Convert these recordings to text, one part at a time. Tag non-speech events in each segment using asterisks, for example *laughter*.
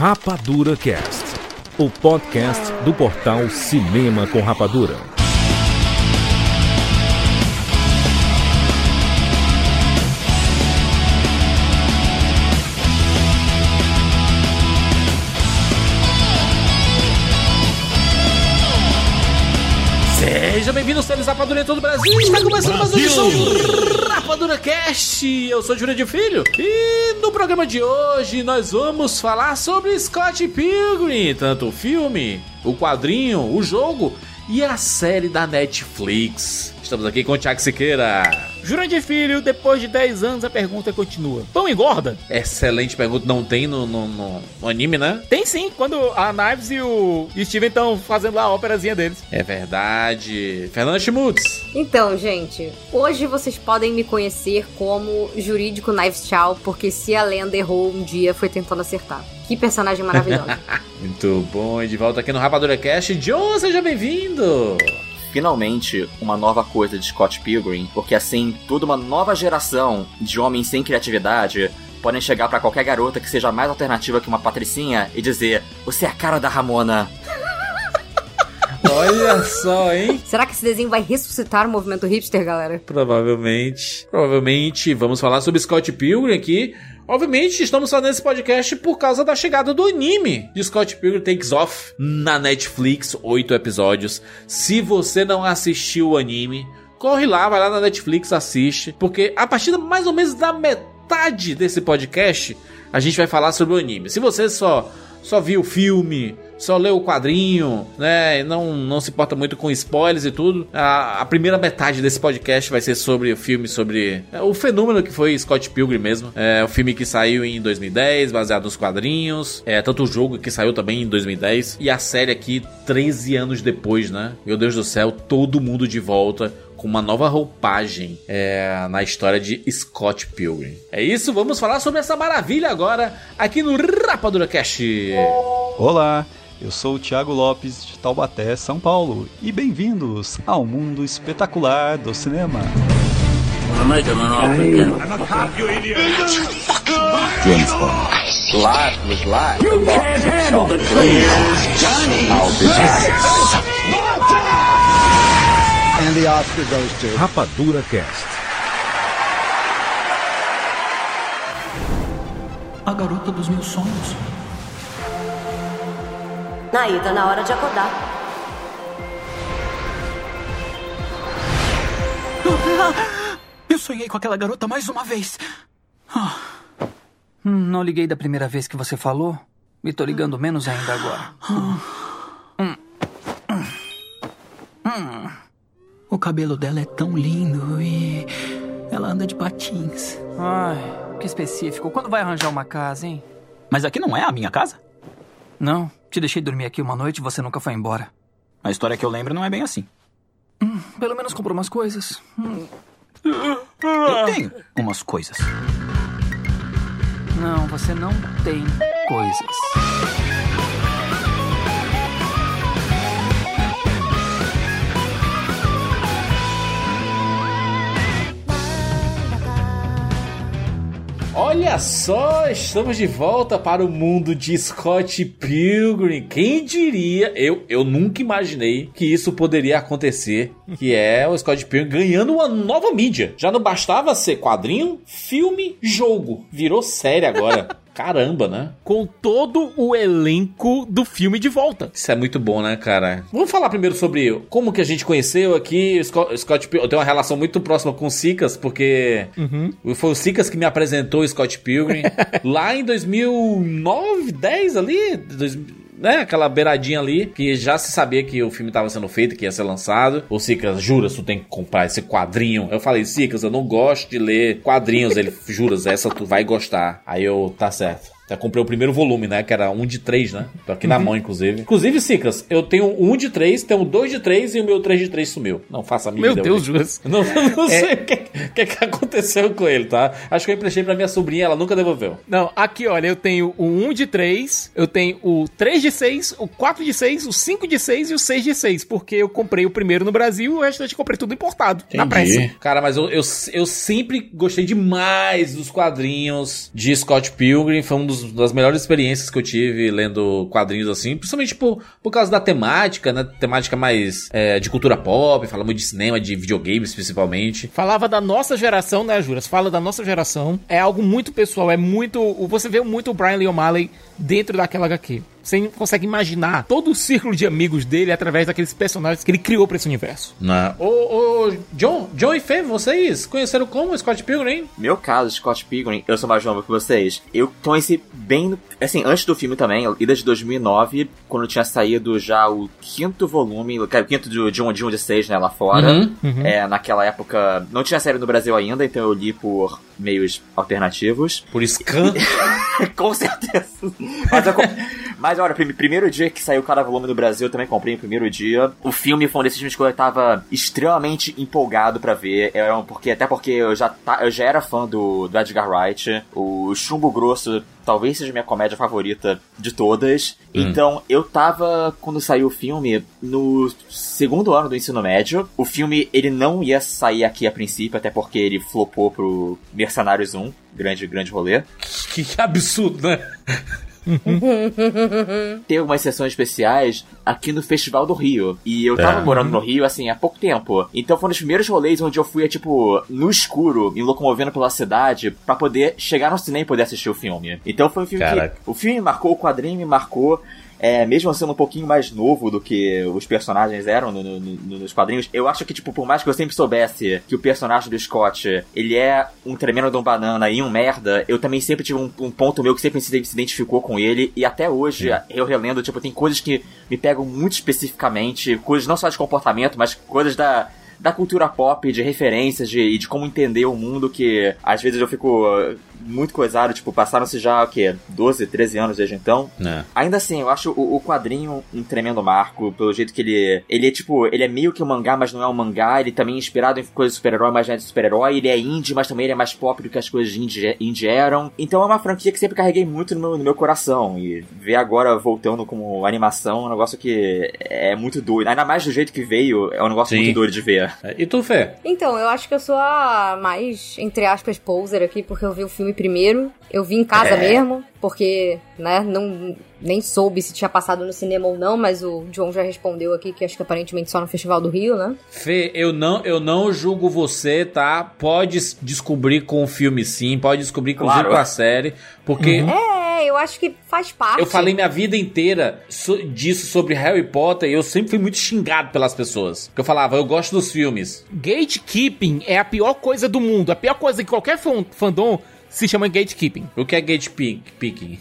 Rapadura Cast, o podcast do portal Cinema com Rapadura. Seja bem-vindo, seres Rapadura em todo o Brasil. Está começando mais uma edição do Rapadura Cast. Eu sou Júlio de Filho e no programa de hoje nós vamos falar sobre Scott Pilgrim, tanto o filme, o quadrinho, o jogo e a série da Netflix. Estamos aqui com o Thiago Siqueira. Jurandir Filho, depois de 10 anos a pergunta continua. Pão engorda? Excelente pergunta, não tem no, no, no- anime, né? Tem sim, quando a Knives e o Steven estão fazendo lá a óperazinha deles. É verdade. Fernanda Schmutz. Então, gente, hoje vocês podem me conhecer como Jurídico Knives Chow, porque se a lenda errou um dia foi tentando acertar. Que personagem maravilhoso. *laughs* Muito bom, e de volta aqui no Rapadura Cast. John, seja bem-vindo. Finalmente uma nova coisa de Scott Pilgrim, porque assim, toda uma nova geração de homens sem criatividade podem chegar pra qualquer garota que seja mais alternativa que uma patricinha e dizer: "Você é a cara da Ramona". Olha só, hein? Será que esse desenho vai ressuscitar o movimento hipster, galera? Provavelmente. Provavelmente vamos falar sobre Scott Pilgrim aqui. Obviamente, estamos fazendo esse podcast por causa da chegada do anime de Scott Pilgrim Takes Off na Netflix, oito episódios. Se você não assistiu o anime, corre lá, vai lá na Netflix, assiste, porque a partir mais ou menos da metade desse podcast, a gente vai falar sobre o anime. Se você só só viu o filme, só leu o quadrinho, né? Não, não se importa muito com spoilers e tudo. A, a primeira metade desse podcast vai ser sobre o filme, sobre é, o fenômeno que foi Scott Pilgrim mesmo. É o filme que saiu em 2010, baseado nos quadrinhos. É tanto o jogo que saiu também em 2010 e a série aqui 13 anos depois, né? Meu Deus do céu, todo mundo de volta com uma nova roupagem é, na história de Scott Pilgrim. É isso, vamos falar sobre essa maravilha agora aqui no Rapadura Cast. Olá, eu sou o Thiago Lopes de Taubaté, São Paulo, e bem-vindos ao mundo espetacular do cinema. Rapadura Cast. A garota dos meus sonhos. Naída, na hora de acordar. Eu sonhei com aquela garota mais uma vez. Ah. Hum, Não liguei da primeira vez que você falou. E tô ligando menos ainda agora. Hum. Hum. O cabelo dela é tão lindo e. Ela anda de patins. Ai, que específico. Quando vai arranjar uma casa, hein? Mas aqui não é a minha casa? Não, te deixei dormir aqui uma noite e você nunca foi embora. A história que eu lembro não é bem assim. Pelo menos comprou umas coisas. Hum, Eu tenho umas coisas. Não, você não tem coisas. Olha só, estamos de volta para o mundo de Scott Pilgrim. Quem diria? Eu, eu nunca imaginei que isso poderia acontecer. Que é o Scott Pilgrim ganhando uma nova mídia. Já não bastava ser quadrinho, filme, jogo. Virou série agora. *laughs* Caramba, né? Com todo o elenco do filme de volta. Isso é muito bom, né, cara? Vamos falar primeiro sobre como que a gente conheceu aqui. Scott, Scott Pilgrim. Eu tenho uma relação muito próxima com o Sicas, porque foi o Sicas que me apresentou o Scott Pilgrim *laughs* lá em 2009, 10 ali. dois- né, aquela beiradinha ali, que já se sabia que o filme tava sendo feito, que ia ser lançado. O Sicas, jura, tu tem que comprar esse quadrinho. Eu falei, Sicas, eu não gosto de ler quadrinhos. Ele, juras, essa tu vai gostar. Aí eu, tá certo. Eu comprei o primeiro volume, né? Que era um de três, né? Tô aqui na mão, inclusive. Inclusive, Sicas, eu tenho um de três, tenho dois de três e o meu três de três sumiu. Não faça a minha Meu ideia. Deus, Juras. Não, não sei o que, que, que aconteceu com ele, tá? Acho que eu emprestei pra minha sobrinha, ela nunca devolveu. Não, aqui, olha, eu tenho o 1 de 3, eu tenho o 3 de 6, o 4 de 6, o 5 de 6 e o 6 de 6, porque eu comprei o primeiro no Brasil e o restante eu comprei tudo importado, na pressa. Cara, mas eu, eu, eu sempre gostei demais dos quadrinhos de Scott Pilgrim. Foi um dos das melhores experiências que eu tive lendo quadrinhos assim, principalmente por, por causa da temática, né? Temática mais é, de cultura pop, fala muito de cinema, de videogames principalmente. Falava da nossa geração, né, Juras? Fala da nossa geração. É algo muito pessoal, é muito. Você vê muito o Brian Lee O'Malley dentro daquela HQ. Você consegue imaginar todo o círculo de amigos dele através daqueles personagens que ele criou pra esse universo. Ô, ô, John, John e Fê, vocês conheceram como Scott Pilgrim? Meu caso, Scott Pilgrim, eu sou mais novo que vocês. Eu conheci bem, assim, antes do filme também, ida de 2009, quando tinha saído já o quinto volume, o quinto de, de um de um de seis, né, lá fora. Uhum, uhum. É, naquela época, não tinha série no Brasil ainda, então eu li por meios alternativos. Por scan? *laughs* Com certeza. Mas, eu, *laughs* mas olha, prim- primeiro dia que saiu cada volume no Brasil, eu também comprei no primeiro dia. O filme foi um desses filmes que eu tava extremamente empolgado pra ver. É, um- porque, até porque eu já, eu já era fã do, do Edgar Wright. O Chumbo Grosso talvez seja minha comédia favorita de todas. Então, eu tava, quando saiu o filme, no segundo ano do ensino médio. O filme, ele não ia sair aqui a princípio, até porque ele flopou pro Mercenários 1. Grande, grande rolê. que, que absurdo, né? *laughs* ter algumas sessões especiais aqui no Festival do Rio. E eu tava Tá. morando no Rio, assim, há pouco tempo. Então foi um dos primeiros rolês onde eu fui, tipo, no escuro, me locomovendo pela cidade, pra poder chegar no cinema e poder assistir o filme. Então foi um filme Caraca. que... O filme me marcou, o quadrinho me marcou. É, mesmo sendo um pouquinho mais novo do que os personagens eram no- no- no- nos quadrinhos, eu acho que, tipo, por mais que eu sempre soubesse que o personagem do Scott, ele é um tremendo de um banana e um merda, eu também sempre tive um, um ponto meu que sempre se, se identificou com ele, e até hoje, eu relendo, tipo, tem coisas que me pegam muito especificamente, coisas não só de comportamento, mas coisas da, da cultura pop, de referências de, e de como entender o mundo que às vezes eu fico muito coisado, tipo, passaram-se já, o quê? 12, 13 anos desde então. Né? Ainda assim, eu acho o, o quadrinho um tremendo marco, pelo jeito que ele. Ele é tipo, ele é meio que um mangá, mas não é um mangá. Ele também é inspirado em coisas de super-herói, mas não é de super-herói. Ele é indie, mas também ele é mais pop do que as coisas de indie, indie eram. Então é uma franquia que sempre carreguei muito no meu, no meu coração. E ver agora voltando como animação é um negócio que é muito doido. Ainda mais do jeito que veio, é um negócio Sim. muito doido de ver. E tu, Fê? Então, eu acho que eu sou a mais, entre aspas, poser aqui, porque eu vi o filme primeiro. Eu vi em casa É. mesmo, porque, né, não, nem soube se tinha passado no cinema ou não, mas o John já respondeu aqui que acho que aparentemente só no Festival do Rio, né? Fê, eu não, eu não julgo você, tá? Pode descobrir com o filme sim, pode descobrir inclusive Claro. com a série, porque É, eu acho que faz parte. eu falei minha vida inteira so- disso sobre Harry Potter e eu sempre fui muito xingado pelas pessoas. Porque eu falava, eu gosto dos filmes. Gatekeeping é a pior coisa do mundo. A pior coisa que qualquer fan- fandom se chama gatekeeping. O que é gatekeeping?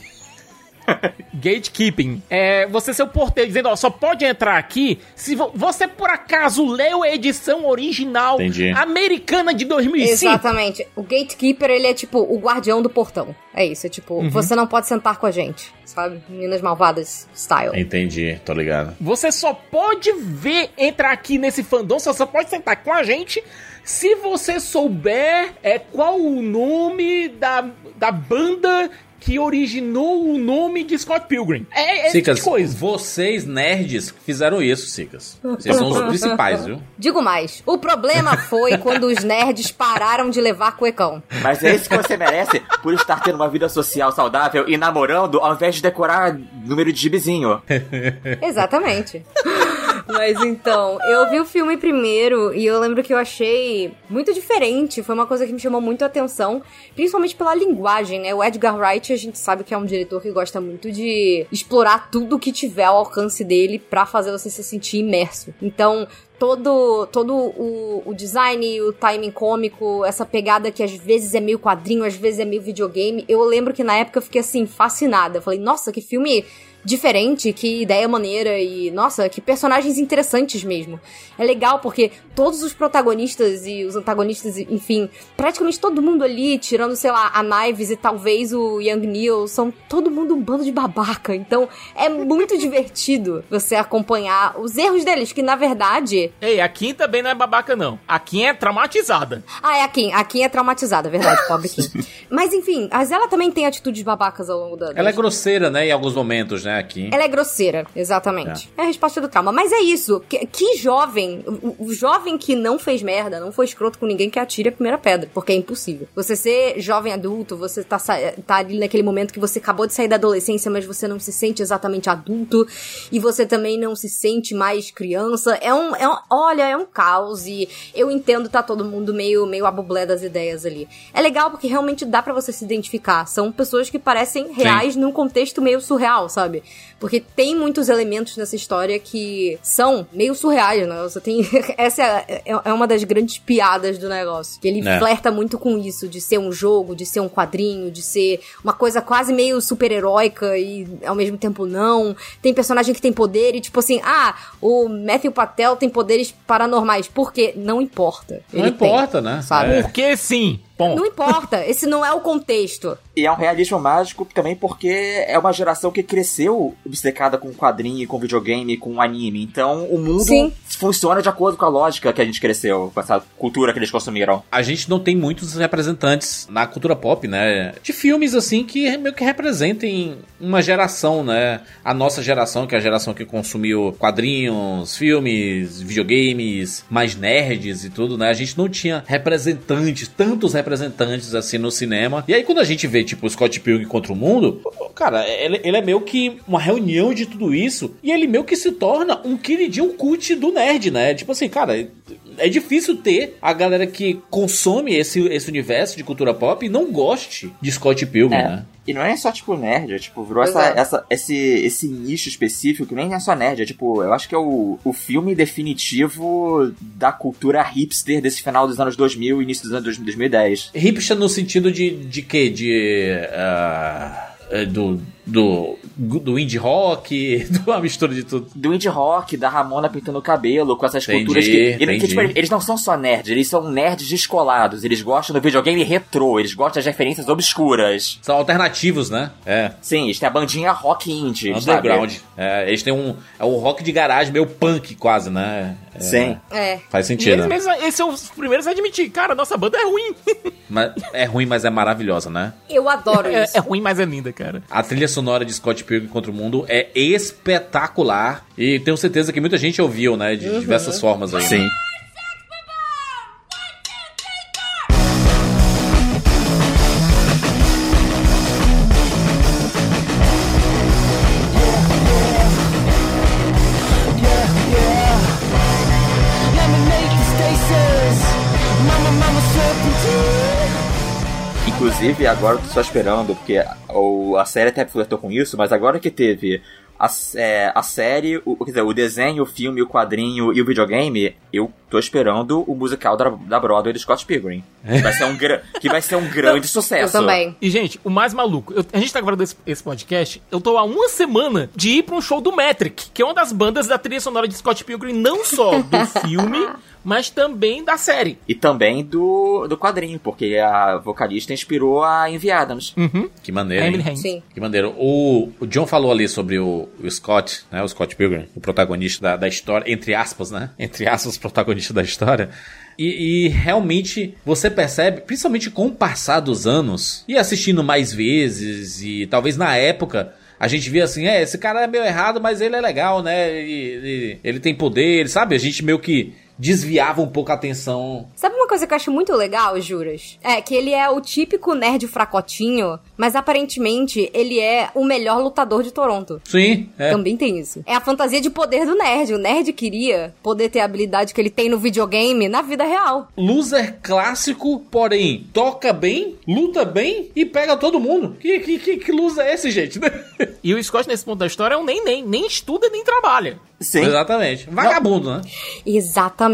*laughs* Gatekeeping é você ser o porteiro dizendo, ó, só pode entrar aqui se vo- você por acaso leu a edição original Entendi. americana de 2005. Exatamente. O gatekeeper, ele é tipo o guardião do portão. É isso, é tipo, Uhum. você não pode sentar com a gente, sabe? Meninas Malvadas style. Entendi, tô ligado. Você só pode ver entrar aqui nesse fandom, você só pode sentar com a gente se você souber é, qual o nome da, da banda que originou o nome de Scott Pilgrim. É esse tipo Sicas, de coisa. vocês nerds fizeram isso, Sicas. Vocês são os principais, viu? Digo mais, o problema *laughs* foi quando os nerds pararam de levar cuecão. Mas é isso que você merece por estar tendo uma vida social saudável e namorando ao invés de decorar número de gibizinho. Exatamente. *laughs* Mas então, eu vi o filme primeiro e eu lembro que eu achei muito diferente. Foi uma coisa que me chamou muito a atenção, principalmente pela linguagem, né? O Edgar Wright, a gente sabe que é um diretor que gosta muito de explorar tudo que tiver ao alcance dele pra fazer você se sentir imerso. Então, todo, todo o, o design, o timing cômico, essa pegada que às vezes é meio quadrinho, às vezes é meio videogame. Eu lembro que na época eu fiquei assim, fascinada. Eu falei, nossa, que filme diferente, que ideia maneira e, nossa, que personagens interessantes mesmo. É legal porque todos os protagonistas e os antagonistas, enfim, praticamente todo mundo ali, tirando, sei lá, a Knives e talvez o Young Neil, são todo mundo um bando de babaca. Então é muito *laughs* divertido você acompanhar os erros deles, que na verdade ver. Ei, a Kim também não é babaca, não. A Kim é traumatizada. Ah, é a Kim. A Kim é traumatizada, verdade, pobre Kim. *laughs* Mas enfim, mas ela também tem atitudes babacas ao longo da. Ela é grosseira, né, em alguns momentos, né, aqui. Ela é grosseira, exatamente. É. a resposta do trauma. Mas é isso. Que, que jovem, o, o jovem que não fez merda, não foi escroto com ninguém que atire a primeira pedra. Porque é impossível. Você ser jovem adulto, você tá, tá ali naquele momento que você acabou de sair da adolescência, mas você não se sente exatamente adulto. E você também não se sente mais criança. É um, é um olha, é um caos. E eu entendo tá todo mundo meio, meio a bublé das ideias ali. É legal porque realmente dá pra você se identificar. São pessoas que parecem reais num contexto meio surreal, sabe? Porque tem muitos elementos nessa história que são meio surreais, né? Você tem. *laughs* Essa é, é- uma das grandes piadas do negócio. Que ele É. flerta muito com isso, de ser um jogo, de ser um quadrinho, de ser uma coisa quase meio super-heróica e ao mesmo tempo não. Tem personagem que tem poder e tipo assim, ah, o Matthew Patel tem poderes paranormais. Por quê? Não importa. Não Ele tem, importa, né? Sabe? É. Porque sim. Bom, Não importa, esse não é o contexto. E é um realismo mágico também porque é uma geração que cresceu obcecada com quadrinho, com videogame, com anime. Então o mundo Sim. funciona de acordo com a lógica que a gente cresceu, com essa cultura que eles consumiram. A gente não tem muitos representantes na cultura pop, né? De filmes assim que meio que representem uma geração, né? A nossa geração, que é a geração que consumiu quadrinhos, filmes, videogames, mais nerds e tudo, né? A gente não tinha representantes, tantos representantes assim no cinema. E aí quando a gente vê, tipo, o Scott Pilgrim contra o mundo, cara, ele, ele é meio que uma reunião de tudo isso e ele meio que se torna um queridinho cult do nerd, né? Tipo assim, cara, é difícil ter a galera que consome esse, esse universo de cultura pop e não goste de Scott Pilgrim, É. né? E não é só, tipo, nerd, é, tipo, virou essa, Exato. essa, esse, esse nicho específico que nem é só nerd, é tipo, eu acho que é o, o filme definitivo da cultura hipster desse final dos anos 2000 e início dos anos 2000, 2010. Hipster no sentido de, de quê? De. ah, é, do, do. do indie rock, *laughs* de uma mistura de tudo. Do indie rock, da Ramona pintando o cabelo, com essas Entendi, culturas que, e- que, tipo, eles não são só nerds, eles são nerds descolados, eles gostam do videogame retrô, eles gostam das referências obscuras. São alternativos, né? É. Sim, eles têm a bandinha rock indie, Underground. sabe? É, eles têm um. É um rock de garagem meio punk, quase, né? É, Sim. É. Faz e sentido. eles né? mesmos, esses são os primeiros a admitir. Cara, nossa banda é ruim. Mas é ruim, mas é maravilhosa, né? Eu adoro *laughs* É, isso. é ruim, mas é linda, cara. A trilha sonora de Scott Pilgrim contra o Mundo é espetacular. E tenho certeza que muita gente ouviu, né? De diversas formas aí. Sim. Inclusive, agora eu tô só esperando, porque a série até flertou com isso, mas agora que teve a, é, a série, o, quer dizer, o desenho, o filme, o quadrinho e o videogame, eu tô esperando o musical da, da Broadway do Scott Pilgrim. Que vai ser um, gra- que vai ser um *laughs* grande Eu sucesso. também. E, gente, o mais maluco, eu- a gente tá gravando esse, esse podcast, eu tô há uma semana de ir pra um show do Metric, que é uma das bandas da trilha sonora de Scott Pilgrim, não só do *laughs* filme, mas também da série. E também do, do quadrinho, porque a vocalista inspirou a Amy Adams. Uhum. Que maneiro. Hein? Sim. Que maneiro. O, o John falou ali sobre o, o Scott, né? O Scott Pilgrim, o protagonista da, da história, entre aspas, né? *laughs* Entre aspas, protagonista da história. E, e realmente você percebe, principalmente com o passar dos anos, e assistindo mais vezes, e talvez na época. A gente via assim, é, esse cara é meio errado, mas ele é legal, né? Ele, ele, ele tem poder, sabe? A gente meio que desviava um pouco a atenção. Sabe uma coisa que eu acho muito legal, Juras? É que ele é o típico nerd fracotinho, mas aparentemente ele é o melhor lutador de Toronto. Sim, é. Também tem isso. É a fantasia de poder do nerd. O nerd queria poder ter a habilidade que ele tem no videogame na vida real. Loser clássico, porém, toca bem, luta bem e pega todo mundo. Que, que, que, que loser é esse, gente? *laughs* E o Scott, nesse ponto da história, é um nem nem, nem estuda nem trabalha. Sim. Exatamente. Vagabundo, né? Exatamente.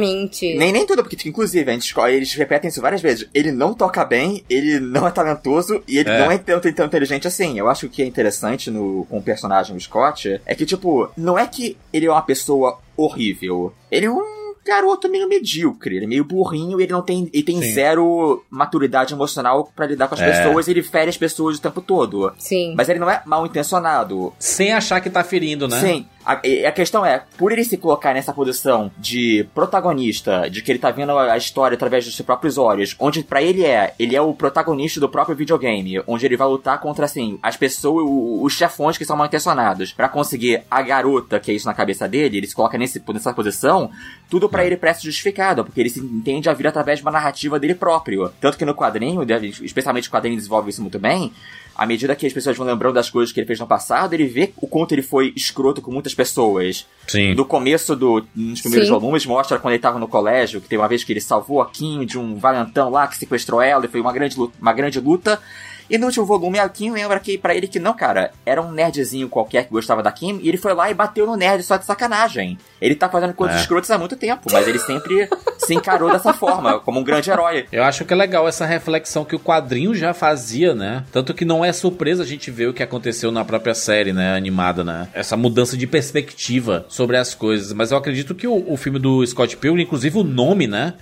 Nem, nem tudo, porque inclusive a gente eles repetem isso várias vezes. Ele não toca bem, ele não é talentoso e ele É. não é tanto, tão inteligente assim. Eu acho que o que é interessante no, com o personagem do Scott é que, tipo, não é que ele é uma pessoa horrível. Ele é um garoto meio medíocre, ele é meio burrinho e ele não tem, ele tem Sim. zero maturidade emocional pra lidar com as É. pessoas, ele fere as pessoas o tempo todo. Sim. Mas ele não é mal intencionado. Sem achar que tá ferindo, né? Sim. A, a questão é, por ele se colocar nessa posição de protagonista, de que ele tá vendo a, história através dos seus próprios olhos, onde pra ele é, ele é o protagonista do próprio videogame, onde ele vai lutar contra, assim, as pessoas, os chefões que são mal intencionados, pra conseguir a garota, que é isso na cabeça dele, ele se coloca nesse, nessa posição, tudo pra ele parece justificado, porque ele se entende a vida através de uma narrativa dele próprio. Tanto que no quadrinho, especialmente o quadrinho desenvolve isso muito bem, à medida que as pessoas vão lembrando das coisas que ele fez no passado, ele vê o quanto ele foi escroto com muitas pessoas. Sim. No começo do, nos primeiros Sim. volumes, mostra quando ele tava no colégio, que tem uma vez que ele salvou a Kim de um valentão lá que sequestrou ela e foi uma grande, lu- uma grande luta. E no último volume, a Kim lembra que pra ele que não, cara, era um nerdzinho qualquer que gostava da Kim, e ele foi lá e bateu no nerd só de sacanagem. Ele tá fazendo coisas É. escrotas há muito tempo, mas ele sempre *laughs* se encarou dessa forma, como um grande herói. Eu acho que é legal essa reflexão que o quadrinho já fazia, né? Tanto que não é surpresa a gente ver o que aconteceu na própria série, né? Animada, né? Essa mudança de perspectiva sobre as coisas. Mas eu acredito que o, o filme do Scott Pilgrim, inclusive o nome, né?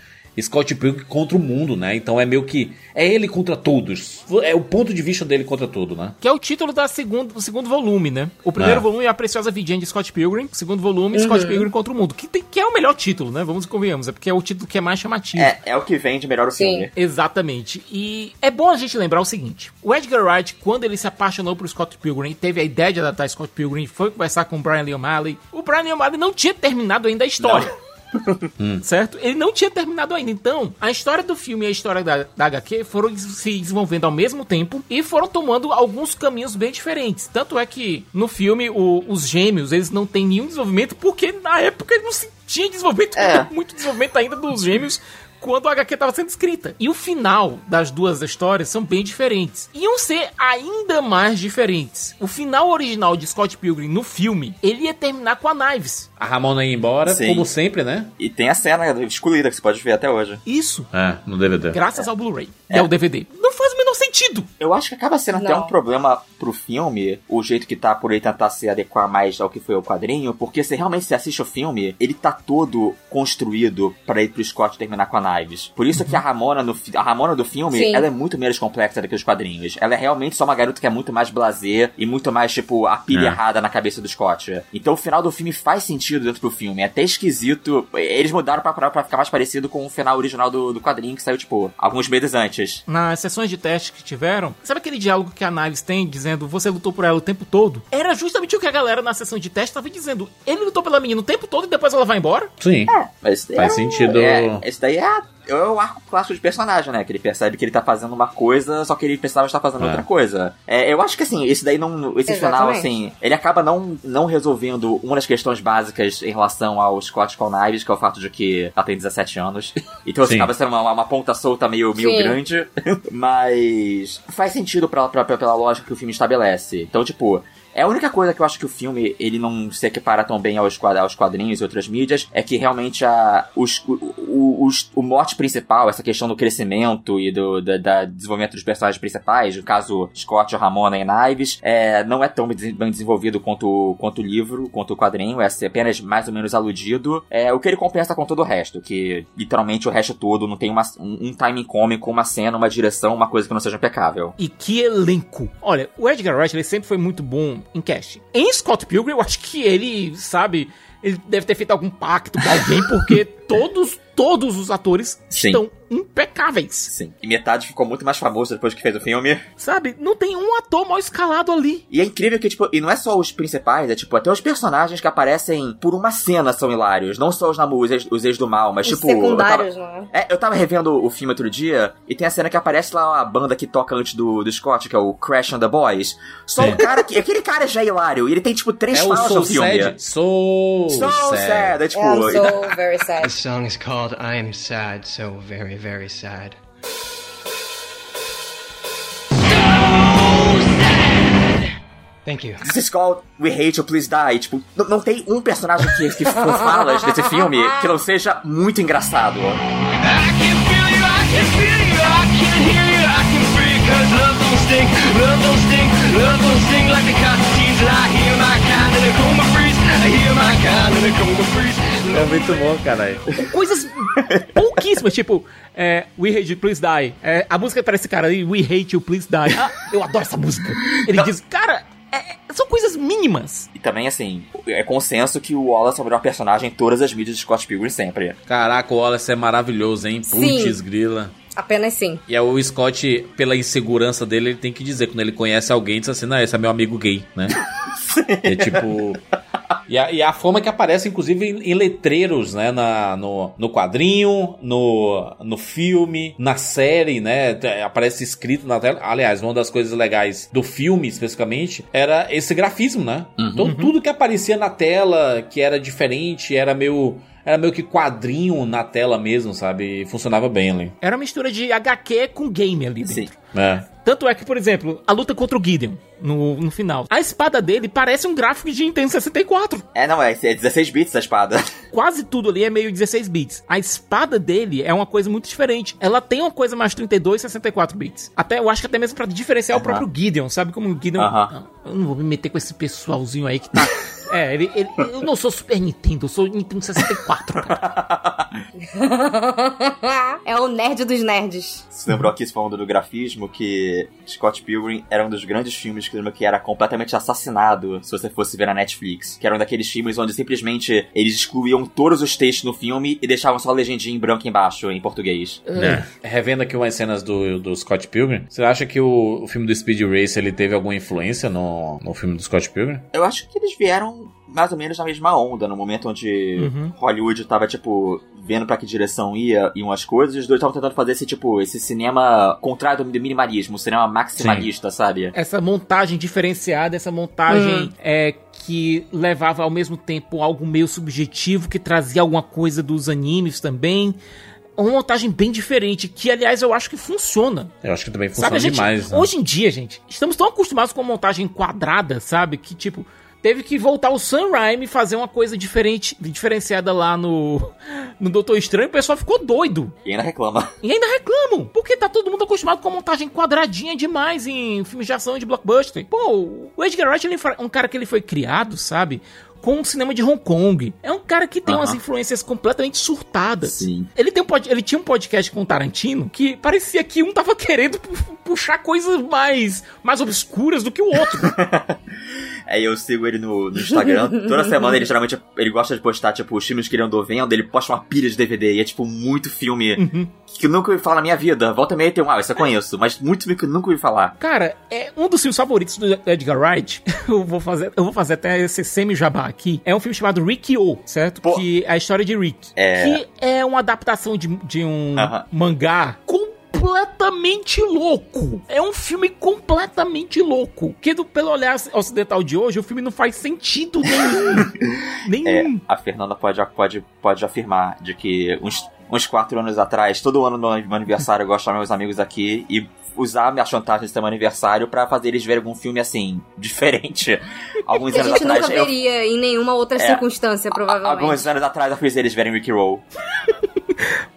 Scott Pilgrim contra o mundo, né? Então é meio que. É ele contra todos. É o ponto de vista dele contra tudo, né? Que é o título da segundo, do segundo volume, né? O primeiro É. volume é A Preciosa Vidinha de Scott Pilgrim. O segundo volume, Scott Pilgrim contra o Mundo. Que, tem- que é o melhor título, né? Vamos convenhamos. É porque é o título que é mais chamativo. É, é o que vende melhor o Sim. filme. Exatamente. E é bom a gente lembrar o seguinte: o Edgar Wright, quando ele se apaixonou por Scott Pilgrim teve a ideia de adaptar Scott Pilgrim, foi conversar com o Brian Lee O'Malley. O Brian Lee O'Malley não tinha terminado ainda a história. Certo? Ele não tinha terminado ainda. Então, a história do filme e a história da, da HQ foram se desenvolvendo ao mesmo tempo e foram tomando alguns caminhos bem diferentes. Tanto é que no filme o- os gêmeos eles não têm nenhum desenvolvimento porque na época eles não se tinha desenvolvimento, É. *laughs* muito desenvolvimento ainda dos gêmeos quando a HQ estava sendo escrita. E o final das duas histórias são bem diferentes. Iam ser ainda mais diferentes. O final original de Scott Pilgrim no filme, ele ia terminar com a Knives. A Ramona ia embora, Sim. como sempre, né? E tem a cena excluída que você pode ver até hoje. Isso. É, no DVD. Graças ao Blu-ray. É. o DVD. Não faz o menor sentido. Eu acho que acaba sendo até Não. um problema pro filme, o jeito que tá, por ele tentar se adequar mais ao que foi o quadrinho, porque se realmente você assiste o filme, ele tá todo construído pra ir pro Scott terminar com a Knives. Por isso que a Ramona, no, a Ramona do filme, Sim. ela é muito menos complexa do que os quadrinhos. Ela é realmente só uma garota que é muito mais blasé e muito mais, tipo, a pilha É. errada na cabeça do Scott. Então o final do filme faz sentido dentro do filme. É até esquisito. Eles mudaram pra, pra, pra ficar mais parecido com o final original do, do quadrinho que saiu, tipo, alguns meses antes. Nas sessões de teste que tiveram, sabe aquele diálogo que a Knives tem dizendo você lutou por ela o tempo todo? Era justamente o que a galera na sessão de teste tava dizendo. Ele lutou pela menina o tempo todo e depois ela vai embora? Sim. Mas esse daí Faz é sentido. É, esse daí é, é o arco clássico de personagem, né? Que ele percebe que ele tá fazendo uma coisa, só que ele precisava estar fazendo É. outra coisa. É, eu acho que assim, esse daí não. Esse final, Exatamente. assim, ele acaba não, não resolvendo uma das questões básicas em relação ao Scott com Knives, que é o fato de que ela tem 17 anos. *laughs* Então assim, Sim. acaba sendo uma, uma ponta solta meio, meio Sim. grande. *laughs* Mas faz sentido pra, pra- pela lógica que o filme estabelece. Então, tipo. É a única coisa que eu acho que o filme ele não se equipara tão bem aos, quad- aos quadrinhos e outras mídias é que realmente a, os, o, os- o mote principal, essa questão do crescimento e do da, da desenvolvimento dos personagens principais, no caso Scott, Ramona e Knives, é, não é tão bem bem desenvolvido quanto, quanto o livro, quanto o quadrinho, é apenas mais ou menos aludido. É, o que ele compensa com todo o resto, que literalmente o resto todo não tem uma, um, um timing cômico, uma cena, uma direção, uma coisa que não seja impecável. E que elenco! Olha, o Edgar Wright ele sempre foi muito bom em casting. Em Scott Pilgrim, eu acho que ele, sabe, ele deve ter feito algum pacto com alguém, porque todos, todos os atores Sim. estão impecáveis. Sim. E metade ficou muito mais famoso depois que fez o filme. Sabe? Não tem um ator mal escalado ali. E é incrível que, tipo, e não é só os principais, é tipo, até os personagens que aparecem por uma cena são hilários. Não só os namus, os ex, os ex do mal, mas Os tipo. eu tava- secundários, não é? É, eu tava revendo o filme outro dia e tem a cena que aparece lá a banda que toca antes do, do Scott, que é o Crash and the Boys. Só o cara que. Aquele cara já é hilário. E ele tem, tipo, três É falas no filme. Sad. Soul So Sad. sad. É tipo. I'm so very sad. Song is called I Am Sad, so very, very sad. Thank you. This is called We Hate You, Please Die. Tipo, não, não tem um personagem que, que *laughs* for falas desse filme que não seja muito engraçado. É muito bom, caralho. Coisas pouquíssimas, tipo, é, We Hate You, Please Die. É, a música parece esse cara aí, We Hate You, Please Die. Ah, eu adoro essa música. Ele diz, cara, é, São coisas mínimas. E também, assim, é consenso que o Wallace é o melhor personagem em todas as mídias de Scott Pilgrim sempre. Caraca, o Wallace é maravilhoso, hein? Sim. Putz, grila. Apenas sim. E aí o Scott, pela insegurança dele, ele tem que dizer, quando ele conhece alguém, diz assim, não, esse é meu amigo gay, né? *laughs* é tipo... E a, e a forma que aparece, inclusive, em, em letreiros, né? Na, no, no quadrinho, no, no filme, na série, né? Aparece escrito na tela. Aliás, uma das coisas legais do filme, especificamente, era esse grafismo, né? Então, tudo que aparecia na tela, que era diferente, era meio... Era meio que quadrinho na tela mesmo, sabe? E funcionava bem ali. Era uma mistura de HQ com game ali Sim. dentro. É. Tanto é que, por exemplo, a luta contra o Gideon no, no final. A espada dele parece um gráfico de Nintendo 64. É, não, é, é 16 bits a espada. *laughs* Quase tudo ali é meio 16 bits. A espada dele é uma coisa muito diferente. Ela tem uma coisa mais 32, 64 bits. Até eu acho que até mesmo pra diferenciar o Aham. próprio Gideon, sabe como o Gideon. Aham. Ah, Eu não vou me meter com esse pessoalzinho aí que tá. *laughs* É, ele, ele- eu não sou Super Nintendo, eu sou Nintendo 64. cara. *laughs* é o nerd dos nerds. Você lembrou aqui falando do grafismo que Scott Pilgrim era um dos grandes filmes que, eu lembro que era completamente assassinado se você fosse ver na Netflix. Que era um daqueles filmes onde simplesmente eles excluíam todos os textos no filme e deixavam só a legendinha em branco embaixo, em português. É. Revendo aqui umas cenas do, do Scott Pilgrim, você acha que o, o filme do Speed Race ele teve alguma influência no, no filme do Scott Pilgrim? Eu acho que eles vieram mais ou menos na mesma onda, no momento onde Uhum. Hollywood tava, tipo, vendo pra que direção ia, iam as coisas, e os dois estavam tentando fazer esse, tipo, esse cinema contrário do minimalismo, um cinema maximalista, sabe? essa montagem diferenciada, essa montagem Hum. é que levava ao mesmo tempo algo meio subjetivo, que trazia alguma coisa dos animes também. Uma montagem bem diferente, que aliás eu acho que funciona. Eu acho que também Sabe, funciona a gente, demais. né? hoje em dia, gente, estamos tão acostumados com a montagem quadrada, sabe? Que tipo, teve que voltar o Sam Raimi e fazer uma coisa diferente, diferenciada lá no, no Doutor Estranho, o pessoal ficou doido. E ainda reclama. E ainda reclamam, porque tá todo mundo acostumado com a montagem quadradinha demais em filmes de ação e de blockbuster. Pô, o Edgar Wright ele é um cara que ele foi criado, sabe? Com o cinema de Hong Kong. É um cara que tem umas influências completamente surtadas. Sim. Ele, tem um pod- ele tinha um podcast com o Tarantino que parecia que um tava *laughs* querendo pu- puxar coisas mais, mais obscuras do que o outro. *laughs* Aí É, eu sigo ele no, no Instagram. Toda semana ele geralmente ele gosta de postar, tipo, os filmes que ele andou vendo. Ele posta uma pilha de DVD. E é, tipo, muito filme que eu nunca ouvi falar na minha vida. Volta e meia tem um, ah, isso eu conheço. Mas muito filme que eu nunca ouvi falar. Cara, é um dos filmes favoritos do Edgar Wright. *laughs* Eu vou fazer, eu vou fazer até esse semi-jabá aqui. É um filme chamado Rick-O, certo? Pô. Que é a história de Rick. É. Que é uma adaptação de, de um Aham. mangá completamente louco. É um filme completamente louco. Que do, pelo olhar ocidental de hoje, o filme não faz sentido nenhum. *laughs* É, nenhum. a Fernanda pode, pode, pode afirmar de que uns, uns quatro anos atrás, todo ano no meu aniversário, eu gosto de chamar meus amigos aqui e usar minha chantagem de ser meu aniversário pra fazer eles verem algum filme assim, diferente. *laughs* Alguns Que a anos gente atrás. nunca eu- veria em nenhuma outra É. circunstância, provavelmente. Alguns anos atrás eu fiz eles verem Ricky Roll. *laughs*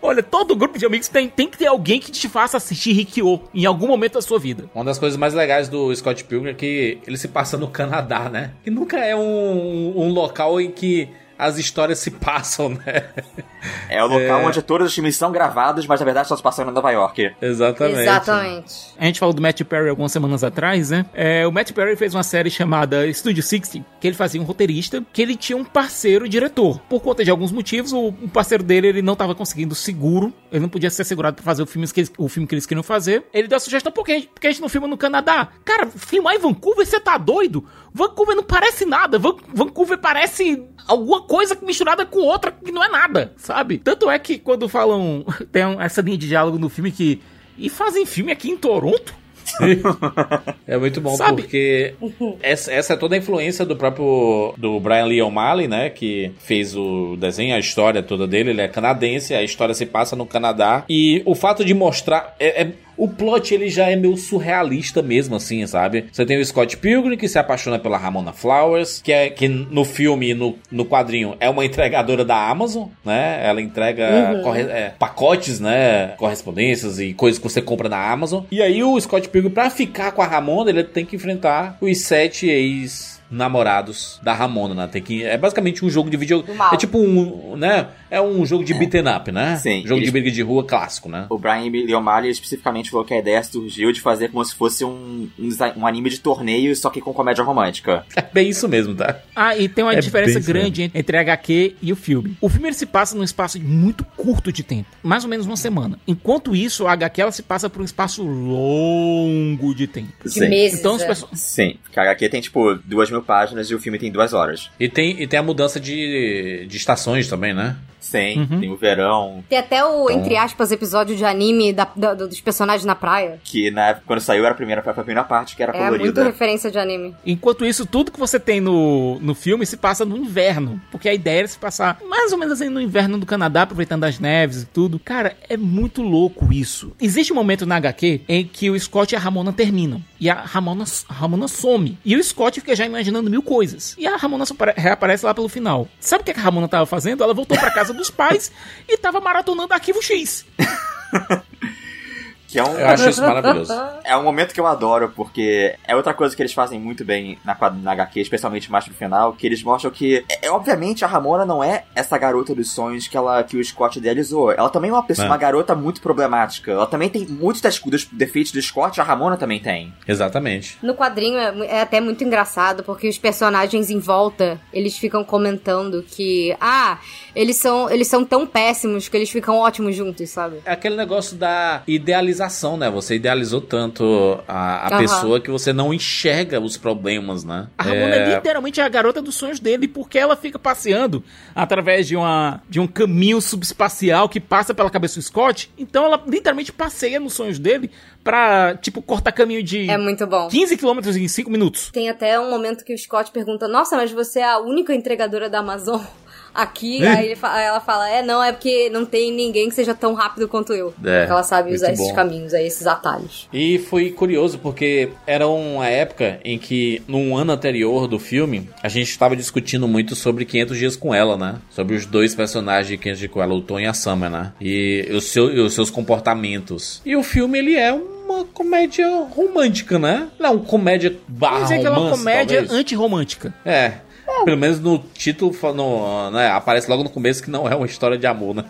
Olha, todo grupo de amigos tem, tem que ter alguém que te faça assistir Rick-O em algum momento da sua vida. Uma das coisas mais legais do Scott Pilgrim é que ele se passa no Canadá, né? Que nunca é um, um local em que as histórias se passam, né? É o local onde todos os filmes são gravados, mas na verdade só se passam em Nova York. Exatamente. Exatamente. A gente falou do Matt Perry algumas semanas atrás, né? É, o Matt Perry fez uma série chamada Studio 60, que ele fazia um roteirista, que ele tinha um parceiro diretor. Por conta de alguns motivos, o, o parceiro dele ele não estava conseguindo seguro, ele não podia ser segurado para fazer o filme, que eles, o filme que eles queriam fazer. Ele deu a sugestão, por que, a gente- por que a gente não filma no Canadá? Cara, filmar em Vancouver, você tá doido? Vancouver não parece nada, Van- Vancouver parece alguma coisa misturada com outra que não é nada, sabe? Tanto é que quando falam, *laughs* tem essa linha de diálogo no filme que e fazem filme aqui em Toronto? *laughs* É muito bom Sabe? porque essa, essa é toda a influência do próprio do Brian Lee O'Malley, né, que fez o desenho, a história toda dele, ele é canadense, a história se passa no Canadá e o fato de mostrar é, é- o plot ele já é meio surrealista mesmo assim, sabe? Você tem o Scott Pilgrim que se apaixona pela Ramona Flowers, que é que no filme e no, no quadrinho é uma entregadora da Amazon, né? Ela entrega corre- é, pacotes, né? Correspondências e coisas que você compra na Amazon. E aí o Scott Pilgrim, pra ficar com a Ramona, ele tem que enfrentar os sete ex namorados da Ramona, né? Tem que é basicamente um jogo de vídeo, é tipo um, né? É um jogo de beaten up, né? Sim, Jogo eles- de briga de rua clássico, né? O Brian Lee O'Malley especificamente falou que a ideia surgiu de fazer como se fosse um, um, um anime de torneio, só que com comédia romântica. É bem isso mesmo, tá? Ah, e tem uma É diferença grande en- entre a HQ e o filme. O filme ele se passa num espaço muito curto de tempo, mais ou menos uma semana. Enquanto isso, a HQ ela se passa por um espaço longo de tempo. De Sim. meses. Então os é. perso- Sim, porque a HQ tem tipo duas mil páginas e o filme tem duas horas. E tem, e tem a mudança de, de estações também, né? Sim, Uhum. tem o verão, Tem até o, Então- entre aspas, episódio de anime da- da- dos personagens na praia. que na época, quando saiu era a primeira, foi a primeira parte que era É muito colorida. referência de anime. Enquanto isso, tudo que você tem no, no filme se passa no inverno. Porque a ideia era se passar mais ou menos assim no inverno do Canadá, aproveitando as neves e tudo. Cara, é muito louco isso. Existe um momento na HQ em que o Scott e a Ramona terminam. E a Ramona, a Ramona some. E o Scott fica já imaginando mil coisas. E a Ramona reaparece lá pelo final. Sabe o que a Ramona tava fazendo? Ela voltou pra casa dos pais e tava maratonando Arquivo X. *laughs* Que é um, Eu acho isso maravilhoso. É um momento que eu adoro, porque é outra coisa que eles fazem muito bem na, na HQ, especialmente mais pro final, que eles mostram que, é, é, obviamente, a Ramona não é essa garota dos sonhos que, ela, que o Scott idealizou. Ela também é uma pessoa, É. uma garota muito problemática. Ela também tem muitos das- dos defeitos do Scott, a Ramona também tem. Exatamente. No quadrinho é, é até muito engraçado, porque os personagens em volta, eles ficam comentando que, ah, eles são, eles são tão péssimos que eles ficam ótimos juntos, sabe? É aquele negócio da idealização, né? Você idealizou tanto a, a pessoa que você não enxerga os problemas, né? A Ramona é... literalmente a garota dos sonhos dele, porque ela fica passeando através de, uma, de um caminho subespacial que passa pela cabeça do Scott. Então ela literalmente passeia nos sonhos dele pra, tipo, cortar caminho de É muito bom. 15 quilômetros em 5 minutos. Tem até um momento que o Scott pergunta: Nossa, mas você é a única entregadora da Amazon aqui? Aí, ele fa- aí ela fala: É, não, é porque não tem ninguém que seja tão rápido quanto eu. É, porque ela sabe usar esses bom. caminhos aí, esses atalhos. E foi curioso porque era uma época em que, num ano anterior do filme, a gente estava discutindo muito sobre 500 Dias com Ela, né? Sobre os dois personagens de 500 Dias com Ela, o Tom e a Summer, né? E, os seu- e os seus comportamentos. E o filme, ele é uma comédia romântica, né? Não, uma comédia barra Vamos dizer que ela é uma romance, comédia antirromântica. É. Pelo menos no título no, né, aparece logo no começo que não é uma história de amor, né?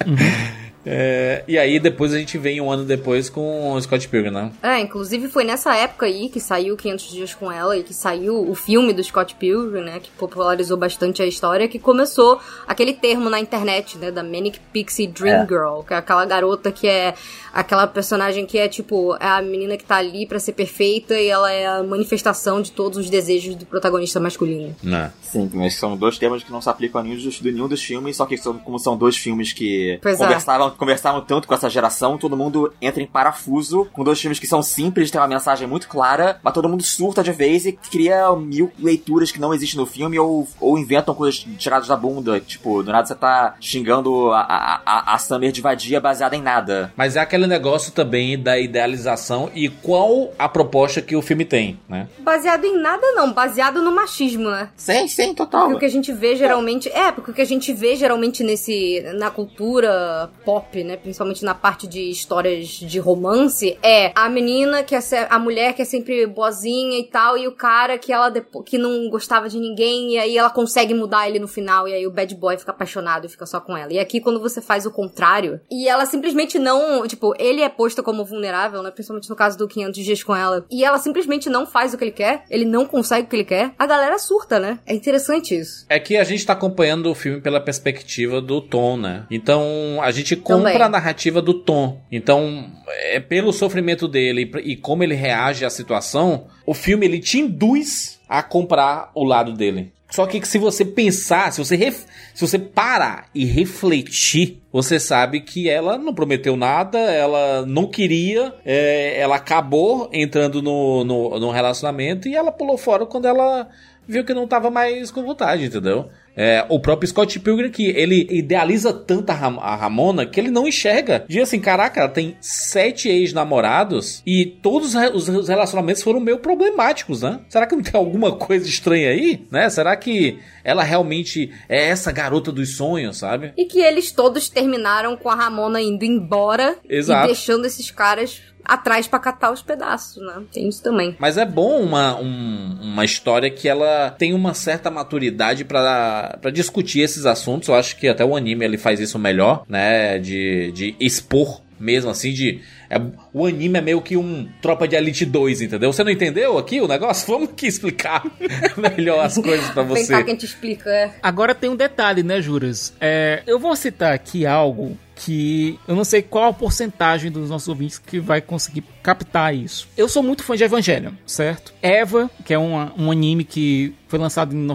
*laughs* É, e aí depois a gente vem um ano depois com o Scott Pilgrim, né? É, inclusive foi nessa época aí que saiu 500 Dias com Ela e que saiu o filme do Scott Pilgrim, né, que popularizou bastante a história, que começou aquele termo na internet, né, da Manic Pixie Dream É. Girl, que é aquela garota que é aquela personagem que é tipo, é a menina que tá ali pra ser perfeita e ela é a manifestação de todos os desejos do protagonista masculino. Né? Sim, mas são dois temas que não se aplicam a nenhum dos, de nenhum dos filmes, só que são, como são dois filmes que Pois é. conversavam, conversavam tanto com essa geração, todo mundo entra em parafuso com dois filmes que são simples, tem uma mensagem muito clara, mas todo mundo surta de vez e cria mil leituras que não existem no filme ou, ou inventam coisas tiradas da bunda. Tipo, do nada você tá xingando a, a, a, a Summer de vadia baseada em nada. Mas é aquele negócio também da idealização e qual a proposta que o filme tem, né? Baseado em nada não, baseado no machismo, né? Sim, sim, total. Porque o que a gente vê geralmente. É, porque o que a gente vê geralmente nesse. na cultura pop, né? Principalmente na parte de histórias de romance, é a menina que é se- a mulher que é sempre boazinha e tal, e o cara que ela depo- que não gostava de ninguém, e aí ela consegue mudar ele no final, e aí o bad boy fica apaixonado e fica só com ela. E aqui, quando você faz o contrário, e ela simplesmente não. Tipo, ele é posto como vulnerável, né? Principalmente no caso do 500 dias com ela. E ela simplesmente não faz o que ele quer, ele não consegue o que ele quer, a galera surta, né? É interessante isso. É que a gente tá acompanhando o filme pela perspectiva do Tom, né? Então a gente compra Também. a narrativa do Tom. Então, é pelo sofrimento dele e e como ele reage à situação, o filme ele te induz a comprar o lado dele. Só que se você pensar, se você, ref- se você parar e refletir, você sabe que ela não prometeu nada, ela não queria, é, ela acabou entrando no, no, no relacionamento e ela pulou fora quando ela viu que não tava mais com vontade, entendeu? É, o próprio Scott Pilgrim que ele idealiza tanto a, Ram- a Ramona que ele não enxerga. Diz assim, caraca, ela tem sete ex-namorados e todos os re- os os relacionamentos foram meio problemáticos, né? Será que não tem alguma coisa estranha aí, né? Será que ela realmente é essa garota dos sonhos, sabe? E que eles todos terminaram com a Ramona indo embora Exato. e deixando esses caras atrás pra catar os pedaços, né? Tem isso também. Mas é bom uma, um- uma história que ela tem uma certa maturidade pra pra discutir esses assuntos. Eu acho que até o anime ele faz isso melhor, né? De, de expor mesmo assim, de. é- o anime é meio que um Tropa de Elite 2, entendeu? Você não entendeu aqui o negócio? *laughs* Vamos aqui explicar *laughs* melhor as coisas pra Vem você. cá que a gente explica. é. Agora tem um detalhe, né, Juras? É, eu vou citar aqui algo que eu não sei qual a porcentagem dos nossos ouvintes que vai conseguir captar isso. Eu sou muito fã de Evangelion, certo? Eva, que é uma- um anime que foi lançado em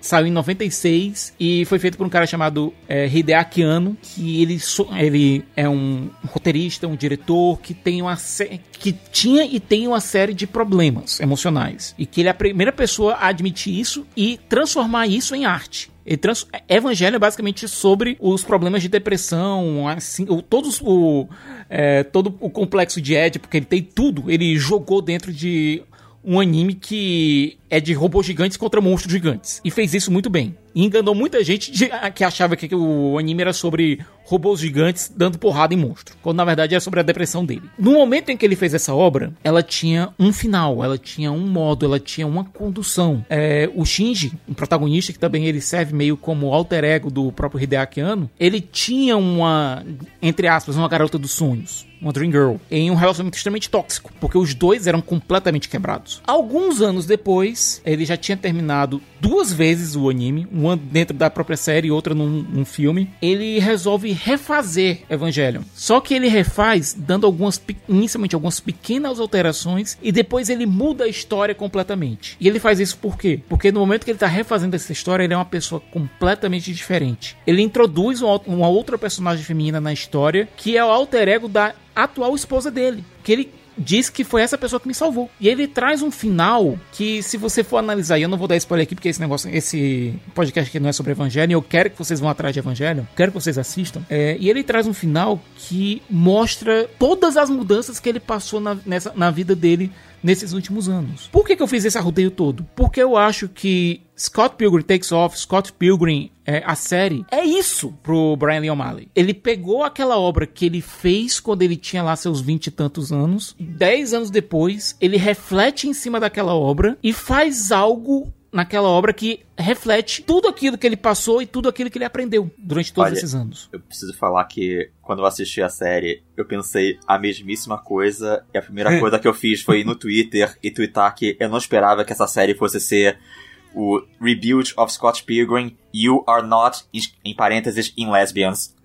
saiu em 96 e foi feito por um cara chamado é, Hideaki Anno, que ele, so- ele é um roteirista, um diretor que tem uma que tinha e tem uma série de problemas emocionais e que ele é a primeira pessoa a admitir isso e transformar isso em arte. Ele trans... Evangelho é basicamente sobre os problemas de depressão, assim, o, todos o, é, todo o complexo de Ed, porque ele tem tudo, ele jogou dentro de um anime que é de robôs gigantes contra monstros gigantes. E fez isso muito bem. E enganou muita gente de- que achava que o anime era sobre robôs gigantes dando porrada em monstro. Quando na verdade era sobre a depressão dele. No momento em que ele fez essa obra, ela tinha um final, ela tinha um modo, ela tinha uma condução. É, o Shinji, um protagonista que também ele serve meio como alter ego do próprio Hideaki Anno, ele tinha uma, entre aspas, uma garota dos sonhos uma Dream Girl, em um relacionamento extremamente tóxico, porque os dois eram completamente quebrados. Alguns anos depois, ele já tinha terminado duas vezes o anime, uma dentro da própria série e outra num, num filme. Ele resolve refazer Evangelion. Só que ele refaz dando algumas, inicialmente algumas pequenas alterações e depois ele muda a história completamente. E ele faz isso por quê? Porque no momento que ele tá refazendo essa história, ele é uma pessoa completamente diferente. Ele introduz uma, uma outra personagem feminina na história, que é o alter ego da atual esposa dele. Que ele diz que foi essa pessoa que me salvou. E ele traz um final que, se você for analisar, e eu não vou dar spoiler aqui, porque esse negócio, esse podcast aqui não é sobre Evangelho, eu quero que vocês vão atrás de Evangelho, quero que vocês assistam. É, e ele traz um final que mostra todas as mudanças que ele passou na, nessa, na vida dele nesses últimos anos. Por que, que eu fiz esse arrodeio todo? Porque eu acho que Scott Pilgrim Takes Off, Scott Pilgrim, é, a série, é isso pro Brian Lee O'Malley. Ele pegou aquela obra que ele fez quando ele tinha lá seus vinte e tantos anos, dez anos depois, ele reflete em cima daquela obra e faz algo naquela obra que reflete tudo aquilo que ele passou e tudo aquilo que ele aprendeu durante todos Olha, esses anos. Eu preciso falar que quando eu assisti a série, eu pensei a mesmíssima coisa. E a primeira *laughs* coisa que eu fiz foi ir no Twitter e twittar que eu não esperava que essa série fosse ser o Rebuild of Scott Pilgrim, You Are Not, em- em parênteses, in Lesbians. *laughs*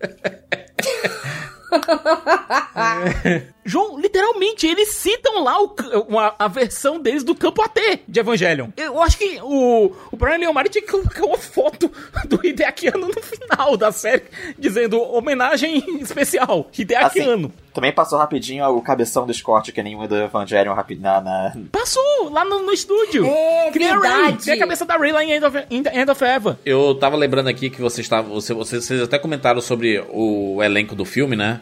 *laughs* João, literalmente, eles citam lá o uma- a versão deles do campo AT de Evangelion. Eu acho que o, o Brian Lee O'Malley tinha que colocar uma foto *laughs* do Hideaki Anno no final da série, dizendo homenagem especial, Hideaki Assim, Anno. Também passou rapidinho o cabeção do Scott, que nem o do Evangelion rapi- na, na, Passou lá no, no estúdio. É Que nem a Ray. verdade. Tem a cabeça da Ray lá em End of, End of Eva. Eu tava lembrando aqui que vocês estavam. Você, vocês, vocês até comentaram sobre o elenco do filme, né?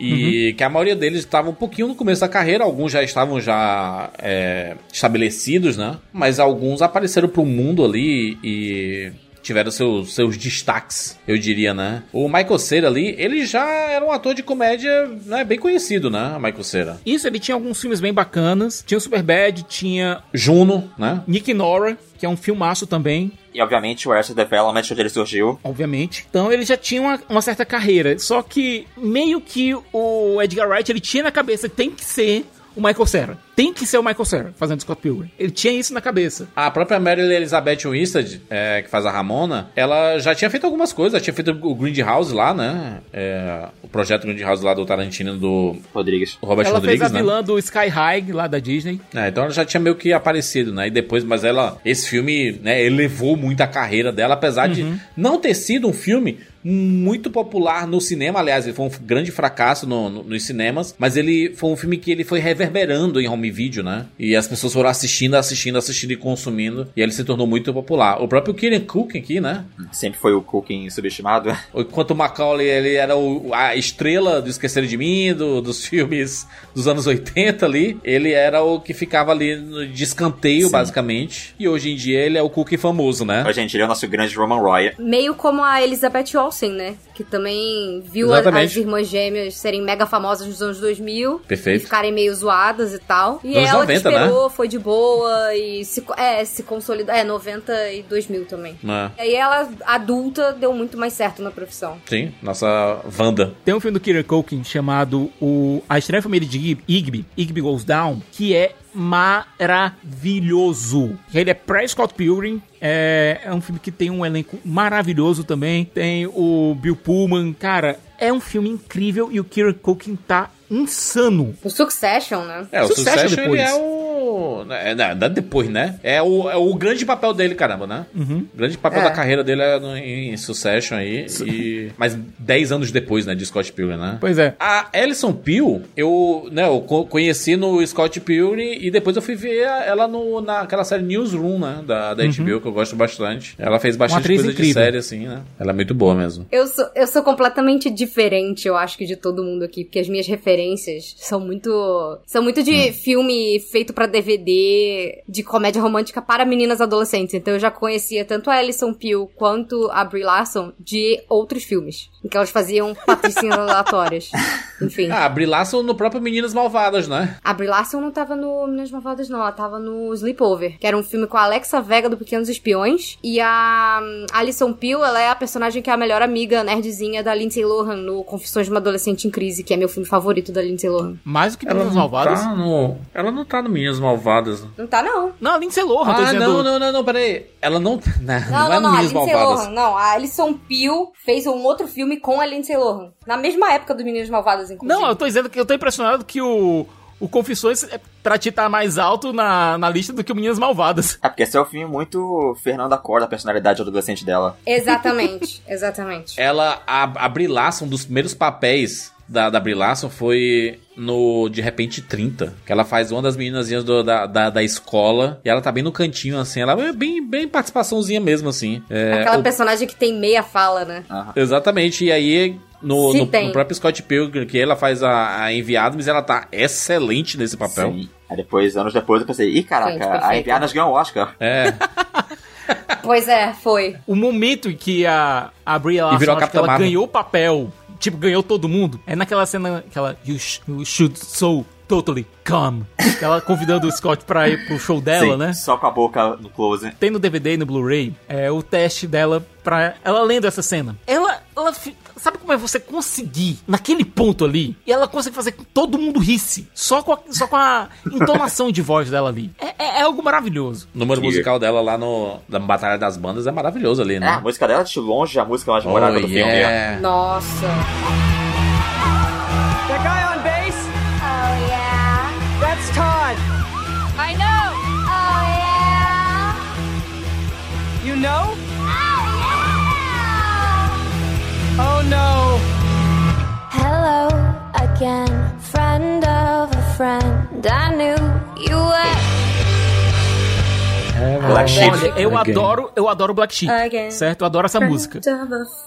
E que a maioria deles estava um pouquinho no começo da carreira, alguns já estavam já é, estabelecidos, né? Mas alguns apareceram pro mundo ali e tiveram seus, seus destaques, eu diria, né? O Michael Cera ali, ele já era um ator de comédia né, bem conhecido, né? Michael Cera. Isso, ele tinha alguns filmes bem bacanas. Tinha o Superbad, tinha Juno, né? Nick Nora, que é um filmaço também. E obviamente o Arrested Development, onde ele surgiu. obviamente. Então ele já tinha uma, uma certa carreira. Só que meio que o Edgar Wright ele tinha na cabeça que tem que ser o Michael Cera. Tem que ser o Michael Cera fazendo Scott Pilgrim. Ele tinha isso na cabeça. A própria Mary Elizabeth Winstead, é, que faz a Ramona, ela já tinha feito algumas coisas. Ela tinha feito o Grindhouse lá, né? É, o projeto Grindhouse lá do Tarantino, do Rodrigues. Robert ela Rodrigues, fez a né? vilã do Sky High lá da Disney. É, então ela já tinha meio que aparecido, né? E depois, mas ela, esse filme, né, elevou muito a carreira dela, apesar de não ter sido um filme muito popular no cinema, aliás, ele foi um grande fracasso no- no- nos cinemas, mas ele foi um filme que ele foi reverberando em home video, né? E as pessoas foram assistindo, assistindo, assistindo e consumindo, e ele se tornou muito popular. O próprio Kieran Culkin aqui, né? Sempre foi o Cooking subestimado. Enquanto *laughs* o Macaulay ele era o- a estrela do Esquecer de Mim, do- dos *laughs* filmes dos anos 80 ali, ele era o que ficava ali no- de escanteio, Sim. basicamente. E hoje em dia ele é o Cookie famoso, né? Dia ele é o nosso grande Roman Roy. Meio como a Elizabeth Olsen, né? Que também viu Exatamente. as irmãs gêmeas serem mega famosas nos anos 2000. Perfeito. E ficarem meio zoadas e tal. E Anos ela 90, que esperou, foi de boa e se, é, se consolidou. É, 90 e 2000 também. Ah, E aí ela, adulta, deu muito mais certo na profissão. sim, nossa Wanda. Tem um filme do Kieran Culkin chamado o A Estranha Família de Ig- Igby, Igby Goes Down, que é maravilhoso. Ele é pré-Scott Pilgrim, é, é um filme que tem um elenco maravilhoso também. Tem o Bill Pullman, cara, é um filme incrível e o Kieran Culkin tá insano. O Succession, né? É, o Succession Succession depois. ele é o... É, não, é depois, né? É o, é o grande papel dele, caramba, né? Uhum. O grande papel É. da carreira dele é no, em Succession aí. E, mas 10 anos depois, né? De Scott Pilgrim, né? Pois é. A Alison Peel, eu, né, eu co- conheci no Scott Pilgrim e depois eu fui ver ela no, naquela série Newsroom, né, da, da HBO, que eu gosto bastante. Ela fez bastante coisa de incrível. série, assim, né? Ela é muito boa mesmo. Eu sou, eu sou completamente diferente, eu acho que de todo mundo aqui, porque as minhas referências são muito. São muito de filme feito pra DVD de comédia romântica para meninas adolescentes. Então eu já conhecia tanto a Alison Peel quanto a Brie Larson de outros filmes, em que elas faziam patricinhas *laughs* aleatórias. Enfim. Ah, a Brie Larson no próprio Meninas Malvadas, né? A Brie Larson não tava no Meninas Malvadas, não. Ela tava no Sleepover, que era um filme com a Alexa Vega do Pequenos Espiões. E a hum, Alison Peel, ela é a personagem que é a melhor amiga nerdzinha da Lindsay Lohan no Confissões de uma Adolescente em Crise, que é meu filme favorito da Lindsay Lohan. Mais do que Meninas Malvadas. tá no... Ela não tá no Meninas Malvadas. Não tá, não. Não, a Lindsay Lohan, tô Ah, dizendo. não, não, não, não, peraí. Ela não... *laughs* Não, Não, é não, no não. A Meninas Lindsay Malvadas. Lohan. Não, a Alison Peel fez um outro filme com a Lindsay Lohan. Na mesma época do Meninas Malvadas, inclusive. Não, eu tô dizendo que eu tô impressionado que o, o Confissões é pra ti tá mais alto na, na lista do que o Meninas Malvadas. É porque esse é um filme muito Fernanda Cor, da personalidade adolescente dela. Exatamente, *laughs* exatamente. Ela, a, a Brie Larson, um dos primeiros papéis da, da Brie Larson foi no De Repente 30, que ela faz uma das meninazinhas do- da, da, da escola, e ela tá bem no cantinho, assim, ela é bem, bem participaçãozinha mesmo, assim. É, Aquela o- personagem que tem meia fala, né? Exatamente, e aí... No, no, no próprio Scott Pilgrim, que ela faz a, a enviada, mas ela tá excelente nesse papel. Sim. Aí depois, anos depois, eu pensei, ih, caraca, Gente, a. Enviadas ganhou o Oscar. É, Pois é, foi. O momento em que a, a Brie Larson, ela ganhou o papel, tipo, ganhou todo mundo, é naquela cena, aquela you, sh- you should so totally come. Ela convidando o Scott pra ir pro show dela, Sim, né? Só com a boca no close. Tem no DVD e no Blu-ray é, o teste dela pra. Ela lendo essa cena. Ela. ela sabe como é você conseguir, naquele ponto ali, e ela consegue fazer com que todo mundo risse. Só com a, só com a *laughs* entonação de voz dela ali. É, é- é algo maravilhoso. o número Que- musical dela lá no da Batalha das Bandas é maravilhoso ali, É, né? a música dela é de longe a música mais memorada Oh, do filme. yeah. Nossa. That guy on bass? Oh, yeah. That's Todd. I know. Oh, yeah. You know? Oh, no. Hello again, friend of a friend. I knew you were. Black Sheep. Olha, eu Again. adoro, eu adoro Black Sheep, Again. certo? Eu adoro essa música.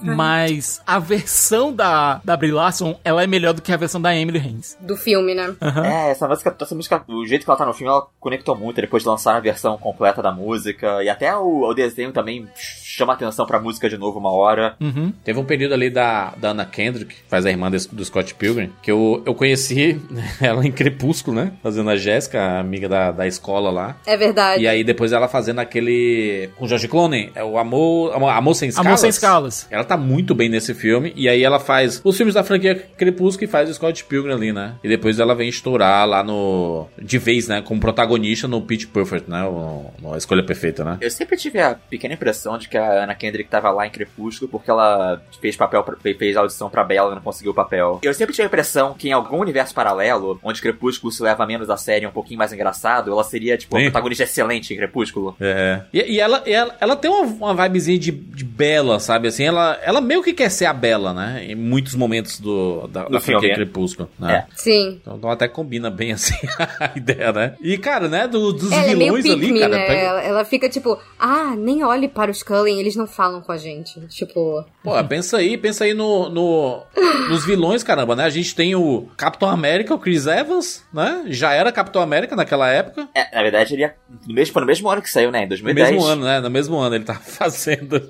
Mas a versão da, da Brie Larson, ela é melhor do que a versão da Emily Haynes. Do filme, né? É, essa música, essa música, o jeito que ela tá no filme, ela conectou muito depois de lançar a versão completa da música. E até o, o desenho também chama atenção pra música de novo uma hora. Uhum. Teve um período ali da, da Anna Kendrick, que faz a irmã desse- do Scott Pilgrim, que eu, eu conheci *laughs* ela em Crepúsculo, né? Fazendo a Jéssica, amiga da, da escola lá. É verdade. E aí depois ela fazendo aquele. com George Clooney, é o Amor, Amor, Amor Sem Escalas. Amor Sem Escalas. Ela tá muito bem nesse filme. E aí ela faz os filmes da franquia Crepúsculo e faz o Scott Pilgrim ali, né? E depois ela vem estourar lá no. De vez, né? Como protagonista no Pitch Perfect, né? O, no A Escolha Perfeita, né? Eu sempre tive a pequena impressão de que a Anna Kendrick tava lá em Crepúsculo porque ela fez papel, pra- fez audição pra Bella e não conseguiu o papel. Eu sempre tive a impressão que em algum universo paralelo, onde Crepúsculo se leva menos a sério e um pouquinho mais engraçado, ela seria, tipo, Sim. uma protagonista excelente em Crepúsculo. É. E, e ela, ela, ela tem uma, uma vibezinha de, de Bela, sabe? Assim, ela, ela meio que quer ser a Bela, né? Em muitos momentos do, da, Do da filme, é. Crepúsculo, né? Sim. Então, então até combina bem assim *laughs* a ideia, né? E, cara, né, do- dos Ela é meio vilões pick ali, me, cara. né? pega- Ela, ela fica tipo, ah, nem olhe para o Scully Pilgrim, eles não falam com a gente. Tipo. Pô, pensa aí, pensa aí no, no, nos vilões, caramba, né? A gente tem o Capitão América, o Chris Evans, né? Já era Capitão América naquela época. É, na verdade, ele é no mesmo, no mesmo ano que saiu, né? Em No 2010. mesmo ano, né? No mesmo ano ele tá *laughs* fazendo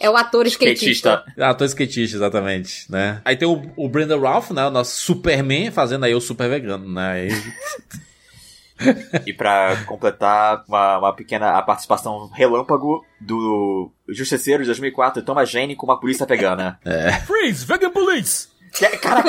É o ator skatista. Skatista. Ator skatista, exatamente, né? Aí tem o, o Brandon Ralph, né? O nosso Superman, fazendo aí o super vegano, né? Aí- *laughs* E pra completar uma, uma pequena a participação relâmpago do Justiceiro de 2004, Thomas Jane com uma polícia pegana. Freeze, vegan police! Que- *laughs* Cara,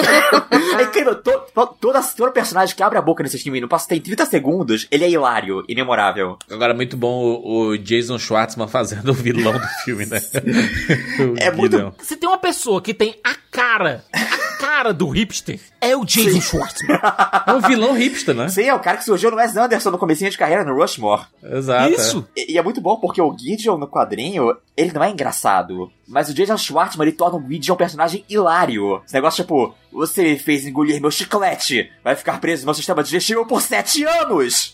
é incrível. To, to, toda, todo personagem que abre a boca nesse filme, não passa, tem 30 segundos, ele é hilário e memorável. Agora, muito bom o, o Jason Schwartzman fazendo o vilão do filme, né? *laughs* É muito-. Se tem uma pessoa que tem a cara, a cara do hipster, é o Jason Schwartzman. *laughs* É um vilão hipster, né? Sim, é o cara que surgiu no Wes Anderson no comecinho de carreira no Rushmore. Exato. Isso! E, e é muito bom porque o Gideon no quadrinho, ele não é engraçado. Mas o Jason Schwartzman, ele torna o Gideon um personagem hilário. Esse negócio tipo, você fez engolir meu chiclete, vai ficar preso no meu sistema digestivo por sete anos.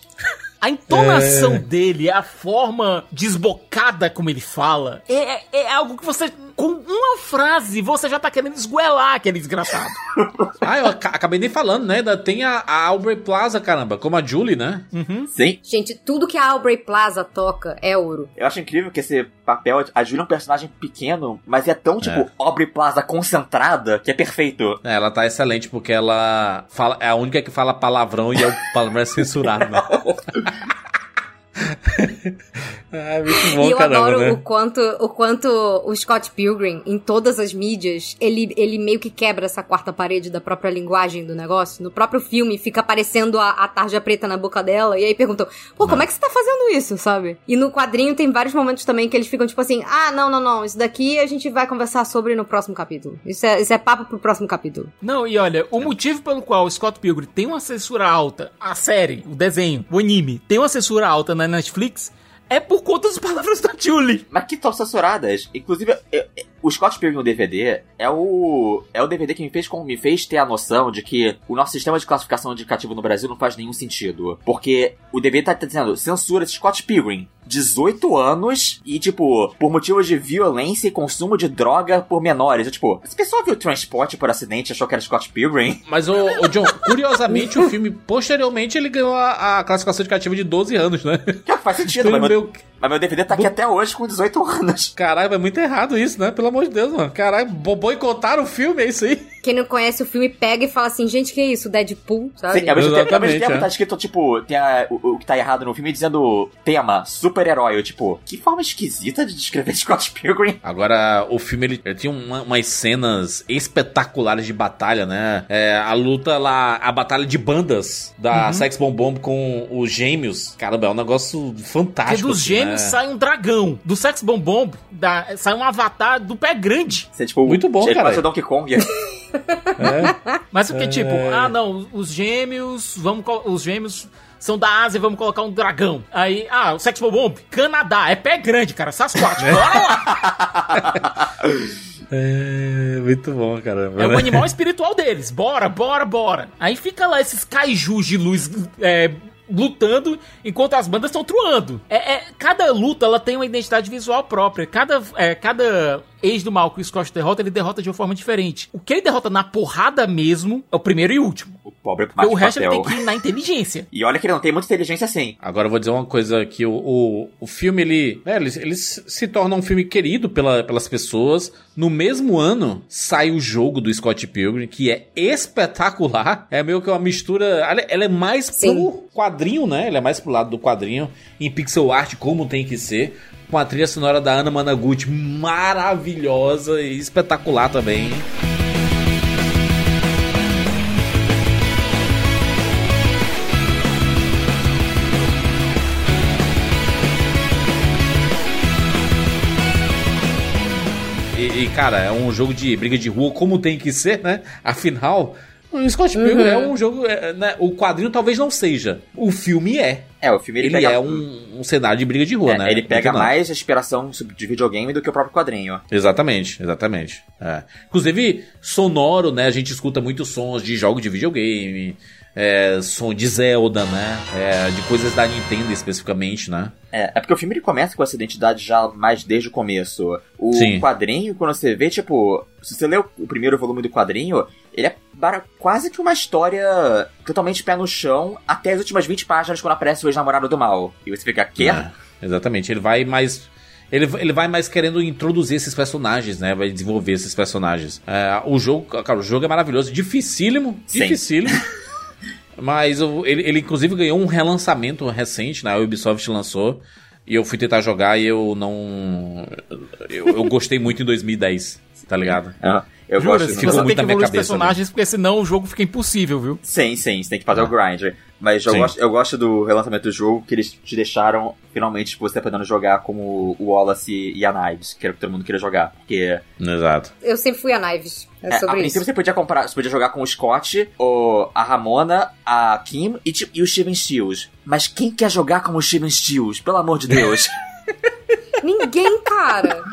A entonação dele, a forma desbocada como ele fala, é, é algo que você, com uma frase, você já tá querendo esguelar aquele desgraçado. Ah, eu aca- acabei nem falando, né? Tem a, a Aubrey Plaza, caramba, como a Julie, né? Sim. Gente, tudo que a Aubrey Plaza toca é ouro. Eu acho incrível que esse papel, a Julia é um personagem pequeno, mas é tão, tipo, Aubrey Plaza concentrada, que é perfeito. É, ela tá excelente porque ela fala, é a única que fala palavrão e é o *laughs* palavrão é censurado, né? *laughs* *laughs* é muito bom, e eu caramba, adoro né? o quanto o quanto o Scott Pilgrim, em todas as mídias, ele, ele meio que quebra essa quarta parede da própria linguagem do negócio. No próprio filme fica aparecendo a, a tarja preta na boca dela, e aí perguntam, pô, como é que você tá fazendo isso, sabe? E no quadrinho tem vários momentos também que eles ficam tipo assim, ah, não, não, não, isso daqui a gente vai conversar sobre no próximo capítulo. Isso é, isso é papo pro próximo capítulo. Não, e olha, o motivo pelo qual o Scott Pilgrim tem uma censura alta, a série, o desenho, o anime, tem uma censura alta na Netflix, é por conta das *laughs* palavras da Julie. Mas que tão censuradas. Inclusive, eu- o Scott Pilgrim no DVD é o é o DVD que me fez com- me fez ter a noção de que o nosso sistema de classificação indicativo no Brasil não faz nenhum sentido. Porque o DVD tá dizendo censura Scott Pilgrim. 18 anos e, tipo, por motivos de violência e consumo de droga por menores. Eu, tipo, esse pessoal viu transporte por acidente e achou que era Scott Pilgrim? Mas, o, John, *laughs* curiosamente, o filme, posteriormente, ele ganhou a, a classificação indicativa de 12 anos, né? Que faz sentido, mas meu, meu- mas meu DVD tá aqui até hoje com 18 anos. Caralho, é muito errado isso, né? Pelo amor de Deus, mano. Caralho, bo- boicotaram o filme, é isso aí? Quem não conhece o filme pega e fala assim, gente, que é isso? Deadpool, sabe? Sim, ao mesmo tempo, ao mesmo Exatamente, tempo é. tá escrito, tipo, tem a- o, o que tá errado no filme dizendo tema, super-herói. Eu, Tipo, que forma esquisita de descrever Scott Pilgrim. Agora, o filme, ele, ele tinha uma- umas cenas espetaculares de batalha, né? É, a luta lá, a batalha de bandas da Sex Bomb Bomb com os gêmeos. Caramba, é um negócio Porque fantástico. dos assim, gêmeos né? sai um dragão, do Sex Bomb Bomb da- sai um avatar do pé grande. Você, tipo, Muito bom, cara. Donkey Kong. *laughs* Mas porque, tipo, ah, não, os gêmeos, vamos, os gêmeos são da Ásia, vamos colocar um dragão. Aí, ah, o Sex Bomb Canadá, é pé grande, cara, Sasquatch, bora lá. *laughs* É, muito bom, caramba. É o animal espiritual deles, bora, bora, bora. Aí fica lá esses kaijus de luz é, lutando enquanto as bandas estão truando. É, é- cada luta ela tem uma identidade visual própria. Cada, é, cada ex do mal que o Scott derrota, ele derrota de uma forma diferente. O que ele derrota na porrada mesmo é o primeiro e último. O pobre Porque o resto ele papel. tem que ir na inteligência. *laughs* E olha que ele não tem muita inteligência assim. Agora eu vou dizer uma coisa que o, o, o filme, ele, é, ele, ele se se torna um filme querido pela, pelas pessoas. No mesmo ano, sai o jogo do Scott Pilgrim, que é espetacular. É meio que uma mistura... Ela, ela é mais Sim. pro quadrinho, né? Ela é mais pro lado do quadrinho, em pixel art, como tem que ser. Com a trilha sonora da Ana Managuchi maravilhosa e espetacular também. E, e, cara, é um jogo de briga de rua, como tem que ser, né? Afinal, o Scott Pilgrim é um jogo. é, né? O quadrinho talvez não seja. O filme é. É, o filme ele, Ele, pega... é um, um cenário de briga de rua, é, né? ele pega mais a inspiração de videogame do que o próprio quadrinho. Exatamente, exatamente. É. Inclusive, sonoro, né? A gente escuta muitos sons de jogos de videogame. É, som de Zelda, né? É, de coisas da Nintendo especificamente, né? É, é porque o filme ele começa com essa identidade já mais desde o começo. O Sim. quadrinho, quando você vê, tipo, se você lê o, primeiro volume do quadrinho, ele é quase que uma história totalmente pé no chão até as últimas 20 páginas quando aparece o ex-namorado do mal. E você fica, quê? É, exatamente. Ele vai mais. Ele, ele vai mais querendo introduzir esses personagens, né? Vai desenvolver esses personagens. É, o jogo, cara, o jogo é maravilhoso. Dificílimo. Sim. Dificílimo. *laughs* Mas o- ele, ele, inclusive, ganhou um relançamento recente, né? A Ubisoft lançou. E eu fui tentar jogar e eu não. Eu, eu gostei muito em 2010, tá ligado? Ah, eu Jura, gosto você tem muito que evoluir os cabeça, personagens, porque senão o jogo fica impossível, viu? Sim, sim, você tem que fazer o grind. Mas eu Sim. gosto, eu gosto do relançamento do jogo que eles te deixaram finalmente tipo, você podendo jogar como o Wallace e a Knives, que era o que todo mundo queria jogar. Porque Exato. Eu sempre fui a Knives. É, é, a sobre princípio isso. você podia comprar, você podia jogar com o Scott, o, a Ramona, a Kim e, tipo, e o Steven Stills. Mas quem quer jogar como o Steven Stills? Pelo amor de Deus. *laughs* Ninguém, cara.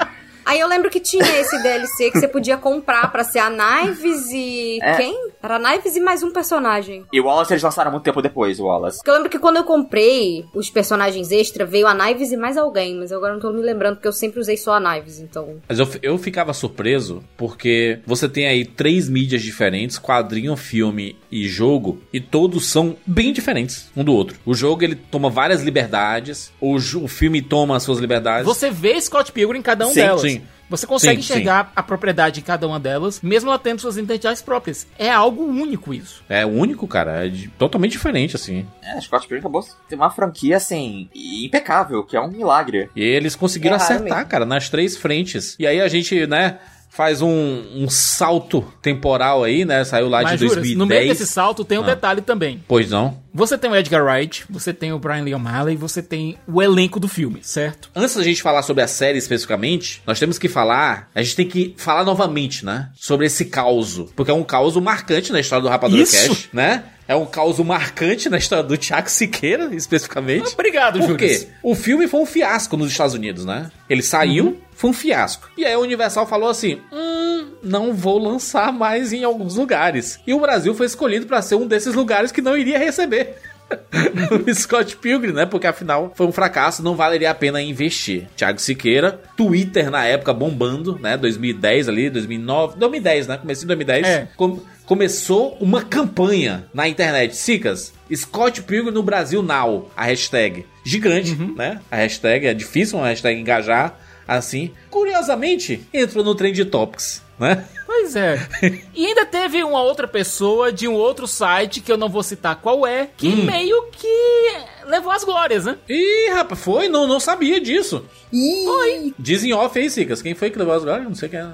Aí eu lembro que tinha esse DLC que você podia comprar pra ser a Knives e. É. Quem? Era a Knives e mais um personagem. e o Wallace eles lançaram muito tempo depois, o Wallace. Porque eu lembro que quando eu comprei os personagens extra, veio a Knives e mais alguém, mas eu agora não tô me lembrando porque eu sempre usei só a Knives, então. Mas eu, eu ficava surpreso porque você tem aí três mídias diferentes, quadrinho, filme e jogo, e todos são bem diferentes um do outro. O jogo ele toma várias liberdades, o, o filme toma as suas liberdades. Você vê Scott Pilgrim em cada um Sim, delas. sim. Você consegue Sim, enxergar a propriedade em cada uma delas, mesmo ela tendo suas identidades próprias. É algo único isso. É único, cara, é de- totalmente diferente assim. É, Scott Pilgrim acabou de ter uma franquia, assim, impecável, que é um milagre. E eles conseguiram É acertar, cara, nas três frentes. E aí a gente, né, faz um, um salto temporal aí, né? Saiu lá Mas de juras, 2010. no meio desse salto tem um Ah. detalhe também. Pois não. Você tem o Edgar Wright, você tem o Brian Lee O'Malley, você tem o elenco do filme, certo? Antes da gente falar sobre a série especificamente, nós temos que falar, a gente tem que falar novamente, né? Sobre esse caos. Porque é um caos marcante na história do Rapadura Isso. Cash, né? É um caos marcante na história do Tiago Siqueira, especificamente. Obrigado, Por quê? O filme foi um fiasco nos Estados Unidos, né? Ele saiu, foi um fiasco. E aí a Universal falou assim: hum, não vou lançar mais em alguns lugares. E o Brasil foi escolhido pra ser um desses lugares que não iria receber. *laughs* o Scott Pilgrim, né? Porque afinal foi um fracasso, não valeria a pena investir. Thiago Siqueira, Twitter na época bombando, né? 2010 ali, 2009, 2010, né? Comecei em 2010. É. Com- começou uma campanha na internet. Sicas, Scott Pilgrim no Brasil Now, a hashtag. Gigante, né? A hashtag é difícil uma hashtag engajar assim. Curiosamente, entrou no Trend Topics, né? Pois é. *laughs* e ainda teve uma outra pessoa de um outro site, que eu não vou citar qual é, que Hum. meio que levou as glórias, né? Ih, rapaz, foi? Não, não sabia disso. Ih! Dizem off aí, Sicas. Quem foi que levou as glórias? Não sei quem é.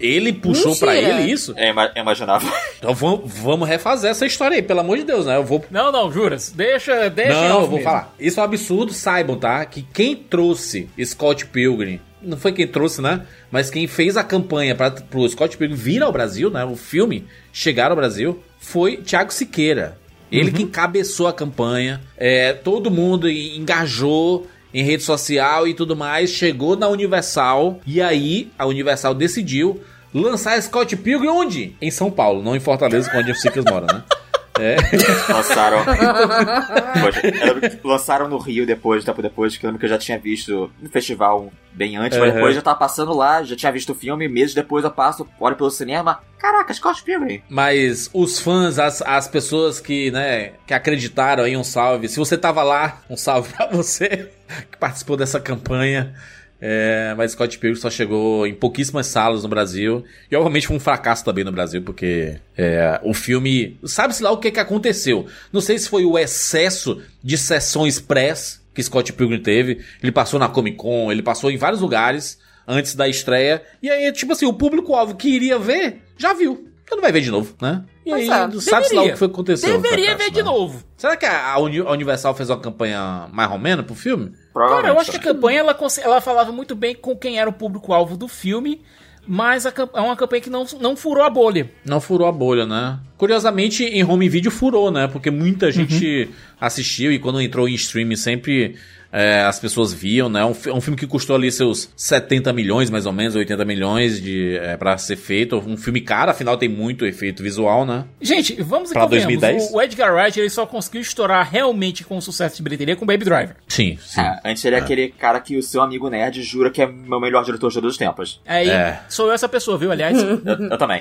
Ele puxou pra ele isso? É, eu imaginava. *laughs* Então vamos, vamos refazer essa história aí, pelo amor de Deus, né? Eu vou. Não, não, juras. Deixa, deixa. não, eu vou mesmo. falar. Isso é um absurdo, saibam, tá? Que quem trouxe Scott Pilgrim, não foi quem trouxe, né? Mas quem fez a campanha para pro Scott Pilgrim vir ao Brasil, né? O filme chegar ao Brasil, foi Thiago Siqueira. Ele que encabeçou a campanha, é, todo mundo engajou em rede social e tudo mais, chegou na Universal e aí a Universal decidiu lançar Scott Pilgrim onde? Em São Paulo, não em Fortaleza, onde o Sicas mora, né? *laughs* É. *laughs* Lançaram. *laughs* Poxa, eu lançaram no Rio depois, tempo depois, que eu lembro que eu já tinha visto no festival bem antes, mas Uhum. depois eu já tava passando lá, já tinha visto o filme, meses depois eu passo, olho pelo cinema. Caraca, Scott Pilgrim. Mas os fãs, as, as pessoas que, né, que acreditaram aí, um salve. Se você tava lá, um salve pra você *laughs* que participou dessa campanha. É, mas Scott Pilgrim só chegou em pouquíssimas salas no Brasil. E obviamente foi um fracasso também no Brasil, porque é, o filme. Sabe-se lá o que, que aconteceu. Não sei se foi o excesso de sessões press que Scott Pilgrim teve. Ele passou na Comic Con, ele passou em vários lugares antes da estreia. E aí, tipo assim, o público-alvo que iria ver, já viu. Então não vai ver de novo, né? E aí, é. sabe-se lá o que foi que aconteceu. Deveria fracasso, ver de né? novo. Será que a, a Uni- a Universal fez uma campanha mais romena pro filme? Cara, eu acho que a campanha ela, ela falava muito bem com quem era o público-alvo do filme, mas a é uma campanha que não, não furou a bolha. Não furou a bolha, né? Curiosamente, em home video furou, né? Porque muita gente assistiu e quando entrou em streaming sempre é, as pessoas viam, né? Um, um filme que custou ali seus 70 milhões, mais ou menos, 80 milhões de, é, pra ser feito. Um filme caro, afinal tem muito efeito visual, né? Gente, vamos Pra convenhamos, 2010? O, o Edgar Wright ele só conseguiu estourar realmente com sucesso de bilheteria com Baby Driver. Sim, sim. É, antes ele é aquele cara que o seu amigo nerd jura que é o melhor diretor de todos os tempos. Aí, É. sou eu essa pessoa, viu? Aliás, *laughs* Eu, eu também.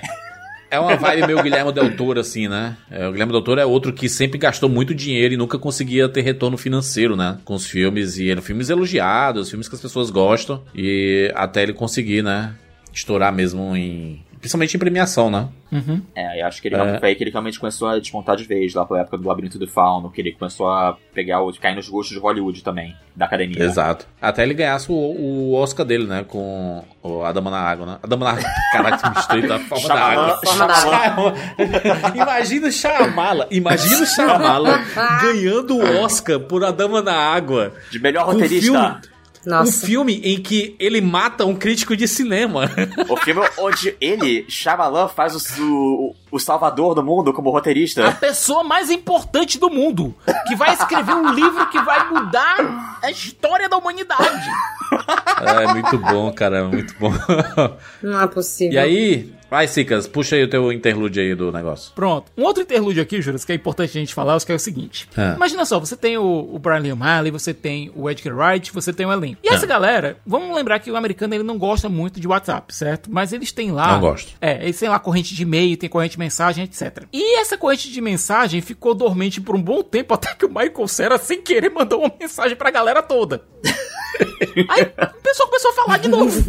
É uma vibe meio Guilherme Del Toro, assim, né? É, o Guilherme Del Toro é outro que sempre gastou muito dinheiro e nunca conseguia ter retorno financeiro, né? Com os filmes. E eram filmes elogiados, filmes que as pessoas gostam. E até ele conseguir, né? Estourar mesmo em. Principalmente em premiação, né? Uhum. É, eu acho que ele É. foi aí que ele realmente começou a despontar de vez, lá pela época do Labirinto do Fauno, que ele começou a pegar o, cair nos gostos de Hollywood também, da academia. Exato. Até ele ganhasse o, o Oscar dele, né? Com o A Dama na Água, né? A Dama na Água. *laughs* Caraca, se misturei da forma da Shyamalan- água. Forma da água. *laughs* Imagina o Shyamala. Imagina o Shyamala *laughs* ganhando o Oscar por A Dama na Água. De melhor roteirista. filme- Um Nossa. filme em que ele mata um crítico de cinema. O filme onde ele, Shyamalan, faz o, o, o salvador do mundo como a roteirista. pessoa mais importante do mundo, que vai escrever um livro que vai mudar a história da humanidade. É muito bom, cara, muito bom. Não é possível. E aí, vai, Sicas, puxa aí o teu interlude aí do negócio. Pronto. Um outro interlúdio aqui, Juras, que é importante a gente falar, que é o seguinte. É. Imagina só, você tem o, o Brian Lee O'Malley, você tem o Edgar Wright, você tem o elenco. E essa É. galera, vamos lembrar que o americano ele não gosta muito de WhatsApp, certo? Mas eles têm lá... Não gosto. É, eles têm lá corrente de e-mail, tem corrente de mensagem, etc. E essa corrente de mensagem ficou dormente por um bom tempo, *laughs* até que o Michael Cera, sem querer, mandou uma mensagem pra galera toda. Aí o pessoal começou a falar de novo.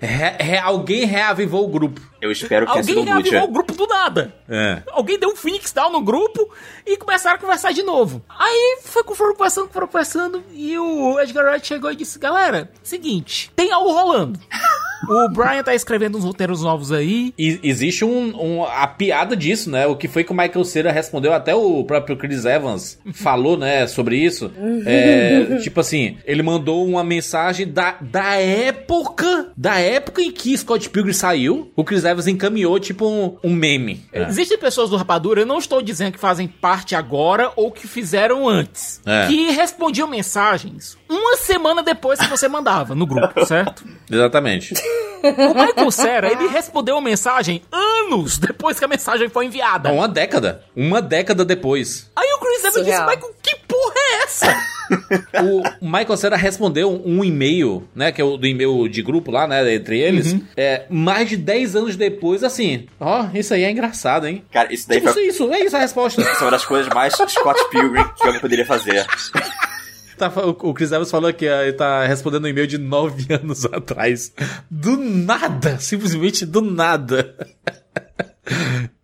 Re- re- alguém reavivou o grupo. Eu espero que Alguém reavivou o grupo do nada. É. Alguém deu um Phoenix Down no grupo e começaram a conversar de novo. Aí foi, foram conversando, foram conversando e o Edgar Wright chegou e disse: Galera, seguinte, tem algo rolando. O Brian tá escrevendo uns roteiros novos aí. E existe um, um- a piada disso, né? O que foi que o Michael Cera respondeu, até o próprio Chris Evans falou, né, sobre isso. É, *laughs* tipo assim, ele mandou uma mensagem da, da época, da época em que Scott Pilgrim saiu. O Chris Evans encaminhou, tipo, um, um meme. É. Existem pessoas do Rapadura, eu não estou dizendo que fazem parte agora ou que fizeram antes, É. que respondiam mensagens uma semana depois que você mandava no grupo, *laughs* certo? Exatamente. O Michael Cera, ele respondeu a mensagem anos depois que a mensagem foi enviada. Uma década. Uma década depois. Aí o Chris Evans disse. Michael, que porra é essa? O Michael Cera respondeu um e-mail, né? Que é o do e-mail de grupo lá, né? Entre eles. É, mais de 10 anos depois, assim. Ó, isso aí é engraçado, hein? Cara, isso daí Tipo, isso, foi isso, é isso a resposta. *laughs* isso é uma das coisas mais Scott Pilgrim que alguém poderia fazer. *laughs* Tá, o, o Chris Evans falou que ele tá respondendo um e-mail de 9 *laughs* anos atrás. Do nada! Simplesmente do nada.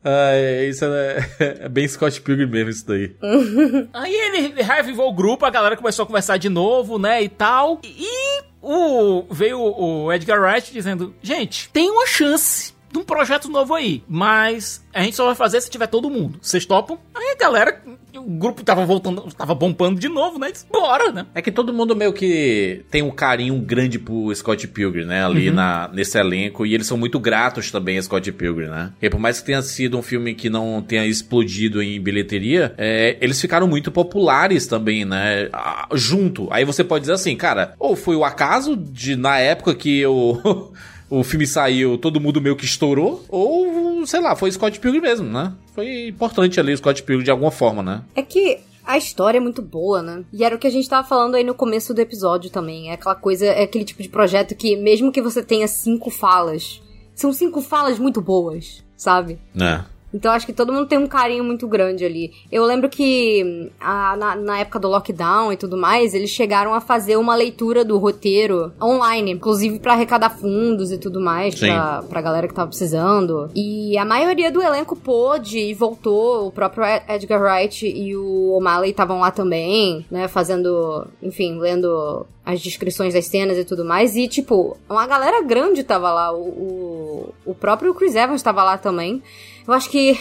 Ah, é, isso é, é bem Scott Pilgrim mesmo, isso daí. *laughs* Aí ele reavivou o grupo, a galera começou a conversar de novo, né, e tal. E o, veio o Edgar Wright dizendo, gente, tem uma chance de um projeto novo aí, mas a gente só vai fazer se tiver todo mundo. Vocês topam? Aí a galera, o grupo tava voltando, tava bombando de novo, né, disse, bora, né. É que todo mundo meio que tem um carinho grande pro Scott Pilgrim, né? Ali na, nesse elenco. E eles são muito gratos também a Scott Pilgrim, né? E por mais que tenha sido um filme que não tenha explodido em bilheteria, é, eles ficaram muito populares também, né? Ah, junto. Aí você pode dizer assim, cara, ou foi o acaso de na época que o. *laughs* O filme saiu, todo mundo meio que estourou, ou, sei lá, foi Scott Pilgrim mesmo, né? Foi importante ali o Scott Pilgrim de alguma forma, né? É que a história é muito boa, né? E era o que a gente tava falando aí no começo do episódio também. É aquela coisa, é aquele tipo de projeto que, mesmo que você tenha cinco falas, são cinco falas muito boas, sabe? Né? Então acho que todo mundo tem um carinho muito grande ali. Eu lembro que a- na, na época do lockdown e tudo mais, eles chegaram a fazer uma leitura do roteiro online, inclusive pra arrecadar fundos e tudo mais, Sim. pra, pra galera que tava precisando. E a maioria do elenco pôde e voltou. O próprio Ed- Edgar Wright e o O'Malley estavam lá também, né, fazendo, enfim, lendo as descrições das cenas e tudo mais. E, tipo, uma galera grande tava lá. O, o, o próprio Chris Evans tava lá também. Eu acho que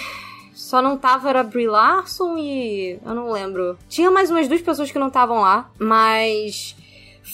só não tava era Brie Larson e. Eu não lembro. Tinha mais umas duas pessoas que não estavam lá, mas.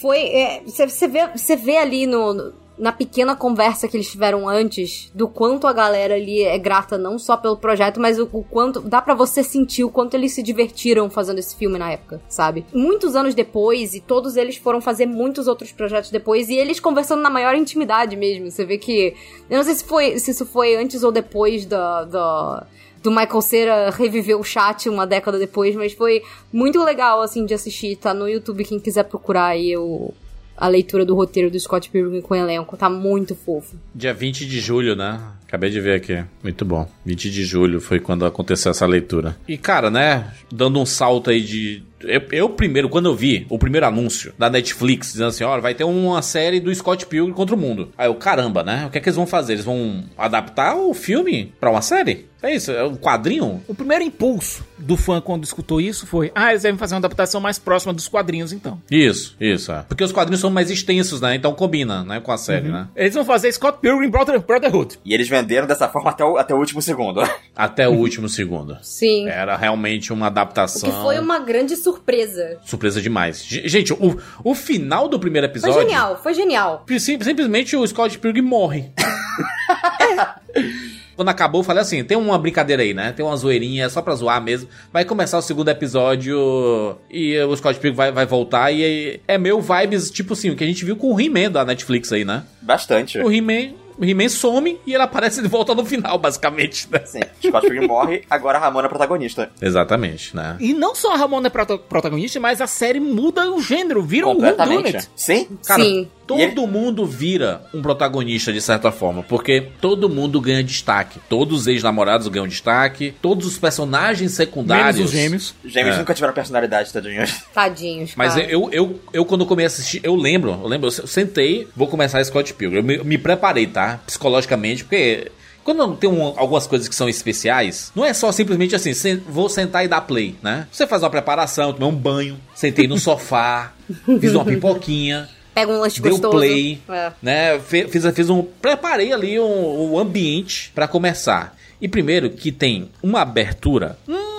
Foi. Você vê, você vê ali no. no- na pequena conversa que eles tiveram antes, do quanto a galera ali é grata não só pelo projeto, mas o, o quanto. Dá pra você sentir o quanto eles se divertiram fazendo esse filme na época, sabe? Muitos anos depois, e todos eles foram fazer muitos outros projetos depois, e eles conversando na maior intimidade mesmo. Você vê que. Eu não sei se, foi, se isso foi antes ou depois da. da do Michael Cera reviver o chat uma década depois, mas foi muito legal, assim, de assistir. Tá no YouTube, quem quiser procurar aí o, a leitura do roteiro do Scott Pilgrim com o elenco. Tá muito fofo. Dia 20 de julho, né? Acabei de ver aqui. Muito bom. 20 de julho foi quando aconteceu essa leitura. E, cara, né? Dando um salto aí de. Eu, eu primeiro, quando eu vi o primeiro anúncio da Netflix, dizendo assim: olha, vai ter uma série do Scott Pilgrim contra o mundo. Aí eu, caramba, né? O que é que eles vão fazer? Eles vão adaptar o filme pra uma série? É isso? É um quadrinho? O primeiro impulso do fã quando escutou isso foi: ah, eles devem fazer uma adaptação mais próxima dos quadrinhos, então. Isso, isso. É. Porque os quadrinhos são mais extensos, né? Então combina, né? Com a série, né? Eles vão fazer Scott Pilgrim Brother, Brotherhood. E eles venderam dessa forma até o, até o último segundo. *laughs* Até o último segundo. Sim. Era realmente uma O adaptação. que foi uma grande surpresa. Surpresa demais. G- Gente, o, o final do primeiro Foi episódio. genial, foi genial. sim- simplesmente o Scott Pilgrim morre. *laughs* Quando acabou, eu falei assim: tem uma brincadeira aí, né? Tem uma zoeirinha, é só pra zoar mesmo. Vai começar o segundo episódio e o Scott Pilgrim vai, vai voltar. E aí é meu vibes, tipo assim, o que a gente viu com o He-Man da Netflix aí, né? Bastante. O He-Man. O He-Man some e ele aparece de volta no final, basicamente. Né? Sim. Scott Pilgrim morre, agora a Ramona é protagonista. Exatamente, né? E não só a Ramona é prota- protagonista, mas a série muda o gênero, vira um Completamente. whodunit. Sim. Cara, Sim. Todo mundo vira um protagonista de certa forma, porque todo mundo ganha destaque. Todos os ex-namorados ganham destaque, todos os personagens secundários. Menos os gêmeos. Os gêmeos É. nunca tiveram personalidade, tadinhos. *laughs* Tadinhos. Mas cara. eu, eu, eu, quando comecei a assistir, eu lembro, eu lembro, eu sentei, vou começar Scott Pilgrim. Eu me, me preparei, tá? Psicologicamente, porque quando tem um- algumas coisas que são especiais, não é só simplesmente assim, sen- vou sentar e dar play, né? Você faz uma preparação, tomei um banho, sentei no sofá, *laughs* fiz uma pipoquinha, Pega um lanche deu gostoso. play, É. né? Fiz, fiz um. Preparei ali um, um ambiente pra começar. E primeiro que tem uma abertura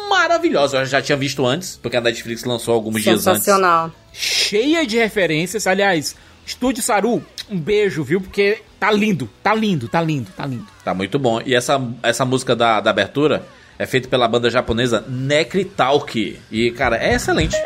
maravilhosa. Eu já tinha visto antes, porque a Netflix lançou alguns dias antes. Sensacional. Cheia de referências. Aliás, Estúdio Saru, um beijo, viu? Porque tá lindo, tá lindo, tá lindo, tá lindo. Tá muito bom. E essa, essa música da, da abertura é feita pela banda japonesa Nekritalki. E, cara, é excelente.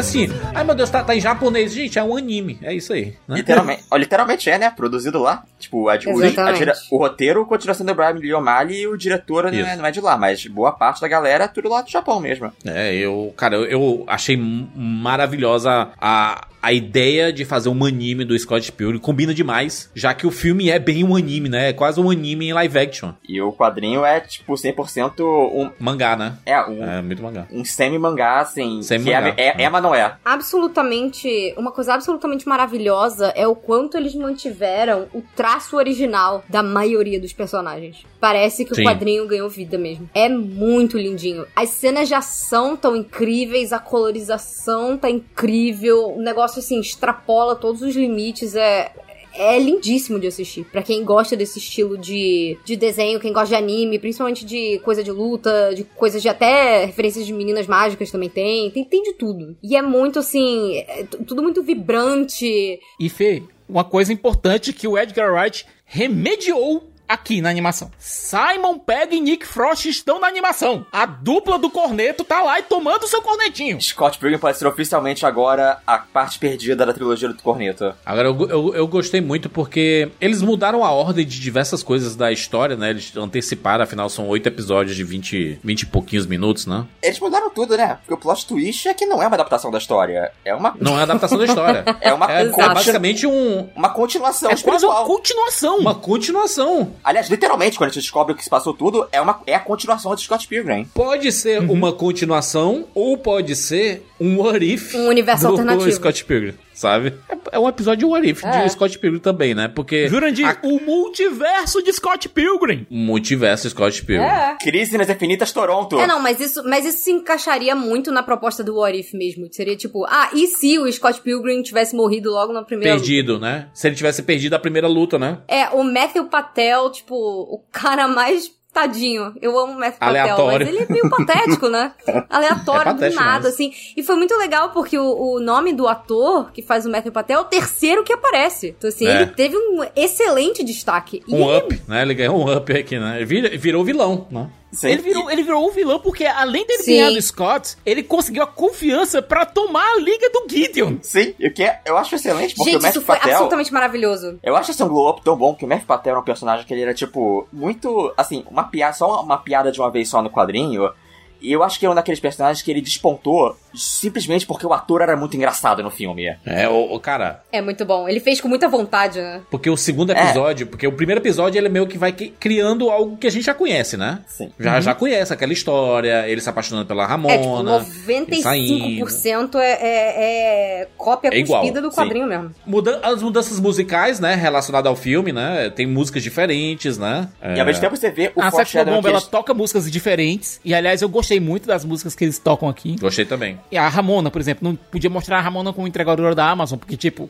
Assim, ai meu Deus, tá, tá em japonês. Gente, é um anime. É isso aí. Né? Literalmente, literalmente é, né? Produzido lá. Tipo, a, o, a dire- o roteiro continua sendo o Brian Lee O'Malley e o diretor não é, Isso. não é de lá, mas boa parte da galera é tudo lá do Japão mesmo. É, eu, cara, eu, eu achei maravilhosa a, a ideia de fazer um anime do Scott Pilgrim. Combina demais, já que o filme é bem um anime, né? É quase um anime em live action. E o quadrinho é, tipo, 100% um. Mangá, né? É, um, É, muito mangá. um semi-mangá, assim. Semi-mangá, é, é, é, mas não é. Absolutamente. Uma coisa absolutamente maravilhosa é o quanto eles mantiveram o traço original da maioria dos personagens. Parece que Sim. o quadrinho ganhou vida mesmo. É muito lindinho. As cenas de ação tão incríveis, a colorização tá incrível. O negócio, assim, extrapola todos os limites. É. É lindíssimo de assistir. Pra quem gosta desse estilo de, de desenho, quem gosta de anime, principalmente de coisa de luta, de coisas de até referências de meninas mágicas também tem. Tem, tem de tudo. E é muito assim, é tudo muito vibrante. E Fê, uma coisa importante que o Edgar Wright remediou aqui na animação. Simon Pegg e Nick Frost estão na animação. A dupla do corneto tá lá e tomando seu cornetinho. Scott Pilgrim pode ser oficialmente agora a parte perdida da trilogia do Corneto. Agora, eu, eu, eu gostei muito porque eles mudaram a ordem de diversas coisas da história, né? Eles anteciparam, afinal, são oito episódios de 20, 20 e pouquinhos minutos, né? Eles mudaram tudo, né? Porque o plot twist é que não é uma adaptação da história. É uma. Não é adaptação da história. *laughs* É uma, É, é basicamente um, uma continuação É quase uma continuação. uma continuação. Aliás, literalmente, quando a gente descobre o que se passou tudo, é, uma, é a continuação de Scott Pilgrim. Pode ser uma continuação ou pode ser um what if Um universo do alternativo. Scott Pilgrim, sabe? É, é um episódio de what if É. de Scott Pilgrim também, né? Porque Jurandir, a- o multiverso de Scott Pilgrim. multiverso Scott Pilgrim. É. Crise nas Infinitas Toronto. É, não, mas isso, mas isso se encaixaria muito na proposta do What If mesmo. Seria tipo, ah, e se o Scott Pilgrim tivesse morrido logo na primeira luta? Perdido, né? Se ele tivesse perdido a primeira luta, né? É, o Matthew Patel, tipo, o cara mais tadinho. Eu amo o Matthew Aleatório. Patel, mas ele é meio patético, né? *laughs* Aleatório É patético do nada, mesmo. assim. E foi muito legal porque o, o nome do ator que faz o Matthew Patel é o terceiro que aparece. Então, assim, É. ele teve um excelente destaque. E Um ele- up, né? Ele ganhou um up aqui, né? Ele virou vilão, né? Sim. Ele virou, ele virou o vilão porque, além dele Sim. ganhar do Scott, ele conseguiu a confiança pra tomar a liga do Gideon. Sim, o que é- eu acho excelente, porque Gente, o Matthew isso foi Patel... absolutamente maravilhoso. Eu acho esse um glow up tão bom que o Matthew Patel era um personagem que ele era, tipo, muito, assim, uma piada, só uma, uma piada de uma vez só no quadrinho. E eu acho que é um daqueles personagens que ele despontou simplesmente porque o ator era muito engraçado no filme. É, o, o cara, É muito bom. Ele fez com muita vontade, né? porque o segundo episódio, porque o primeiro episódio ele é meio que vai criando algo que a gente já conhece, né? Sim. Já, já conhece aquela história, ele se apaixonando pela Ramona. É, tipo, ele saindo. 95% é, é, é cópia É igual, cuspida do sim. quadrinho mesmo. Muda as mudanças musicais, né? Relacionadas ao filme, né? Tem músicas diferentes, né? E ao mesmo tempo você vê o a Sexo Bomba, que ela toca músicas diferentes. E, aliás, eu gostei muito das músicas que eles tocam aqui. Gostei também. E a Ramona, por exemplo, não podia mostrar a Ramona como entregadora da Amazon, porque, tipo,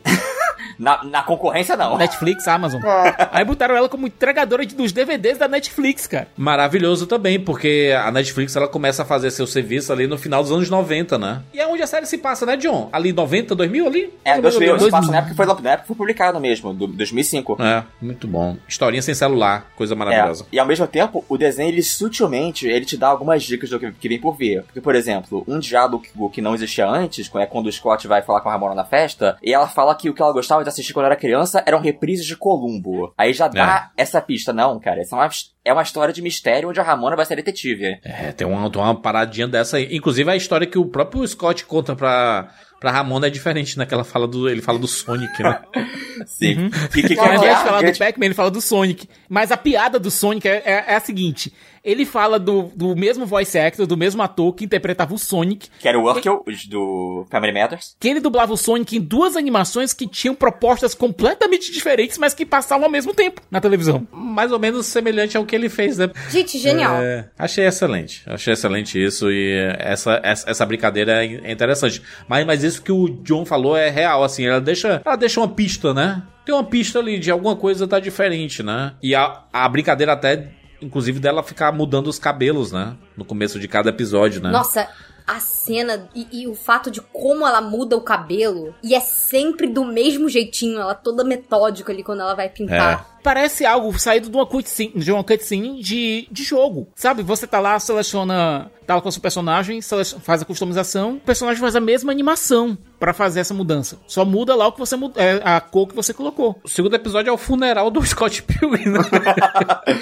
Na, na concorrência, não. Netflix, Amazon. É. Aí botaram ela como entregadora de- dos DVDs da Netflix, cara. Maravilhoso também, porque a Netflix ela começa a fazer seu serviço ali no final dos anos 90, né? E é onde a série se passa, né, John? Ali 90, 2000 ali? É, 2000, Dois se passa mil. na época que foi, na época que foi publicado mesmo, do 2005. É, muito bom. Historinha sem celular, coisa maravilhosa. É, e ao mesmo tempo, o desenho, ele sutilmente, ele te dá algumas dicas do que, que vem por vir. Porque, por exemplo, um diálogo que, que não existia antes, é quando o Scott vai falar com a Ramona na festa, e ela fala que o que ela gostava de assistir quando era criança eram reprises de Columbo. Aí já dá essa pista. Não, cara, essa é uma, é uma história de mistério onde a Ramona vai ser detetive. É, tem uma, tem uma paradinha dessa aí. Inclusive a história que o próprio Scott conta pra, pra Ramona é diferente, né? Que ela fala do, ele fala do Sonic, né? *laughs* Sim. Que, que, que, Ao que invés é de a falar do Pac-Man, ele fala do Sonic. Mas a piada do Sonic é, é- é a seguinte: ele fala do, do mesmo voice actor, do mesmo ator que interpretava o Sonic, Que era o Urkel, do Family Matters. que ele dublava o Sonic em duas animações que tinham propostas completamente diferentes, mas que passavam ao mesmo tempo na televisão. Mais ou menos semelhante ao que ele fez, né? Gente, genial. É, achei excelente. Achei excelente isso e essa, essa, essa brincadeira é interessante. Mas, mas isso que o John falou é real, assim. Ela deixa, ela deixa uma pista, né? Tem uma pista ali de alguma coisa tá diferente, né? E a, a brincadeira até, inclusive, dela ficar mudando os cabelos, né? No começo de cada episódio, né? Nossa, a cena e, e o fato de como ela muda o cabelo e é sempre do mesmo jeitinho, ela toda metódica ali quando ela vai pintar. Parece algo saído de uma cutscene, de, uma cutscene de, de jogo. Sabe? Você tá lá, seleciona. Tá lá com o seu personagem, seleciona- faz a customização, o personagem faz a mesma animação pra fazer essa mudança. Só muda lá o que você mu- é, a cor que você colocou. O segundo episódio é o funeral do *laughs* Scott Pilgrim, né? *laughs*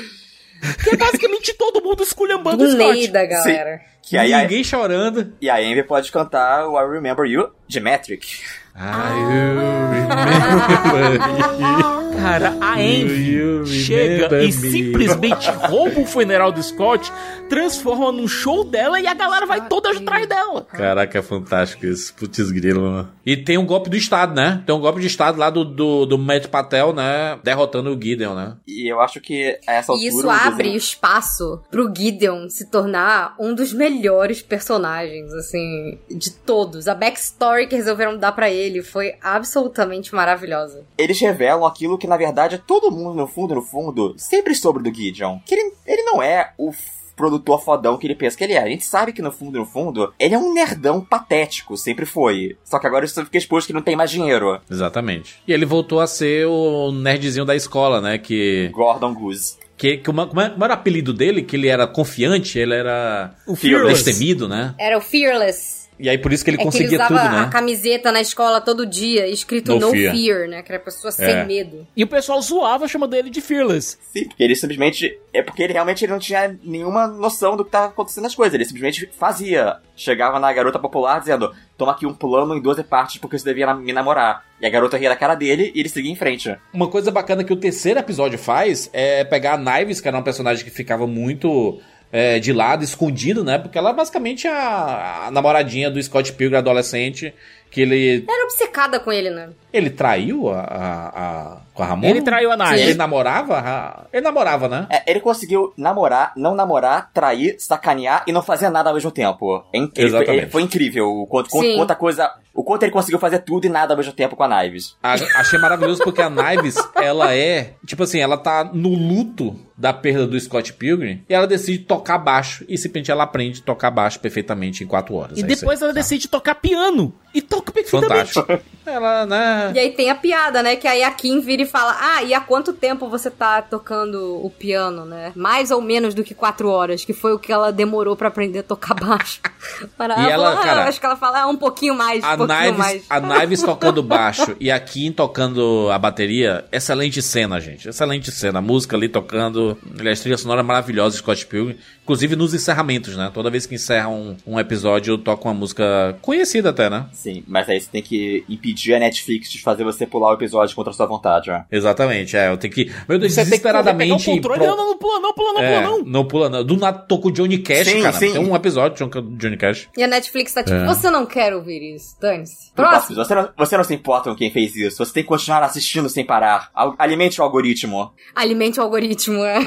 Que é basicamente todo mundo esculhambando Do o Scott. Neida, galera. Que aí, a- Ninguém chorando. e a Amy pode cantar o I Remember You de Metric. *laughs* Cara, a Envy chega remember e me. simplesmente rouba o funeral do Scott, transforma num show dela e a galera vai toda atrás dela. Caraca, é fantástico isso. Putz grilo, mano. E tem um golpe do Estado, né? Tem um golpe de Estado lá do, do, do Matt Patel, né? Derrotando o Gideon, né? E eu acho que a essa altura... E isso abre desenho- espaço pro Gideon se tornar um dos melhores personagens, assim, de todos. A backstory que resolveram dar pra ele foi absolutamente maravilhosa. Eles revelam aquilo que, na verdade, todo mundo, no fundo, no fundo, sempre soube do Gideon. Que ele, ele não é o produtor fodão que ele pensa que ele é. A gente sabe que, no fundo, no fundo, ele é um nerdão patético, sempre foi. Só que agora isso fica exposto que não tem mais dinheiro. Exatamente. E ele voltou a ser o nerdzinho da escola, né? Que. Gordon Goose. que, que uma, como, é- como era o apelido dele? Que ele era confiante, ele era. O Fearless. Destemido, né? Era o Fearless. E aí por isso que ele é que ele conseguia usava tudo, a né? camiseta na escola todo dia, escrito No No, fear. fear. né? Que era a pessoa sem É. medo. E o pessoal zoava chamando ele de Fearless. Sim, porque ele simplesmente. É porque ele realmente não tinha nenhuma noção do que estava acontecendo nas coisas. Ele simplesmente fazia. Chegava na garota popular dizendo: Toma aqui um plano em 12 partes porque você devia me namorar. E a garota ria da cara dele e ele seguia em frente. Uma coisa bacana que o terceiro episódio faz é pegar a Knives, que era uma personagem que ficava muito é, de lado, escondido, né? Porque ela é basicamente a, a namoradinha do Scott Pilgrim adolescente, que ele era obcecada com ele, né? ele traiu a, a, a com a Ramona. Ele traiu a Naya. Ele namorava? a- Ele namorava, né? É, ele conseguiu namorar, não namorar, trair, sacanear e não fazer nada ao mesmo tempo. É inc- ele foi- Exatamente. ele foi incrível o quanto, quanto- quanta coisa. O quanto ele conseguiu fazer tudo e nada ao mesmo tempo com a Knives. A- achei maravilhoso porque a Knives, *laughs* ela é, tipo assim, ela tá no luto da perda do Scott Pilgrim e ela decide tocar baixo e simplesmente ela aprende a tocar baixo perfeitamente em quatro horas. E É depois aí, ela decide tocar piano. E toca perfeitamente. Fantástico. *laughs* Ela, né? E aí tem a piada, né? Que aí a Kim vira e fala: Ah, e há quanto tempo você tá tocando o piano, né? Mais ou menos do que quatro horas, que foi o que ela demorou pra aprender a tocar baixo. *laughs* Para E ela, fala, "Ah, cara, acho que ela fala: ah, um pouquinho mais, A um pouquinho Knives, mais. a Knives *laughs* tocando baixo e a Kim tocando a bateria. Excelente cena, gente. Excelente cena. A música ali tocando. Aliás, trilha sonora maravilhosa de Scott Pilgrim. Inclusive nos encerramentos, né? Toda vez que encerra um, um episódio, eu toco uma música conhecida até, né? Sim, mas aí você tem que impedir a Netflix de fazer você pular o episódio contra a sua vontade, ó. Exatamente, é. Eu tenho que. Meu Deus, Você tem que pegar o desesperadamente. controle. pro- Não, não, não pula não, pula não, É, pula não. não pula não. Do nada tocou Johnny Cash, Sim, cara. sim. Tem um episódio de Johnny Cash. E a Netflix tá tipo: É. Você não quer ouvir isso, dane-se. Próximo. Você não, você não se importa com quem fez isso. Você tem que continuar assistindo sem parar. Al- Alimente o algoritmo. Alimente o algoritmo, é.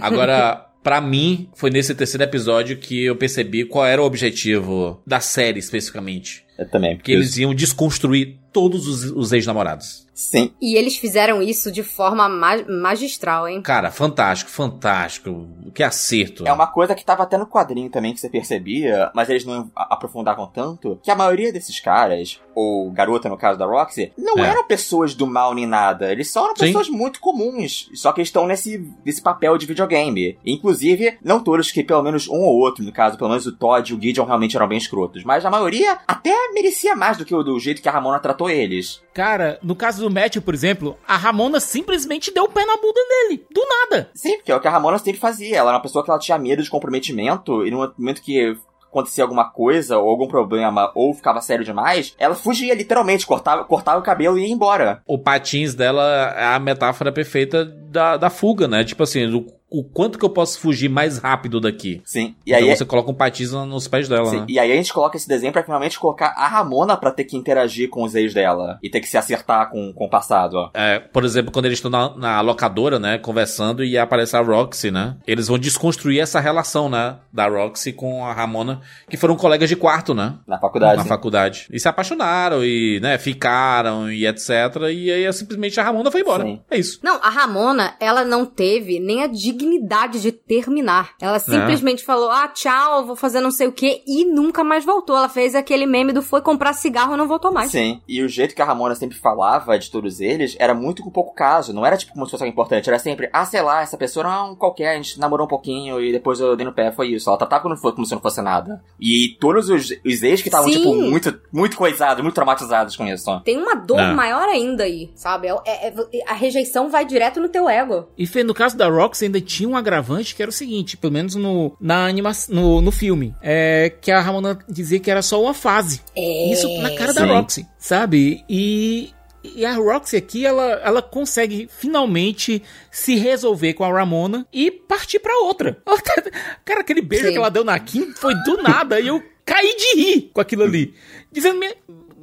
Agora, *laughs* pra mim, foi nesse terceiro episódio que eu percebi qual era o objetivo da série especificamente. Eu também. Que eles iam desconstruir todos os, os ex-namorados. Sim. E eles fizeram isso de forma ma- magistral, hein? Cara, fantástico, fantástico. Que acerto. É uma coisa que tava até no quadrinho também que você percebia, mas eles não aprofundavam tanto, que a maioria desses caras, ou garota no caso da Roxy, não É. eram pessoas do mal nem nada. Eles só eram Sim. pessoas muito comuns. Só que eles estão nesse, nesse papel de videogame. Inclusive, não todos que pelo menos um ou outro, no caso, pelo menos o Todd e o Gideon realmente eram bem escrotos. Mas a maioria até merecia mais do que o do jeito que a Ramona tratou eles. Cara, no caso do Matthew, por exemplo, a Ramona simplesmente deu o pé na bunda dele. Do nada. Sim, porque é o que a Ramona sempre fazia. Ela era uma pessoa que ela tinha medo de comprometimento e no momento que acontecia alguma coisa ou algum problema ou ficava sério demais, ela fugia literalmente, cortava, cortava o cabelo e ia embora. O patins dela é a metáfora perfeita da, da fuga, né? Tipo assim, do, o quanto que eu posso fugir mais rápido daqui. Sim. E então aí, você coloca um patins na- nos pés dela, sim, né? e aí a gente coloca esse desenho pra finalmente colocar a Ramona pra ter que interagir com os ex dela e ter que se acertar com, com o passado, ó. É, por exemplo, quando eles estão na, na locadora, né, conversando e aparece a Roxy, né? Eles vão desconstruir essa relação, né, da Roxy com a Ramona, que foram colegas de quarto, né? Na faculdade. Na sim. faculdade. E se apaixonaram e, né, ficaram e etc. E aí simplesmente a Ramona foi embora. Sim. É isso. Não, a Ramona, ela não teve nem a dignidade de terminar. Ela simplesmente falou, ah, tchau, vou fazer não sei o quê, e nunca mais voltou. Ela fez aquele meme do foi comprar cigarro e não voltou mais. Sim, e o jeito que a Ramona sempre falava de todos eles era muito com pouco caso. Não era tipo como se fosse algo importante. Era sempre, ah, sei lá, essa pessoa não é um qualquer, a gente namorou um pouquinho e depois eu dei no pé, foi isso. Ela tratava como, como se não fosse nada. E todos os, os ex que estavam, tipo, muito, muito coisados, muito traumatizados com isso. Tem uma dor É. maior ainda aí, sabe? É- é- é- a rejeição vai direto no teu ego. E Fê, no caso da Rox ainda tinha um agravante que era o seguinte, pelo menos no, na animação, no, no filme, é que a Ramona dizia que era só uma fase. É, Isso na cara da sim. Roxy, sabe? E, e a Roxy aqui, ela, ela consegue finalmente se resolver com a Ramona e partir pra outra. *laughs* Tá- Cara, aquele beijo Sim. que ela deu na Kim foi do nada e eu caí de rir com aquilo ali. Dizendo,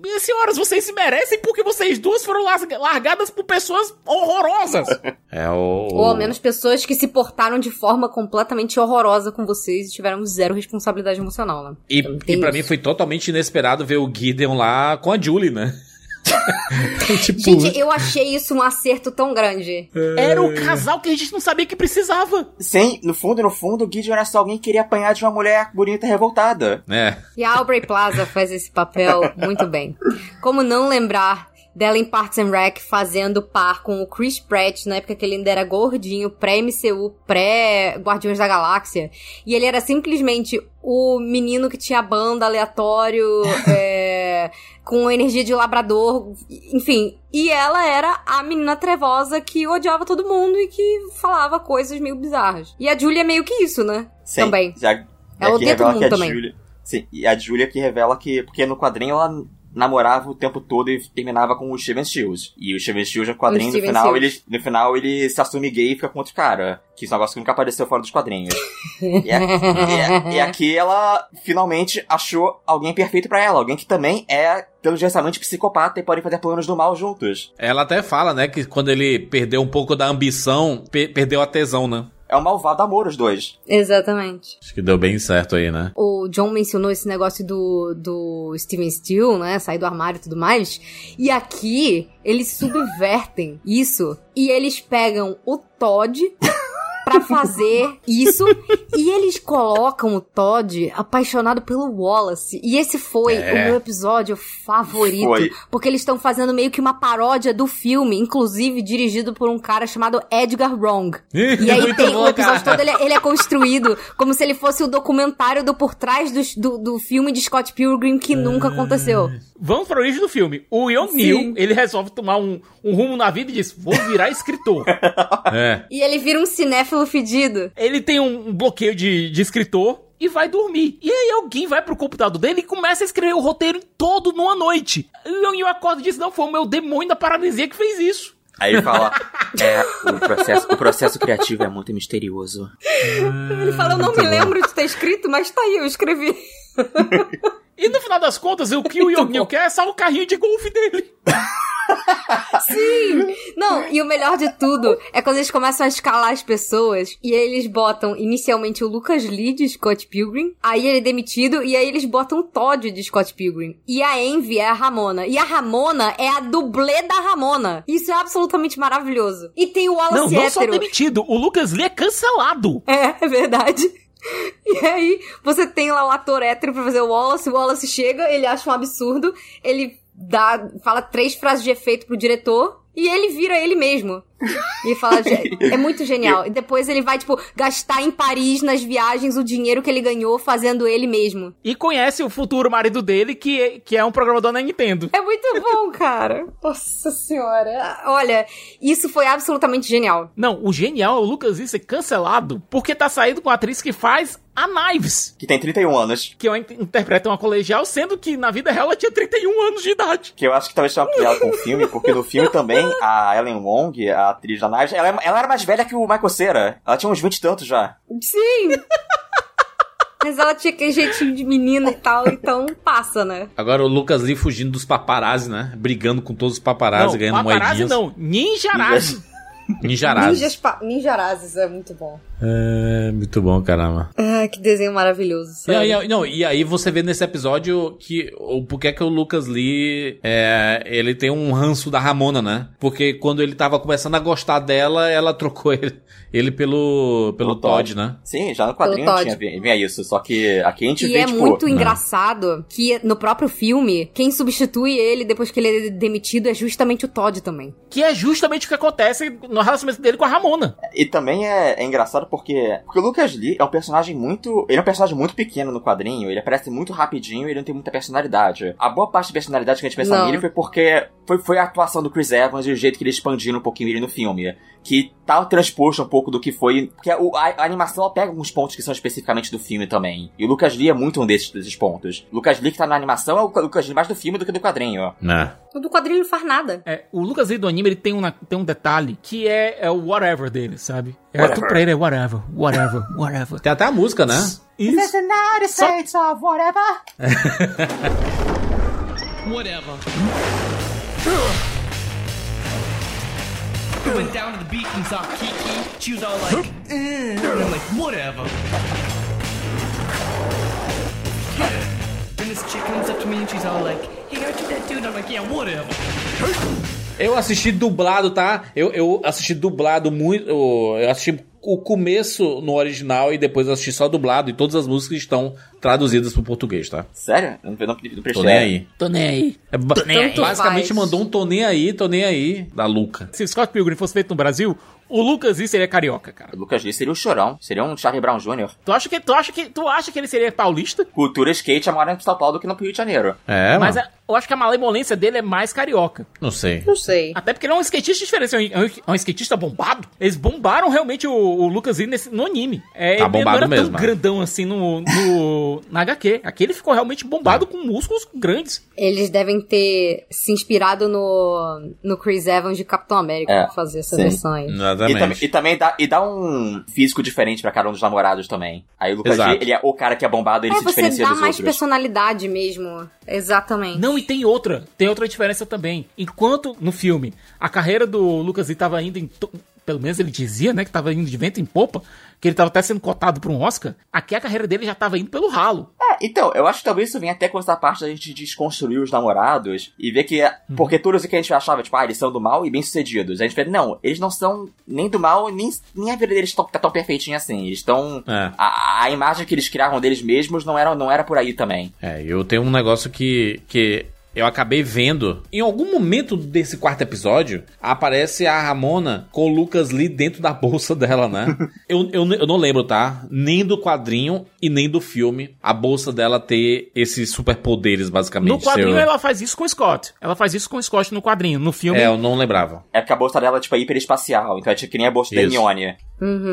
minhas senhoras, vocês se merecem porque vocês duas foram largadas por pessoas horrorosas. *laughs* É o. Ou ao menos pessoas que se portaram de forma completamente horrorosa com vocês e tiveram zero responsabilidade emocional, né? E, e pra isso. mim foi totalmente inesperado ver o Gideon lá com a Julie, né? *laughs* tipo, Gente, eu achei isso um acerto tão grande. Era o casal que a gente não sabia que precisava. Sim, no fundo, no fundo, o Gideon era só alguém que queria apanhar de uma mulher bonita e revoltada. né? E a Aubrey Plaza faz esse papel muito bem. Como não lembrar dela em Parks and Rec fazendo par com o Chris Pratt, na época que ele ainda era gordinho, pré-MCU, pré-Guardiões da Galáxia. E ele era simplesmente o menino que tinha banda aleatório, é, *laughs* com energia de labrador, enfim. E ela era a menina trevosa que odiava todo mundo e que falava coisas meio bizarras. E a Julia é meio que isso, né? Sim, Também. Já, Ela é que odeia todo mundo também. Julia. Sim, e a Julia que revela que. Porque no quadrinho ela namorava o tempo todo e terminava com o Steven Stills. E o Steven Stills, no quadrinho, no final, ele, no final, ele se assume gay e fica com outro cara. Que esse negócio que nunca apareceu fora dos quadrinhos. *laughs* e, a- e a- e aqui ela finalmente achou alguém perfeito pra ela. Alguém que também é, pelo gerenciamento, psicopata e podem fazer planos do mal juntos. Ela até fala, né, que quando ele perdeu um pouco da ambição, pe- perdeu a tesão, né? É um malvado amor, os dois. Exatamente. Acho que deu bem certo aí, né? O John mencionou esse negócio do, do Steven Steele, né? Sair do armário e tudo mais. E aqui, eles subvertem isso. E eles pegam o Todd pra fazer isso. e eles colocam o Todd apaixonado pelo Wallace. E esse foi É. o meu episódio favorito. Foi. Porque eles estão fazendo meio que uma paródia do filme, inclusive dirigido por um cara chamado Edgar Wrong. E aí Muito tem bom, o episódio cara. todo, ele, é- ele é construído como se ele fosse o documentário do por trás dos- do, do filme de Scott Pilgrim que nunca aconteceu. Vamos pra origem do filme. O Young. Neil, ele resolve tomar um, um rumo na vida e diz: Vou virar escritor. *laughs* É. E ele vira um cinéfilo fedido. ele tem um, um bloqueio de, de escritor e vai dormir. E aí alguém vai pro computador dele e começa a escrever o roteiro todo numa noite. E o Young Neil acorda e diz: Não, foi o meu demônio da paralisia que fez isso. Aí ele fala: É, o processo, o processo criativo é muito misterioso. Ele fala, eu não me lembro de ter escrito, mas tá aí, eu escrevi. *laughs* E no final das contas, o que o Young Neil quer é só o carrinho de golfe dele. *laughs* Sim! Não, e o melhor de tudo é quando eles começam a escalar as pessoas e aí eles botam inicialmente o Lucas Lee de Scott Pilgrim, aí ele é demitido e aí eles botam o Todd de Scott Pilgrim. E a Envy é a Ramona. E a Ramona é a dublê da Ramona. Isso é absolutamente maravilhoso. E tem o Não, Wallace não só hétero. demitido, o Lucas Lee é cancelado. É, é verdade. *laughs* E aí, você tem lá o ator hétero pra fazer o Wallace, o Wallace chega, ele acha um absurdo, ele dá, fala três frases de efeito pro diretor, e ele vira ele mesmo. E fala, "Ge- *laughs* é muito genial. E depois ele vai, tipo, gastar em Paris, nas viagens, o dinheiro que ele ganhou fazendo ele mesmo. E conhece o futuro marido dele, que, é- que é um programador na Nintendo. É muito bom, cara. Nossa senhora. Olha, isso foi absolutamente genial. Não, o genial é o Lucas Lee ser cancelado porque tá saindo com a atriz que faz a Knives. Que tem 31 anos. Que in- interpreta uma colegial, sendo que na vida real ela tinha 31 anos de idade. Que eu acho que talvez seja uma piada com o filme, porque no filme também a Ellen Wong, a atriz da Knives, ela, ela era mais velha que o Michael Cera. Ela tinha uns 20 e tantos já. Sim! *laughs* Mas ela tinha aquele jeitinho de menina e tal, então passa, né? Agora o Lucas Lee fugindo dos paparazzi, né? Brigando com todos os paparazzi, não, ganhando paparazzi moedinhas. não, ninjarazi. Ninjarazzi. Ninjas *laughs* pa- Ninjarazes é muito bom. É, muito bom, caramba. Ah, que desenho maravilhoso. E sério. aí, não, e aí você vê nesse episódio que o porquê que o Lucas Lee é, ele tem um ranço da Ramona, né? Porque quando ele tava começando a gostar dela, ela *laughs* trocou ele, ele pelo, pelo Todd, Todd. né? Sim, já no quadrinho tinha, vi- vinha isso. Só que aqui a gente E vê, é tipo... muito né? engraçado que no próprio filme, quem substitui ele depois que ele é demitido é justamente o Todd também. Que é justamente o que acontece no relacionamento dele com a Ramona. E também é, é engraçado porque, porque o Lucas Lee é um personagem muito. Ele é um personagem muito pequeno no quadrinho, ele aparece muito rapidinho e ele não tem muita personalidade. A boa parte da personalidade que a gente pensa Não. nele foi porque foi, foi a atuação do Chris Evans e o jeito que eles expandiram um pouquinho ele no filme. Que tá transposto um pouco do que foi. Porque a, a- a animação ela pega alguns pontos que são especificamente do filme também. E o Lucas Lee é muito um desses, desses pontos. O Lucas Lee que tá na animação é o Lucas Lee mais do filme do que do quadrinho. Né? O do quadrinho não faz nada. É, o Lucas Lee do anime, ele tem, uma, tem um detalhe que é, é o whatever dele, sabe? É Whatever. tudo pra ele é whatever, whatever, *laughs* whatever. Tem até a música, né? Isso. Só- Whatever. *laughs* We went down to the beach and saw Kiki. She was all like, I'm like, whatever. And this chick comes up to me and she's all like, hey, aren't you that dude? I'm like, yeah, whatever. Eu assisti dublado, tá? Eu, eu assisti dublado muito. Eu assisti o começo no original e depois assisti só dublado. E todas as músicas estão traduzidas pro português, tá? Sério? Eu não, não, não prestei. Tô nem aí. Tô nem aí. É ba- nem aí. basicamente faz. mandou um tô nem aí, tô nem aí da Luca. Se Scott Pilgrim fosse feito no Brasil, o Lucas Lee seria carioca, cara. O Lucas Lee seria o chorão, seria um Charlie Brown Jr. Tu acha que, tu acha que, tu acha que ele seria paulista? Cultura skate é maior em São Paulo do que no Rio de Janeiro. É, Mas é, eu acho que a malemolência dele é mais carioca. Não sei. Não sei. Até porque ele é um skatista diferente, é um, é um skatista bombado. Eles bombaram realmente o, o Lucas Lee nesse, no anime. É, Tá ele bombado não era mesmo, tão é. grandão assim no, no, na HQ. Aqui ele ficou realmente bombado com músculos grandes. Eles devem ter se inspirado no, no Chris Evans de Capitão América É, pra fazer essa sim. versão aí. E, Exatamente. tam- e também dá, e dá um físico diferente pra cada um dos namorados também. Aí o Lucas. Lee, ele é o cara que é bombado, ele É, se você diferencia dá dos mais outros. personalidade mesmo. Exatamente. Não, e tem outra. Tem outra diferença também. Enquanto no filme a carreira do Lucas Lee tava indo em. to- Pelo menos ele dizia, né? Que tava indo de vento em popa. Que ele tava até sendo cotado pra um Oscar. Aqui a carreira dele já tava indo pelo ralo. É, então, eu acho que talvez isso venha até com essa parte da gente desconstruir os namorados e ver que. é- Porque tudo isso que a gente achava, tipo, ah, eles são do mal e bem-sucedidos. A gente vê, não, eles não são nem do mal, nem, nem a vida deles tão- tá tão perfeitinha assim. Eles estão. É. A, a imagem que eles criavam deles mesmos não era, não era por aí também. É, eu tenho um negócio que, que eu acabei vendo. Em algum momento desse quarto episódio, aparece a Ramona com o Lucas Lee dentro da bolsa dela, né? *laughs* eu, eu, eu não lembro, tá? Nem do quadrinho e nem do filme. A bolsa dela ter esses superpoderes, basicamente. No quadrinho Ser- ela faz isso com o Scott. Ela faz isso com o Scott no quadrinho. No filme. É, eu não lembrava. É porque a bolsa dela, tipo, é hiperespacial. Então é tipo que nem a bolsa da Isso. Hermione.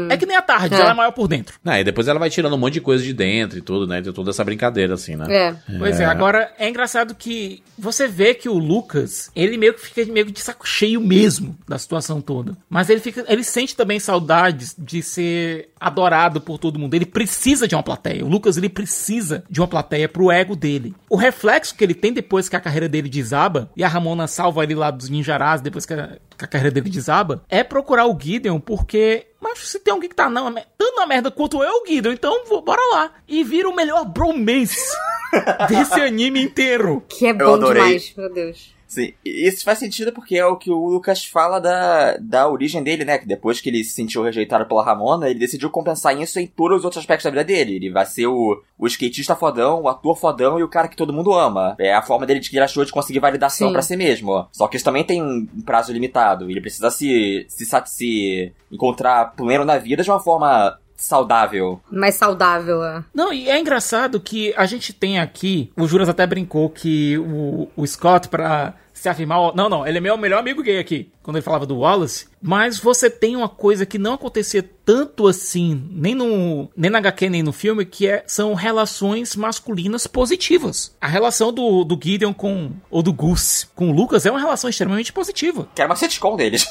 É que nem a tarde, É. ela é maior por dentro. Ah, e depois ela vai tirando um monte de coisa de dentro e tudo, né? Tem toda essa brincadeira, assim, né? É. Pois é, agora é engraçado que você vê que o Lucas, ele meio que fica meio de saco cheio mesmo da situação toda. Mas ele fica, ele sente também saudades de ser adorado por todo mundo. Ele precisa de uma plateia. O Lucas, ele precisa de uma plateia pro ego dele. O reflexo que ele tem depois que a carreira dele desaba, e a Ramona salva ele lá dos ninjarás depois que a, que a carreira dele desaba, é procurar o Gideon porque mas se tem alguém que tá na, tanto na merda quanto eu, Guido, então vou, bora lá. E vira o melhor bromance *laughs* desse anime inteiro. Que é bom demais, meu Deus. Sim, isso faz sentido porque é o que o Lucas fala da, da origem dele, né? Que depois que ele se sentiu rejeitado pela Ramona, ele decidiu compensar isso em todos os outros aspectos da vida dele. Ele vai ser o, o skatista fodão, o ator fodão e o cara que todo mundo ama. É a forma dele de que ele achou de conseguir validação pra si mesmo. Só que isso também tem um prazo limitado. Ele precisa se, se, se encontrar pleno na vida de uma forma saudável. Mais saudável, é. Não, e é engraçado que a gente tem aqui, o Juras até brincou que o, o Scott, pra se afirmar, não, não, ele é meu melhor amigo gay aqui, quando ele falava do Wallace, mas você tem uma coisa que não acontecia tanto assim, nem no nem na HQ, nem no filme, que é, são relações masculinas positivas. A relação do, do Gideon com, ou do Goose com o Lucas é uma relação extremamente positiva. Que era uma sitcom deles.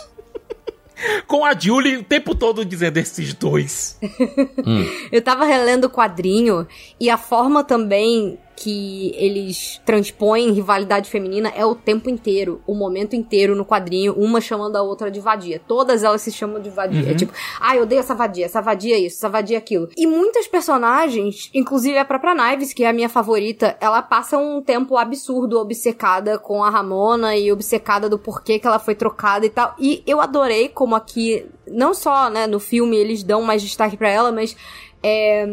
Com a Julie o tempo todo dizendo esses dois. *laughs* Eu tava relendo o quadrinho e a forma também que eles transpõem rivalidade feminina é o tempo inteiro, o momento inteiro no quadrinho, uma chamando a outra de vadia. Todas elas se chamam de vadia. É tipo, ah, eu odeio essa vadia, essa vadia é isso, essa vadia é aquilo. E muitas personagens, inclusive a própria Knives, que é a minha favorita, ela passa um tempo absurdo obcecada com a Ramona e obcecada do porquê que ela foi trocada e tal. E eu adorei como aqui, não só, né, no filme eles dão mais destaque pra ela, mas é,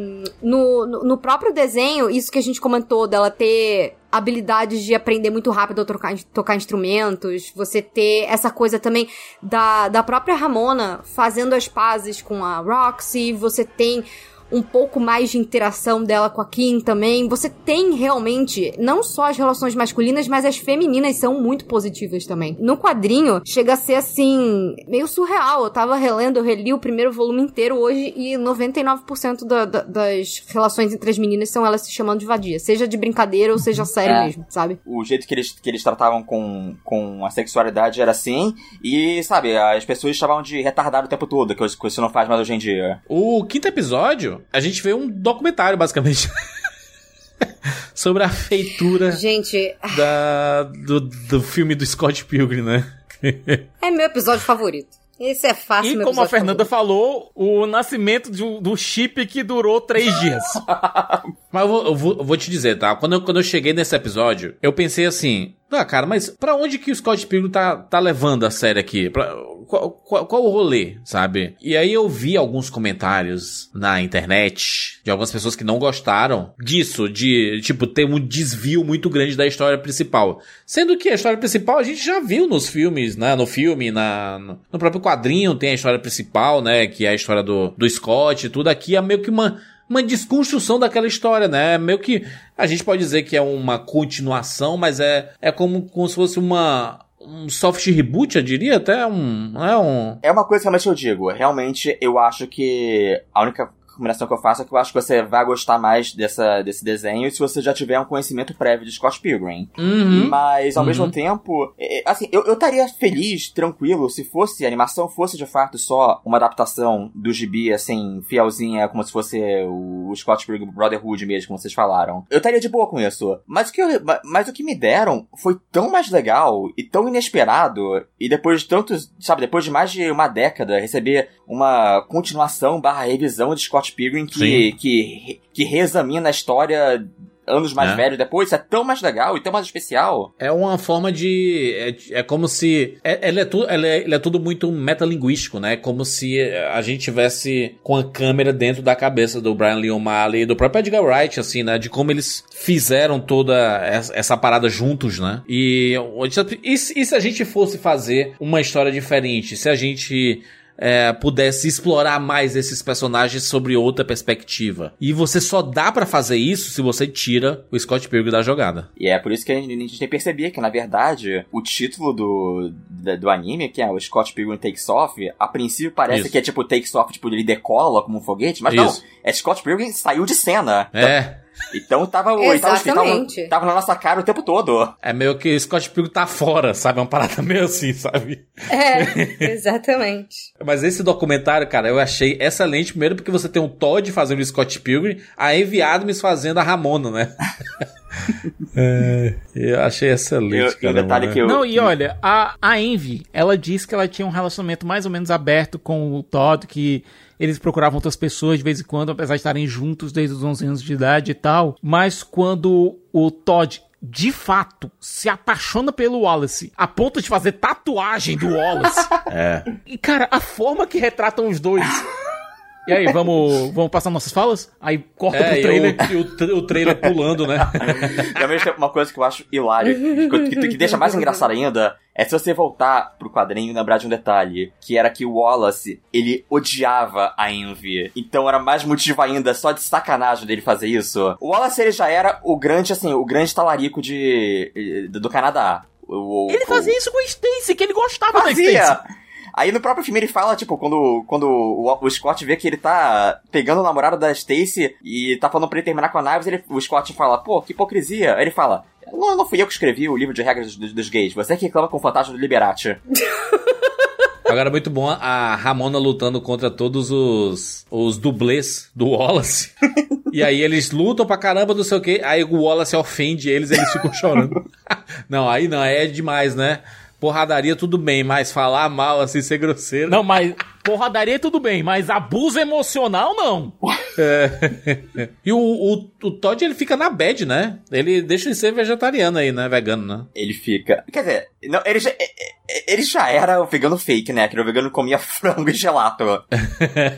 no, no- próprio desenho, isso que a gente comentou dela ter habilidades de aprender muito rápido a trocar, tocar instrumentos, você ter essa coisa também da, da própria Ramona fazendo as pazes com a Roxy, você tem um pouco mais de interação dela com a Kim também. Você tem realmente não só as relações masculinas, mas as femininas são muito positivas também. No quadrinho, chega a ser assim, meio surreal. Eu tava relendo, eu reli o primeiro volume inteiro hoje e 99% da- da- das relações entre as meninas são elas se chamando de vadia. Seja de brincadeira ou seja sério É. mesmo, sabe? o jeito que eles, que eles tratavam com, com a sexualidade era assim. E, sabe, as pessoas chamavam de retardado o tempo todo, que isso que isso não faz mais hoje em dia. O quinto episódio, a gente vê um documentário, basicamente. *laughs* Sobre a feitura Gente, da, do, do filme do Scott Pilgrim, né? *laughs* é meu episódio favorito. Esse é fácil, E meu como a Fernanda favorito. falou, o nascimento de- do chip que durou três *laughs* dias. Mas eu vou, eu vou, eu vou te dizer, tá? Quando eu, quando eu cheguei nesse episódio, eu pensei assim, ah, cara, mas pra onde que o Scott Pilgrim tá, tá levando a série aqui? Pra, qual, qual, qual o rolê, sabe? E aí eu vi alguns comentários na internet de algumas pessoas que não gostaram disso, de, tipo, ter um desvio muito grande da história principal. Sendo que a história principal a gente já viu nos filmes, né? No filme, na, no, no próprio quadrinho tem a história principal, né? Que é a história do, do Scott e tudo. Aqui é meio que uma uma desconstrução daquela história, né? Meio que a gente pode dizer que é uma continuação, mas é, é como, como se fosse uma um soft reboot, eu diria, até um, é um É uma coisa que realmente eu digo. Realmente, eu acho que a única recomendação que eu faço é que eu acho que você vai gostar mais dessa, desse desenho se você já tiver um conhecimento prévio de Scott Pilgrim. Uhum. Mas, ao Uhum. mesmo tempo, é, assim, eu eu estaria feliz, tranquilo, se fosse a animação fosse de fato só uma adaptação do gibi, assim, fielzinha, como se fosse o Scott Pilgrim Brotherhood mesmo, como vocês falaram. Eu estaria de boa com isso. Mas o que, eu- ma- mas o que me deram foi tão mais legal e tão inesperado, e depois de tantos, sabe, depois de mais de uma década, receber uma continuação barra revisão de Scott Pilgrim que, Sim. que, que reexamina a história anos mais É. velho depois, isso é tão mais legal e tão mais especial. É uma forma de. É, é como se. É, ele, é tu, ele, é, ele é tudo muito metalinguístico, né? Como se a gente tivesse com a câmera dentro da cabeça do Brian Lee O'Malley e do próprio Edgar Wright, assim, né? De como eles fizeram toda essa, essa parada juntos, né? E, e, se- e se a gente fosse fazer uma história diferente? Se a gente. É, pudesse explorar mais esses personagens sobre outra perspectiva. E você só dá pra fazer isso se você tira o Scott Pilgrim da jogada. E é por isso que a gente, a gente tem que perceber que, na verdade, o título do, do anime, que é o Scott Pilgrim Takes Off, a princípio parece Isso. que é tipo Takes Off, tipo, ele decola como um foguete, mas Isso. não, é Scott Pilgrim saiu de cena. É. Então tava, ele tava, tava, Exatamente. tava na nossa cara o tempo todo. É meio que Scott Pilgrim tá fora, sabe? É uma parada meio assim, sabe? É, exatamente. Mas esse documentário, cara, eu achei excelente. Primeiro porque você tem um Todd fazendo o Scott Pilgrim, a Envy Adams fazendo a Ramona, né? *laughs* é, eu achei excelente, Eu- e o cara. detalhe né? que eu- Não, e olha, a, a Envy, ela disse que ela tinha um relacionamento mais ou menos aberto com o Todd, que eles procuravam outras pessoas de vez em quando, apesar de estarem juntos desde os 11 anos de idade e tal. Mas quando o Todd de fato se apaixona pelo Wallace, a ponto de fazer tatuagem do Wallace. É. E cara, a forma que retratam os dois. E aí, vamos, vamos passar nossas falas? Aí corta É, pro e trailer. o, e o, o trailer pulando, né? E ao mesmo tempo, uma coisa que eu acho hilário, que, que, deixa mais engraçado ainda, é se você voltar pro quadrinho e lembrar de um detalhe, que era que o Wallace, ele odiava a Envy. Então era mais motivo ainda, só de sacanagem dele fazer isso. O Wallace, ele já era o grande, assim, o grande talarico de, do Canadá. O, o- Ele o- fazia isso com a Stacy, que ele gostava da Fazia! Stacy. Aí no próprio filme ele fala, tipo, quando, quando o, o Scott vê que ele tá pegando o namorado da Stacy e tá falando pra ele terminar com a Knives, ele, o Scott fala, pô, que hipocrisia. Aí ele fala, não, não fui eu que escrevi o livro de regras dos, dos gays, você que reclama com o fantasma do Liberati. *laughs* Agora, muito bom a Ramona lutando contra todos os, os dublês do Wallace. *laughs* e aí eles lutam pra caramba, não sei o que. Aí o Wallace ofende eles eles ficam chorando. *laughs* não, aí não, é demais, né? Porradaria tudo bem, mas falar mal, assim, ser grosseiro. Não, mas porradaria tudo bem, mas abuso emocional não. É. *laughs* e o, o, o Todd, ele fica na bad, né? Ele deixa de ser vegetariano aí, né? Vegano, né? Ele fica. Quer dizer, não, ele, já, ele já era o vegano fake, né? Que o vegano comia frango e gelato. *laughs*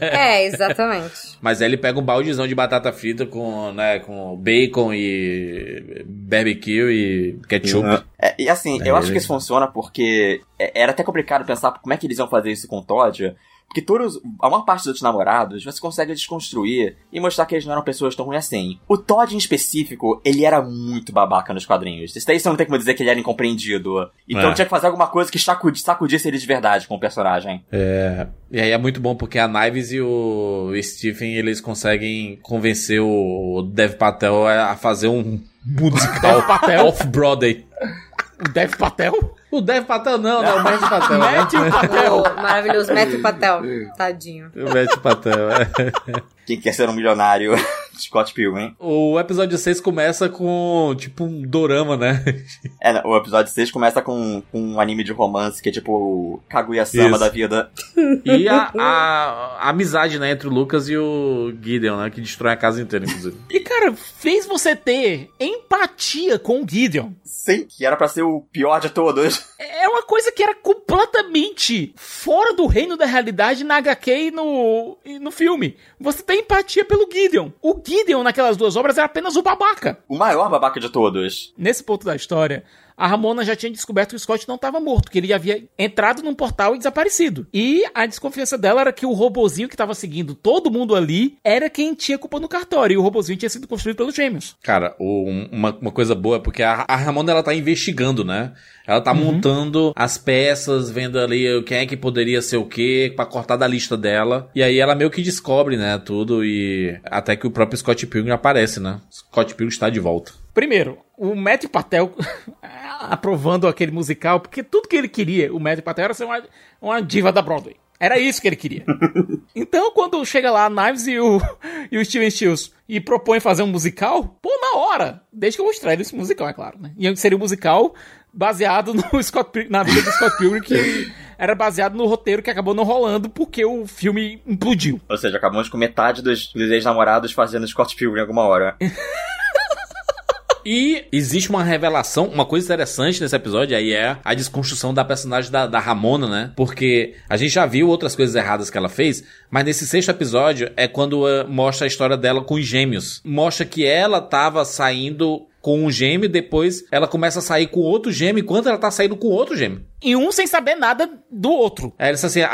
É, exatamente. Mas aí ele pega um baldezão de batata frita com, né, com bacon e barbecue e ketchup. É, e assim, É, eu acho ele- que isso funciona porque é- era até complicado pensar como é que eles iam fazer isso com o Todd. Porque todos, a maior parte dos outros namorados, você consegue desconstruir e mostrar que eles não eram pessoas tão ruins assim. O Todd, em específico, ele era muito babaca nos quadrinhos. Isso daí você não tem como dizer que ele era incompreendido. Então É. tinha que fazer alguma coisa que sacudi- sacudisse ele de verdade com o personagem. É, e aí é muito bom porque a Knives e o Stephen eles conseguem convencer o Dev Patel a fazer um *laughs* musical off-Broadway. O Dev Patel? O Dev Patel não, né? O Matt *laughs* Patel. né? Matthew Patel. O maravilhoso Matthew *laughs* Patel. Tadinho. O Matt Patel, é. Quem quer ser um milionário? *laughs* Scott Pilgrim. O episódio 6 começa com, tipo, um dorama, né? *laughs* É, o episódio 6 começa com, com um anime de romance que é tipo o Kaguya-sama Isso. da vida. E a, a- a amizade, né, entre o Lucas e o Gideon, né? Que destrói a casa inteira, inclusive. E, cara, fez você ter empatia com o Gideon. Sim, que era pra ser o pior de todos. *laughs* É uma coisa que era completamente fora do reino da realidade na HQ e no, e no filme. Você tem empatia pelo Gideon. O Gideon, naquelas duas obras, era apenas o babaca. O maior babaca de todos. Nesse ponto da história, a Ramona já tinha descoberto que o Scott não estava morto, que ele havia entrado num portal e desaparecido. E a desconfiança dela era que o robozinho que estava seguindo todo mundo ali era quem tinha culpa no cartório. E o robozinho tinha sido construído pelos gêmeos. Cara, uma, uma coisa boa é porque a, a Ramona ela tá investigando, né? Ela tá montando as peças, vendo ali quem é que poderia ser o quê, pra cortar da lista dela. E aí ela meio que descobre, né, tudo e até que o próprio Scott Pilgrim aparece, né? Scott Pilgrim está de volta. Primeiro, o Matthew Patel *laughs* aprovando aquele musical, porque tudo que ele queria, o Matthew Patel, era ser uma, uma diva da Broadway. Era isso que ele queria. *laughs* então, quando chega lá a Knives e o, e o Steven Stills e propõe fazer um musical, pô, na hora! Desde que eu mostrei desse musical, é claro, né? E seria um musical baseado no *laughs* Scott, na vida do Scott Pilgrim, que era baseado no roteiro que acabou não rolando porque o filme implodiu. Ou seja, acabamos com metade dos, dos ex-namorados fazendo Scott Pilgrim em alguma hora. E existe uma revelação, uma coisa interessante nesse episódio, aí é a desconstrução da personagem da, da Ramona, né? Porque a gente já viu outras coisas erradas que ela fez, mas nesse sexto episódio é quando eh, mostra a história dela com os gêmeos. Mostra que ela tava saindo com um gêmeo, depois ela começa a sair com outro gêmeo, enquanto ela tá saindo com outro gêmeo. E um sem saber nada do outro. Aí ela disse assim, a,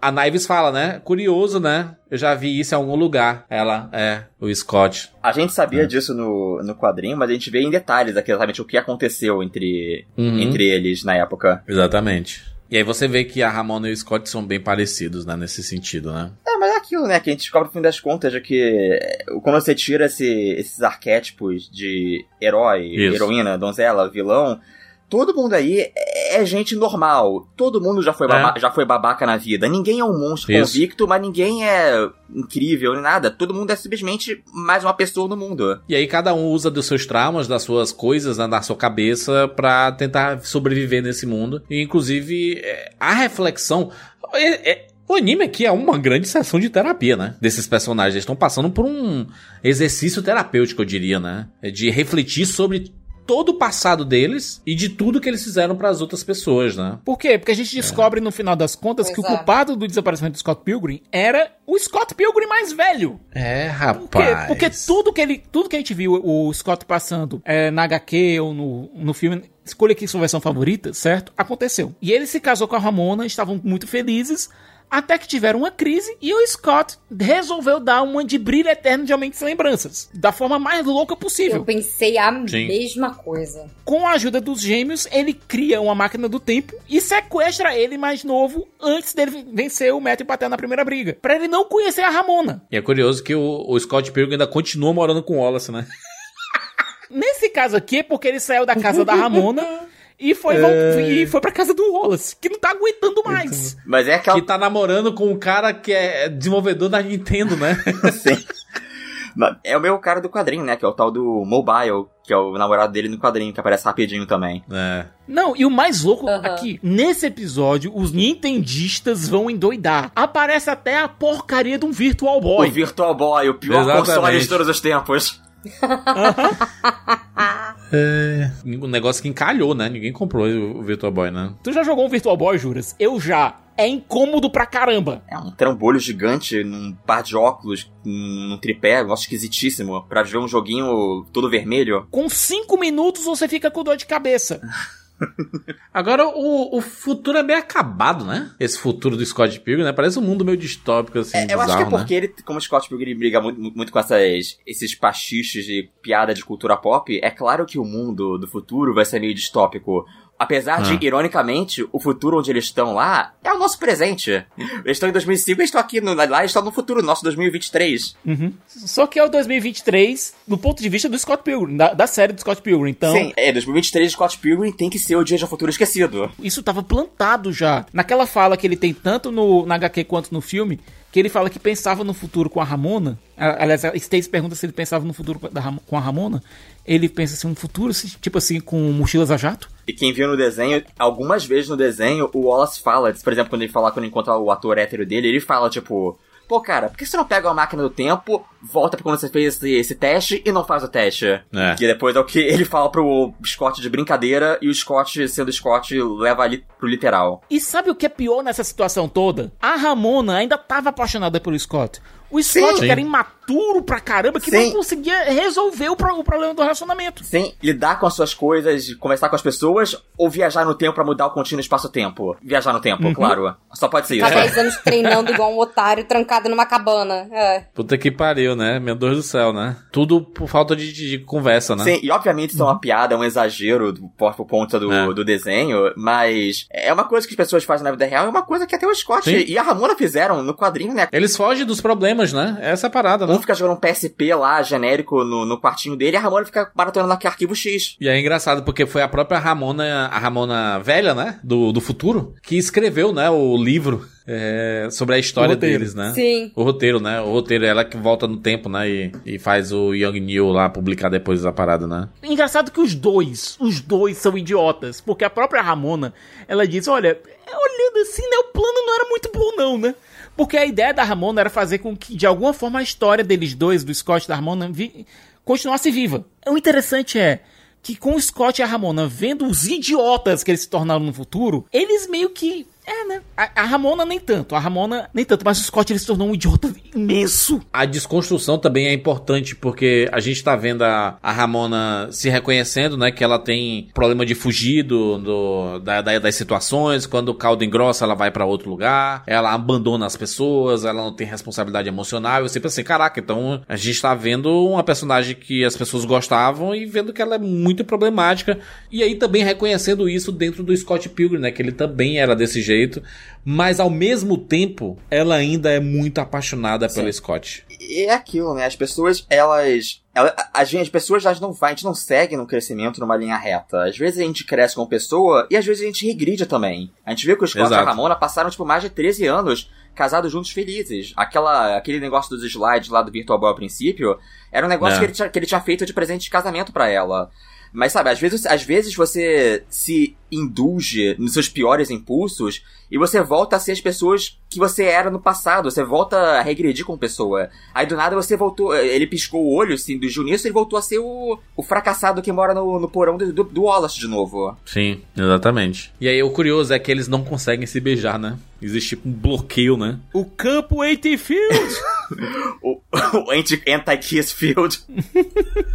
a, a Knives fala, né? Curioso, né? Eu já vi isso em algum lugar. Ela, é, o Scott. A gente sabia disso no, no quadrinho, mas a gente vê em detalhes aqui exatamente o que aconteceu entre, Uhum. entre eles na época. Exatamente. E aí você vê que a Ramona e o Scott são bem parecidos, né? Nesse sentido, né? É, mas é aquilo, né? Que a gente descobre no fim das contas de que é, quando você tira esse- esses arquétipos de herói, Isso. heroína, donzela, vilão, todo mundo aí é gente normal. Todo mundo já foi, baba- já foi babaca na vida. Ninguém é um monstro Isso. convicto, mas ninguém é incrível nem nada. Todo mundo é simplesmente mais uma pessoa no mundo. E aí cada um usa dos seus traumas, das suas coisas, né, da sua cabeça pra tentar sobreviver nesse mundo. E inclusive é, a reflexão é- é- o anime aqui é uma grande sessão de terapia, né? Desses personagens. Eles estão passando por um exercício terapêutico, eu diria, né? É De refletir sobre todo o passado deles e de tudo que eles fizeram pras outras pessoas, né? Por quê? Porque a gente descobre no final das contas Pois que o é. culpado do desaparecimento do Scott Pilgrim era o Scott Pilgrim mais velho. É, Por quê? rapaz. Porque tudo que ele, tudo que a gente viu o Scott passando é, na HQ ou no, no filme, escolha aqui sua versão favorita, certo? Aconteceu. E ele se casou com a Ramona, estavam muito felizes, até que tiveram uma crise e o Scott resolveu dar uma de brilho eterno de Aumente Lembranças, da forma mais louca Eu possível. pensei a Sim. mesma coisa. Com a ajuda dos gêmeos, ele cria uma máquina do tempo e sequestra ele mais novo antes dele vencer o Matthew Patel na primeira briga, Pra ele não conhecer a Ramona. E é curioso que o, o Scott Pilgrim ainda continua morando com o Wallace, né? Nesse caso aqui é porque ele saiu da casa da Ramona *laughs* e foi, É. e foi pra casa do Wallace, que não tá aguentando mais. Mas é aquela. Que tá namorando com um cara que é desenvolvedor da Nintendo, né? *laughs* Sim. É o meu cara do quadrinho, né? Que é o tal do Mobile, que é o namorado dele no quadrinho, que aparece rapidinho também. É. Não, e o mais louco Aham. aqui, nesse episódio, os nintendistas vão endoidar. Aparece até a porcaria de um Virtual Boy. O Virtual Boy, o pior Exatamente. console de todos os tempos. Um negócio que encalhou, né? Ninguém comprou o Virtual Boy, né? Tu já jogou um Virtual Boy, Juras? Eu já. É incômodo pra caramba. É um trambolho gigante num par de óculos, num tripé, um negócio esquisitíssimo, pra ver um joguinho todo vermelho. Com 5 minutos você fica com dor de cabeça. *laughs* Agora, o, o futuro é meio acabado, né? Esse futuro do Scott Pilgrim, né? Parece um mundo meio distópico, assim, É, eu bizarro, acho que é né? porque ele, como o Scott Pilgrim briga muito, muito com essas, esses pastiches de piada de cultura pop, é claro que o mundo do futuro vai ser meio distópico. Apesar Ah. de, ironicamente, o futuro onde eles estão lá é o nosso presente. Eles estão em 2005, eles estão aqui, no, lá eles estão no futuro, nosso 2023. Só que é o 2023 do ponto de vista do Scott Pilgrim, da, da série do Scott Pilgrim. Então, Sim, é, 2023 Scott Pilgrim tem que ser o dia de um futuro esquecido. isso tava plantado já. Naquela fala que ele tem tanto no, na HQ quanto no filme, que ele fala que pensava no futuro com a Ramona. Aliás, a Stacy pergunta se ele pensava no futuro com a, Ramona. Ele pensa assim, um futuro, tipo assim, com mochilas a jato. E quem viu no desenho, algumas vezes no desenho, o Wallace fala, por exemplo, quando ele fala, quando encontra o ator hétero dele, ele fala, tipo, Pô, cara, por que você não pega uma máquina do tempo, volta pra quando você fez esse, esse teste e não faz o teste? É. Que depois é o que ele fala pro Scott de brincadeira e o Scott, sendo Scott, leva ali pro literal. E sabe o que é pior nessa situação toda? A Ramona ainda tava apaixonada pelo Scott. O Scott, Sim. que era imaturo pra caramba, que Sim. não conseguia resolver o, pro- o problema do relacionamento. Sem lidar com as suas coisas, conversar com as pessoas, ou viajar no tempo pra mudar o contínuo espaço-tempo. Viajar no tempo, claro. Só pode ser isso. Tá 10 anos treinando igual um otário trancado numa cabana. É. Puta que pariu, né? Meu Deus do céu, né? Tudo por falta de, de- de conversa, né? Sim, e obviamente isso é uma piada, é um exagero do, por, por conta do, É. do desenho, mas é uma coisa que as pessoas fazem na vida real, é uma coisa que até o Scott Sim. e a Ramona fizeram no quadrinho, né? Eles fogem dos problemas, né? Essa é a parada, né? Um fica jogando um PSP lá, genérico, no, no quartinho dele, e a Ramona fica maratonando aqui arquivo X. E é engraçado porque foi a própria Ramona, a Ramona velha, né? Do, do futuro, que escreveu, né? O livro é, sobre a história deles, né? Sim. O roteiro, né? O roteiro, ela que volta no tempo, né? E, e faz o Young New lá publicar depois da parada, né? Engraçado que os dois, os dois são idiotas, porque a própria Ramona, ela diz, olha, olhando assim, né, o plano não era muito bom não, né? Porque a ideia da Ramona era fazer com que, de alguma forma, a história deles dois, do Scott e da Ramona, vi- continuasse viva. O interessante é que com o Scott e a Ramona vendo os idiotas que eles se tornaram no futuro, eles meio que... É, né? A, a Ramona nem tanto, a Ramona nem tanto, mas o Scott ele se tornou um idiota imenso. A desconstrução também é importante, porque a gente tá vendo a, a Ramona se reconhecendo, né? Que ela tem problema de fugir do, do- da- da- das situações. Quando o caldo engrossa, ela vai pra outro lugar. Ela abandona as pessoas, ela não tem responsabilidade emocional. Eu sempre assim, caraca, então a gente tá vendo uma personagem que as pessoas gostavam e vendo que ela é muito problemática. E aí também reconhecendo isso dentro do Scott Pilgrim, né? Que ele também era desse jeito. Mas ao mesmo tempo, ela ainda é muito apaixonada pelo Scott. E é aquilo, né? As pessoas, elas. ela- a gente, as pessoas elas não vai, a gente não segue no crescimento numa linha reta. Às vezes a gente cresce como pessoa e às vezes a gente regride também. A gente vê que o Scott e a Exato. Ramona passaram, tipo, mais de 13 anos casados juntos felizes. Aquela, aquele negócio dos slides lá do Virtual Boy ao princípio era um negócio É. que, ele tinha, que ele tinha feito de presente de casamento pra ela. Mas sabe, às vezes, às vezes você se indulge nos seus piores impulsos e você volta a ser as pessoas que você era no passado. Você volta a regredir como pessoa. Aí do nada você voltou. Ele piscou o olho, assim, do nisso e voltou a ser o, o fracassado que mora no, no porão do, do, do Wallace de novo. Sim, exatamente. E aí o curioso é que eles não conseguem se beijar, né? Existe tipo um bloqueio, né? O campo 80 Field! *laughs* O, o anti- Anti-Kiss Field. *laughs*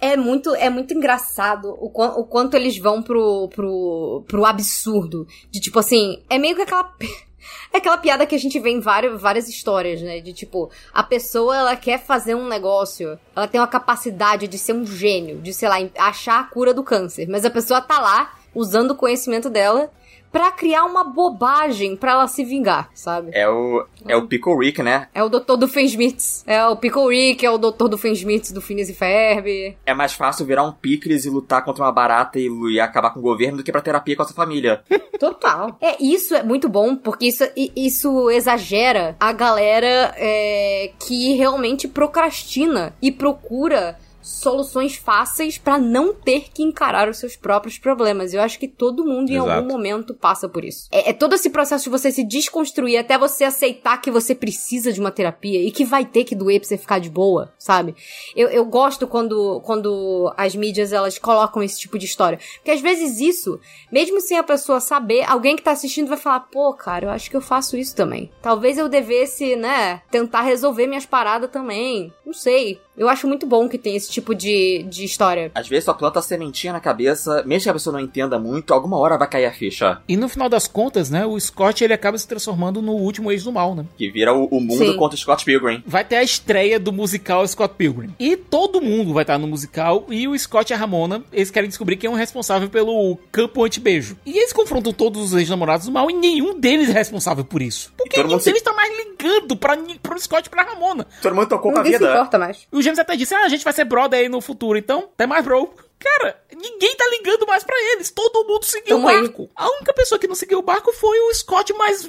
É muito, é muito engraçado o, quan- o quanto eles vão pro, pro, pro absurdo. De tipo assim, é meio que aquela. *laughs* É aquela piada que a gente vê em várias, várias histórias, né? De tipo, a pessoa ela quer fazer um negócio, ela tem uma capacidade de ser um gênio, de, sei lá, achar a cura do câncer. Mas a pessoa tá lá, usando o conhecimento dela, pra criar uma bobagem pra ela se vingar, sabe? É o, é o Pickle Rick, né? É o doutor do Fensmiths. É o Pickle Rick, é o doutor do Fensmiths do Phineas e Ferb. É mais fácil virar um picles e lutar contra uma barata e, e acabar com o governo do que pra terapia com a sua família. *laughs* Total. É, isso é muito bom, porque isso, isso exagera a galera é, que realmente procrastina e procura soluções fáceis pra não ter que encarar os seus próprios problemas. Eu acho que todo mundo em Exato. algum momento passa por isso. É, é todo esse processo de você se desconstruir até você aceitar que você precisa de uma terapia e que vai ter que doer pra você ficar de boa, sabe? Eu, eu gosto quando, quando as mídias elas colocam esse tipo de história. Porque às vezes isso, mesmo sem a pessoa saber, alguém que tá assistindo vai falar, pô, cara, eu acho que eu faço isso também. Talvez eu devesse, né, tentar resolver minhas paradas também. Não sei. Eu acho muito bom que tem esse tipo de, de história. Às vezes só planta a sementinha na cabeça, mesmo que a pessoa não entenda muito, alguma hora vai cair a ficha. E no final das contas, né, o Scott ele acaba se transformando no último ex do mal, né? Que vira o, o mundo Sim. contra o Scott Pilgrim. Vai ter a estreia do musical Scott Pilgrim. E todo mundo vai estar no musical. E o Scott e a Ramona, eles querem descobrir quem é o responsável pelo campo anti-beijo. E eles confrontam todos os ex-namorados do mal e nenhum deles é responsável por isso. Porque mundo se- deles tá mais ligando pra, pro Scott e pra Ramona. Todo mundo tocou com a Ninguém se vida. importa mais. O James até disse: Ah, a gente vai ser brother aí no futuro, então até mais, bro. Cara, ninguém tá ligando mais pra eles. Todo mundo seguiu Tamo o aí. barco. A única pessoa que não seguiu o barco foi o Scott mais.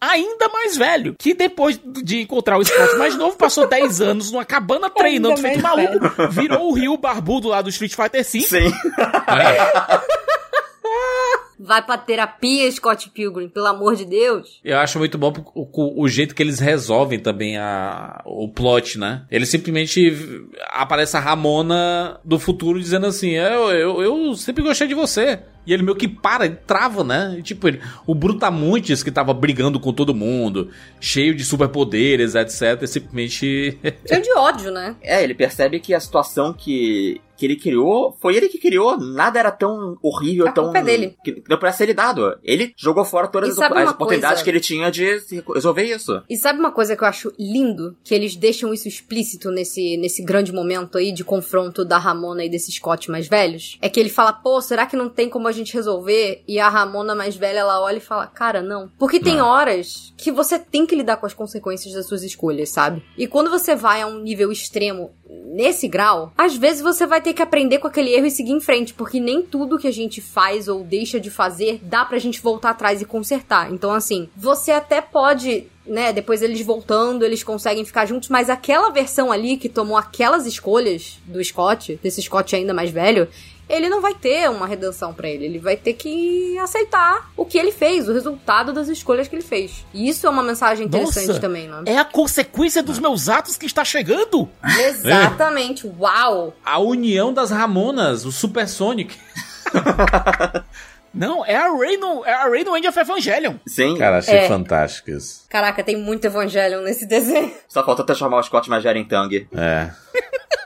ainda mais velho. Que depois de encontrar o Scott *laughs* mais novo, passou 10 anos numa cabana treinando, feito maluco. Virou o Rio Barbudo lá do Street Fighter V. Sim. *laughs* *laughs* Vai pra terapia, Scott Pilgrim, pelo amor de Deus. Eu acho muito bom o, o, jeito que eles resolvem também a, o plot, né? Ele simplesmente aparece a Ramona do futuro dizendo assim: eu, eu, eu sempre gostei de você. E ele meio que para, ele trava, né? E, tipo, ele, o Brutamontes, que tava brigando com todo mundo, cheio de superpoderes, etc., simplesmente. *laughs* Cheio de ódio, né? É, ele percebe que a situação que, que ele criou, foi ele que criou. Nada era tão horrível, A tão. culpa é dele. Que não pra ser dado. Ele jogou fora todas as, as oportunidades coisa? que ele tinha de se resolver isso. E sabe uma coisa que eu acho lindo? Que eles deixam isso explícito nesse, nesse grande momento aí de confronto da Ramona e desse Scott mais velhos? É que ele fala, pô, será que não tem como a gente resolver? E a Ramona mais velha, ela olha e fala, cara, não. Porque tem horas que você tem que lidar com as consequências das suas escolhas, sabe? E quando você vai a um nível extremo nesse grau, às vezes você vai ter que aprender com aquele erro e seguir em frente, porque nem tudo que a gente faz ou deixa de fazer dá pra gente voltar atrás e consertar. Então, assim, você até pode né, depois eles voltando, eles conseguem ficar juntos, mas aquela versão ali que tomou aquelas escolhas do Scott, desse Scott ainda mais velho, ele não vai ter uma redenção pra ele, ele vai ter que aceitar o que ele fez, o resultado das escolhas que ele fez. E isso é uma mensagem interessante Nossa, também, né? É a consequência dos meus atos que está chegando. Exatamente, uau! A união das Ramonas, o Super Sonic. *laughs* Não, é a Rey no, é a Rey no End of Evangelion. Sim. Cara, achei É. fantástico isso. Caraca, tem muito Evangelion nesse *laughs* desenho. Só falta transformar o Scott Magera em Tang. É. *laughs*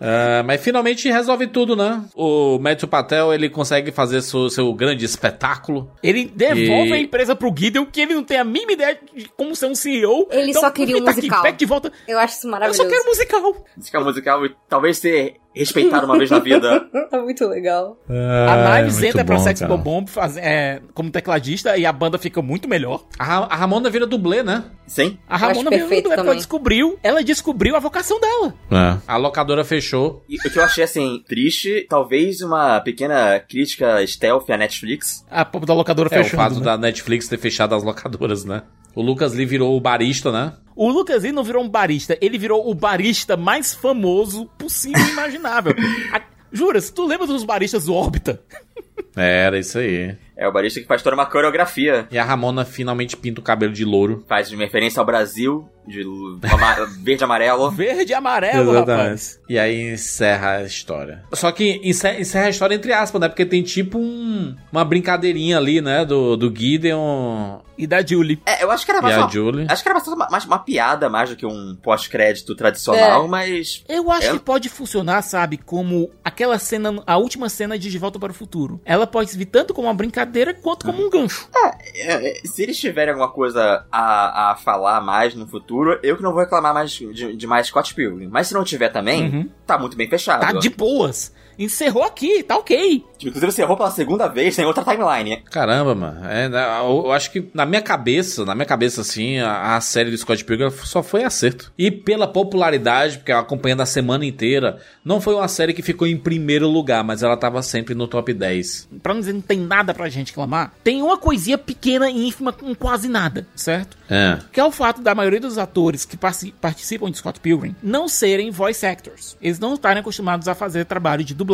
Ah, mas finalmente resolve tudo, né? O Matthew Patel, ele consegue fazer seu, seu grande espetáculo. Ele devolve E- a empresa pro Gideon, que ele não tem a mínima ideia de como ser um CEO. Ele só queria um tá aqui, musical. pega de volta. Eu acho isso Eu maravilhoso. só quero musical. Música musical e talvez ser respeitado uma vez na vida. *laughs* Tá muito legal. a Knives entra pra bom, Sex cara. Bomb é, como tecladista e a banda fica muito melhor. A, a Ramona vira dublê, né? Sim. A Ramona perfeito ela também. descobriu, ela descobriu a vocação dela. A locadora fechou. E o que eu achei, assim, triste, talvez uma pequena crítica stealth à Netflix. A pop da locadora É, o fato né? da Netflix ter fechado as locadoras, né? O Lucas Lee virou o barista, né? O Lucas Lee não virou um barista, ele virou o barista mais famoso possível e imaginável. *laughs* A- Jura, se tu lembra dos baristas do Órbita? Era isso aí. É o barista que faz toda uma coreografia. E a Ramona finalmente pinta o cabelo de louro. Faz uma referência ao Brasil, de *laughs* verde e amarelo. Verde e amarelo, rapaz. E aí encerra a história. Só que encerra, encerra a história entre aspas, né? Porque tem tipo um, uma brincadeirinha ali, né? Do, do Gideon E da Julie. É, eu acho que era e mais a uma, Julie. Acho que era bastante uma, mais uma piada, mais do que um pós-crédito tradicional, É. mas. Eu acho É. que pode funcionar, sabe, como aquela cena, a última cena de De Volta para o Futuro. Ela pode servir tanto como uma brincadeira quanto como um gancho. é, é, se eles tiverem alguma coisa a, a falar mais no futuro, eu que não vou reclamar mais de, de mais Scott Pilgrim. Mas se não tiver também, Uhum. tá muito bem fechado. Tá de boas. Encerrou aqui, tá ok. Inclusive, você errou pela segunda vez, tem outra timeline. Caramba, mano. É, eu, eu acho que na minha cabeça, na minha cabeça, assim, a, a série do Scott Pilgrim só foi acerto. E pela popularidade, porque eu acompanhando a semana inteira, não foi uma série que ficou em primeiro lugar, mas ela tava sempre no top 10. Pra não dizer que não tem nada pra gente clamar, tem uma coisinha pequena e ínfima com quase nada, certo? É. Que é o fato da maioria dos atores que participam de Scott Pilgrim não serem voice actors. Eles não estarem acostumados a fazer trabalho de dublagem.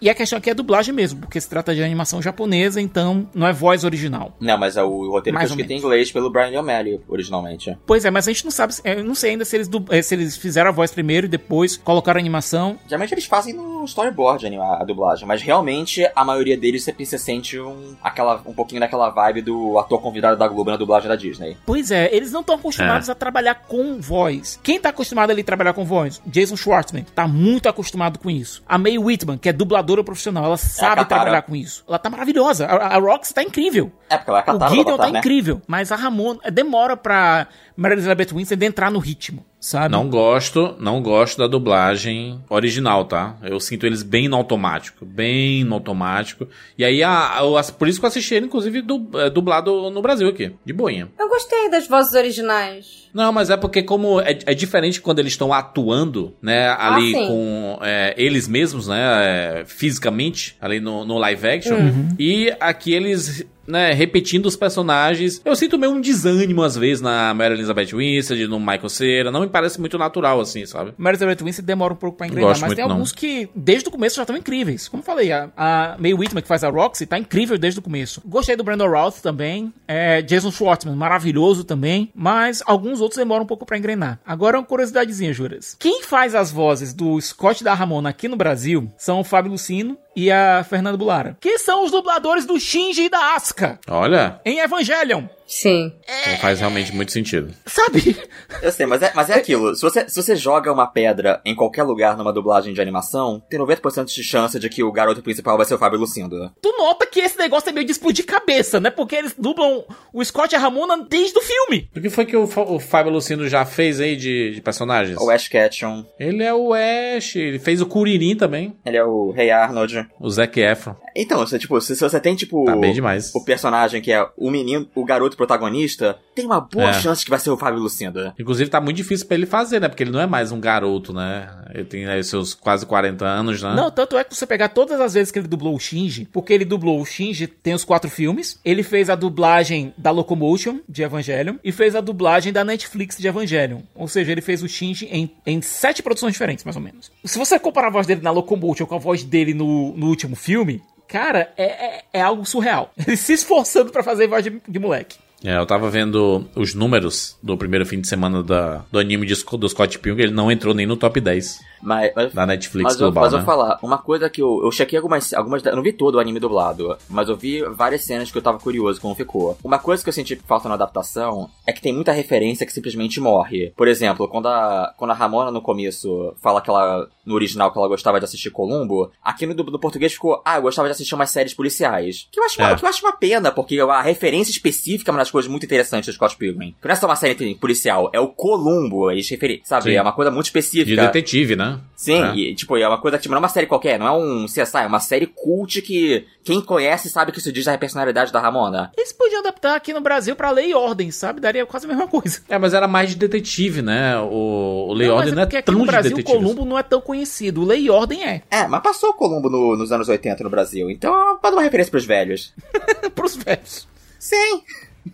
E a questão aqui é dublagem mesmo, porque se trata de animação japonesa, então não é voz original. Não, mas é o roteiro Mais ou escrito em inglês pelo Brian O'Malley, originalmente. Pois é, mas a gente não sabe, se- eu não sei ainda se eles, eh, se eles fizeram a voz primeiro e depois colocaram a animação. Geralmente eles fazem no storyboard a dublagem, mas realmente a maioria deles sempre se sente um, aquela, um pouquinho daquela vibe do ator convidado da Globo na dublagem da Disney. Pois é, eles não estão acostumados a trabalhar com voz. Quem tá acostumado ali a trabalhar com voz? Jason Schwartzman tá muito acostumado com isso. A Mae Whitman, que é dubladora profissional, ela sabe Katara. trabalhar com isso. Ela tá maravilhosa. A, a Rox tá incrível. É, porque ela é O catáloga Gideon tá né? incrível, mas a Ramona demora pra Mary Elizabeth Winstead entrar no ritmo, sabe? Não gosto, não gosto da dublagem original, tá? Eu sinto eles bem no automático, bem no automático. E aí, a, eu ass- por isso que eu assisti ele, inclusive, du- é, dublado no Brasil aqui, de boinha. Eu gostei das vozes originais. Não, mas é porque como é, é diferente quando eles estão atuando, né, ali sim. com é, eles mesmos, né, é, fisicamente, ali no, no live action, e aqui eles né, repetindo os personagens. Eu sinto meio um desânimo às vezes na Mary Elizabeth Winstead, no Michael Cera. Não me parece muito natural assim, sabe? Mary Elizabeth Winstead demora um pouco pra engrenar, mas tem não. alguns que desde o começo já estão incríveis. Como eu falei, a, a Mae Whitman que faz a Roxy tá incrível desde o começo. Gostei do Brandon Routh também, é, Jason Schwartzman, maravilhoso também, mas alguns outros demoram um pouco pra engrenar. Agora uma curiosidadezinha, Juras. Quem faz as vozes do Scott da Ramona aqui no Brasil são o Fábio Lucino e a Fernanda Bulara, que são os dubladores do Shinji e da Asuka Olha, em Evangelion. Sim. não faz realmente muito sentido. Sabe? *laughs* Eu sei, mas é, mas é aquilo. Se você, se você joga uma pedra em qualquer lugar numa dublagem de animação, tem 90% de chance de que o garoto principal vai ser o Fábio Lucindo. Tu nota que esse negócio é meio de explodir cabeça, né? Porque eles dublam o Scott e a Ramona desde o filme. O que foi que o, o Fábio Lucino já fez aí de, de personagens? O Ash Ketchum, Ele é o Ash, ele fez o Kuririn também, ele é o Rei Arnold. o Zac Efron. Então, você, tipo, se, se você tem, tipo, Tá bem demais. o personagem que é o menino, o garoto protagonista, tem uma boa É. chance que vai ser o Fábio Lucindo. Inclusive tá muito difícil pra ele fazer, né? Porque ele não é mais um garoto, né? Ele tem aí seus quase 40 anos, né? Não, tanto é que você pegar todas as vezes que ele dublou o Shinji, porque ele dublou o Shinji, tem os quatro filmes, ele fez a dublagem da Locomotion, de Evangelion, e fez a dublagem da Netflix de Evangelion. Ou seja, ele fez o Shinji em, em sete produções diferentes, mais ou menos. Se você comparar a voz dele na Locomotion com a voz dele no, no último filme, cara, é, é, é algo surreal. *laughs* Ele se esforçando pra fazer voz de, de moleque. É, eu tava vendo os números do primeiro fim de semana da, do anime de, do Scott Pilgrim, ele não entrou nem no top 10 Mas, mas, da Netflix mas, eu, global, mas eu né? vou falar, uma coisa que eu, eu chequei algumas, algumas. Eu não vi todo o anime dublado, mas eu vi várias cenas que eu tava curioso como ficou. Uma coisa que eu senti falta na adaptação é que tem muita referência que simplesmente morre. Por exemplo, quando a, quando a Ramona no começo fala que ela, no original, que ela gostava de assistir Columbo, aqui no, no português ficou, ah, eu gostava de assistir umas séries policiais. Que eu acho, uma, É. que eu acho uma pena, porque a referência específica é uma das coisas muito interessantes do Scott Pilgrim. Que não é só uma série policial, é o Columbo, eles referem, sabe? Sim. É uma coisa muito De específica. detetive, né? Sim, É. e tipo, é uma coisa que tipo, não é uma série qualquer, não é um CSI, é uma série cult que quem conhece sabe que isso diz a personalidade da Ramona. Eles podiam adaptar aqui no Brasil pra lei e ordem, sabe? Daria quase a mesma coisa. É, mas era mais de detetive, né? O, o Lei Não, mas Ordem não é porque aqui tão no de Brasil o detetive. Columbo não é tão conhecido. O Lei e Ordem é. É, mas passou o Columbo no- nos anos 80 no Brasil, então pode dar uma referência pros velhos. *laughs* Pros velhos. Sim.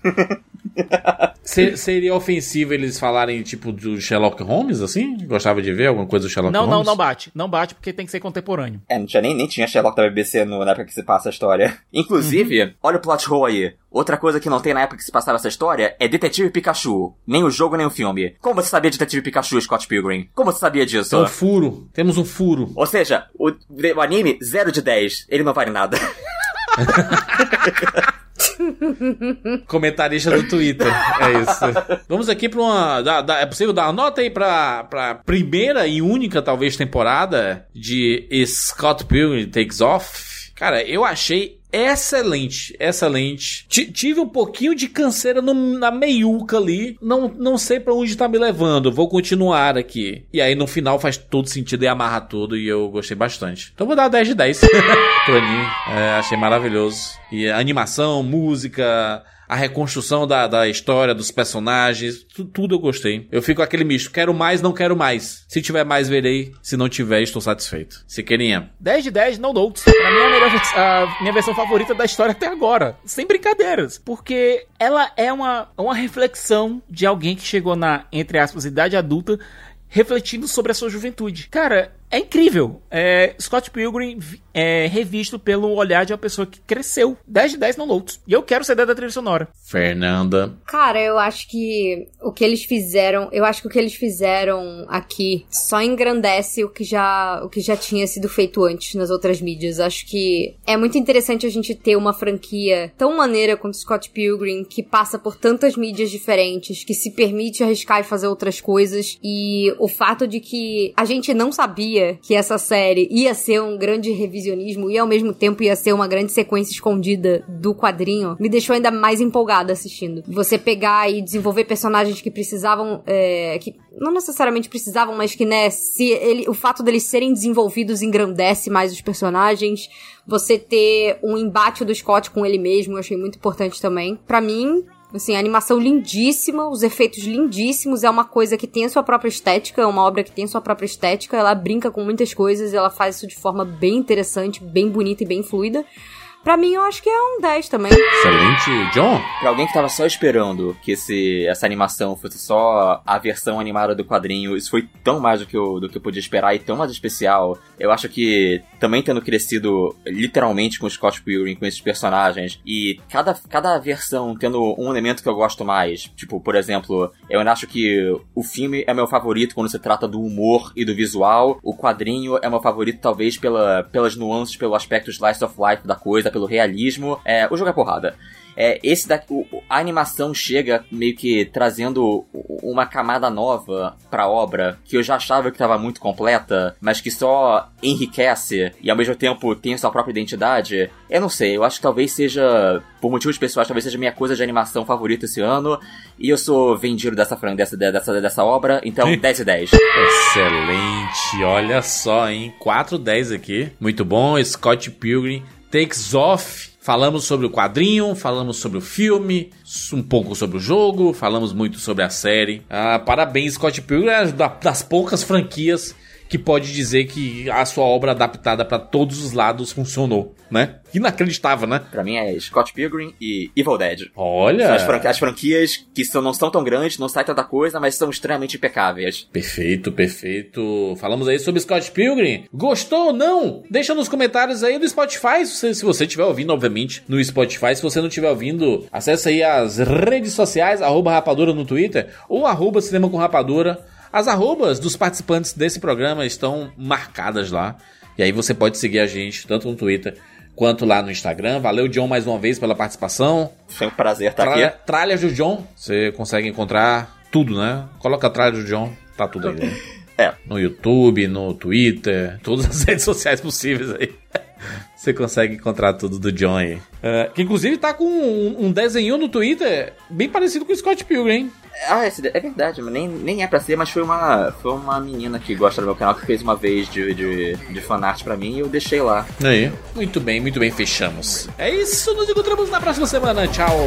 *laughs* Se- seria ofensivo eles falarem, tipo, do Sherlock Holmes, assim? Gostava de ver alguma coisa do Sherlock Não, Holmes? não, não bate. Não bate porque tem que ser contemporâneo. É, não tinha nem, nem tinha Sherlock da BBC no- na época que se passa a história. *laughs* Inclusive, olha o plot hole aí. Outra coisa que não tem na época que se passava essa história é Detetive Pikachu. Nem o jogo, nem o filme. Como você sabia de Detetive Pikachu, Scott Pilgrim? Como você sabia disso? Tem um furo. Temos um furo. Ou seja, o, o anime, 0 de 10. Ele não vale nada. *laughs* *laughs* Comentarista do Twitter. É isso. Vamos aqui pra uma. é possível dar uma nota aí pra, pra primeira e única, talvez, temporada de Scott Pilgrim Takes Off? Cara, eu achei excelente, excelente. Ti- tive um pouquinho de canseira no- na meiuca ali. Não, não sei pra onde tá me levando. Vou continuar aqui. E aí no final faz todo sentido e amarra tudo. E eu gostei bastante. Então vou dar 10 de 10 pro anime. É, achei maravilhoso. E animação, música a reconstrução da, da história, dos personagens, tu- tudo eu gostei. Eu fico aquele misto, quero mais, não quero mais. Se tiver mais, verei. Se não tiver, estou satisfeito. Siqueirinha. 10 de 10, no notes. Pra mim a, melhor a minha versão favorita da história até agora. Sem brincadeiras. Porque ela é uma, uma reflexão de alguém que chegou na, entre aspas, idade adulta, refletindo sobre a sua juventude. Cara, é incrível. É, Scott Pilgrim é revisto pelo olhar de uma pessoa que cresceu. 10 de 10 no notes. E eu quero ser da trilha sonora. Fernanda. Cara, eu acho que o que eles fizeram, eu acho que o que eles fizeram aqui só engrandece o que já, o que já tinha sido feito antes nas outras mídias. Acho que é muito interessante a gente ter uma franquia tão maneira quanto Scott Pilgrim, que passa por tantas mídias diferentes, que se permite arriscar e fazer outras coisas. E o fato de que a gente não sabia que essa série ia ser um grande revisionismo e ao mesmo tempo ia ser uma grande sequência escondida do quadrinho, me deixou ainda mais empolgada assistindo. Você pegar e desenvolver personagens que precisavam, é, que não necessariamente precisavam, mas que, né, se ele, o fato deles serem desenvolvidos engrandece mais os personagens. Você ter um embate do Scott com ele mesmo, eu achei muito importante também. Pra mim, Assim, a animação lindíssima, os efeitos lindíssimos, é uma coisa que tem a sua própria estética, é uma obra que tem a sua própria estética, ela brinca com muitas coisas, ela faz isso de forma bem interessante, bem bonita e bem fluida. Pra mim, eu acho que é um 10 também. Excelente, John. Pra alguém que tava só esperando que esse, essa animação fosse só a versão animada do quadrinho, isso foi tão mais do que eu, do que eu podia esperar e tão mais especial. Eu acho que também tendo crescido literalmente com o Scott Pilgrim, com esses personagens, e cada, cada versão tendo um elemento que eu gosto mais. Tipo, por exemplo, eu ainda acho que o filme é meu favorito quando se trata do humor e do visual. O quadrinho é meu favorito, talvez, pela, pelas nuances, pelo aspecto slice of life da coisa, pelo realismo. É, o jogo é porrada. É, esse daqui, o- a animação chega meio que trazendo uma camada nova pra obra que eu já achava que estava muito completa, mas que só enriquece e ao mesmo tempo tem sua própria identidade. Eu não sei, eu acho que talvez seja, por motivos pessoais, talvez seja minha coisa de animação favorita esse ano. E eu sou vendido dessa fran- dessa, dessa, dessa obra, então 10 e 10. Excelente, olha só, hein? 4-10 aqui. Muito bom, Scott Pilgrim Takes Off. Falamos sobre o quadrinho, falamos sobre o filme, um pouco sobre o jogo, falamos muito sobre a série. Ah, parabéns, Scott Pilgrim, é da- das poucas franquias que pode dizer que a sua obra adaptada para todos os lados funcionou, né? Inacreditável, né? Pra mim é Scott Pilgrim e Evil Dead. Olha! São as, as franquias que são, não são tão grandes, não sai tanta coisa, mas são extremamente impecáveis. Perfeito, perfeito. Falamos aí sobre Scott Pilgrim. Gostou ou não? Deixa nos comentários aí do Spotify, se você, se você estiver ouvindo, obviamente, no Spotify. Se você não estiver ouvindo, acessa aí as redes sociais, arroba rapadura no Twitter ou arroba cinema com rapadura. As arrobas dos participantes desse programa estão marcadas lá. E aí você pode seguir a gente, tanto no Twitter quanto lá no Instagram. Valeu, John, mais uma vez pela participação. Foi um prazer estar Tralha, aqui. tralhas do John, você consegue encontrar tudo, né? Coloca tralhas do John, tá tudo aí. Né? *laughs* É. No YouTube, no Twitter, todas as *laughs* redes sociais possíveis aí. Você consegue encontrar tudo do John aí. É, que inclusive tá com um, um desenho no Twitter bem parecido com o Scott Pilgrim, hein? Ah, esse, é verdade, mas nem, nem é pra ser, mas foi uma, foi uma menina que gosta do meu canal que fez uma vez de, de, de fanart pra mim e eu deixei lá. Aí. Muito bem, muito bem, fechamos. É isso, nos encontramos na próxima semana. Tchau!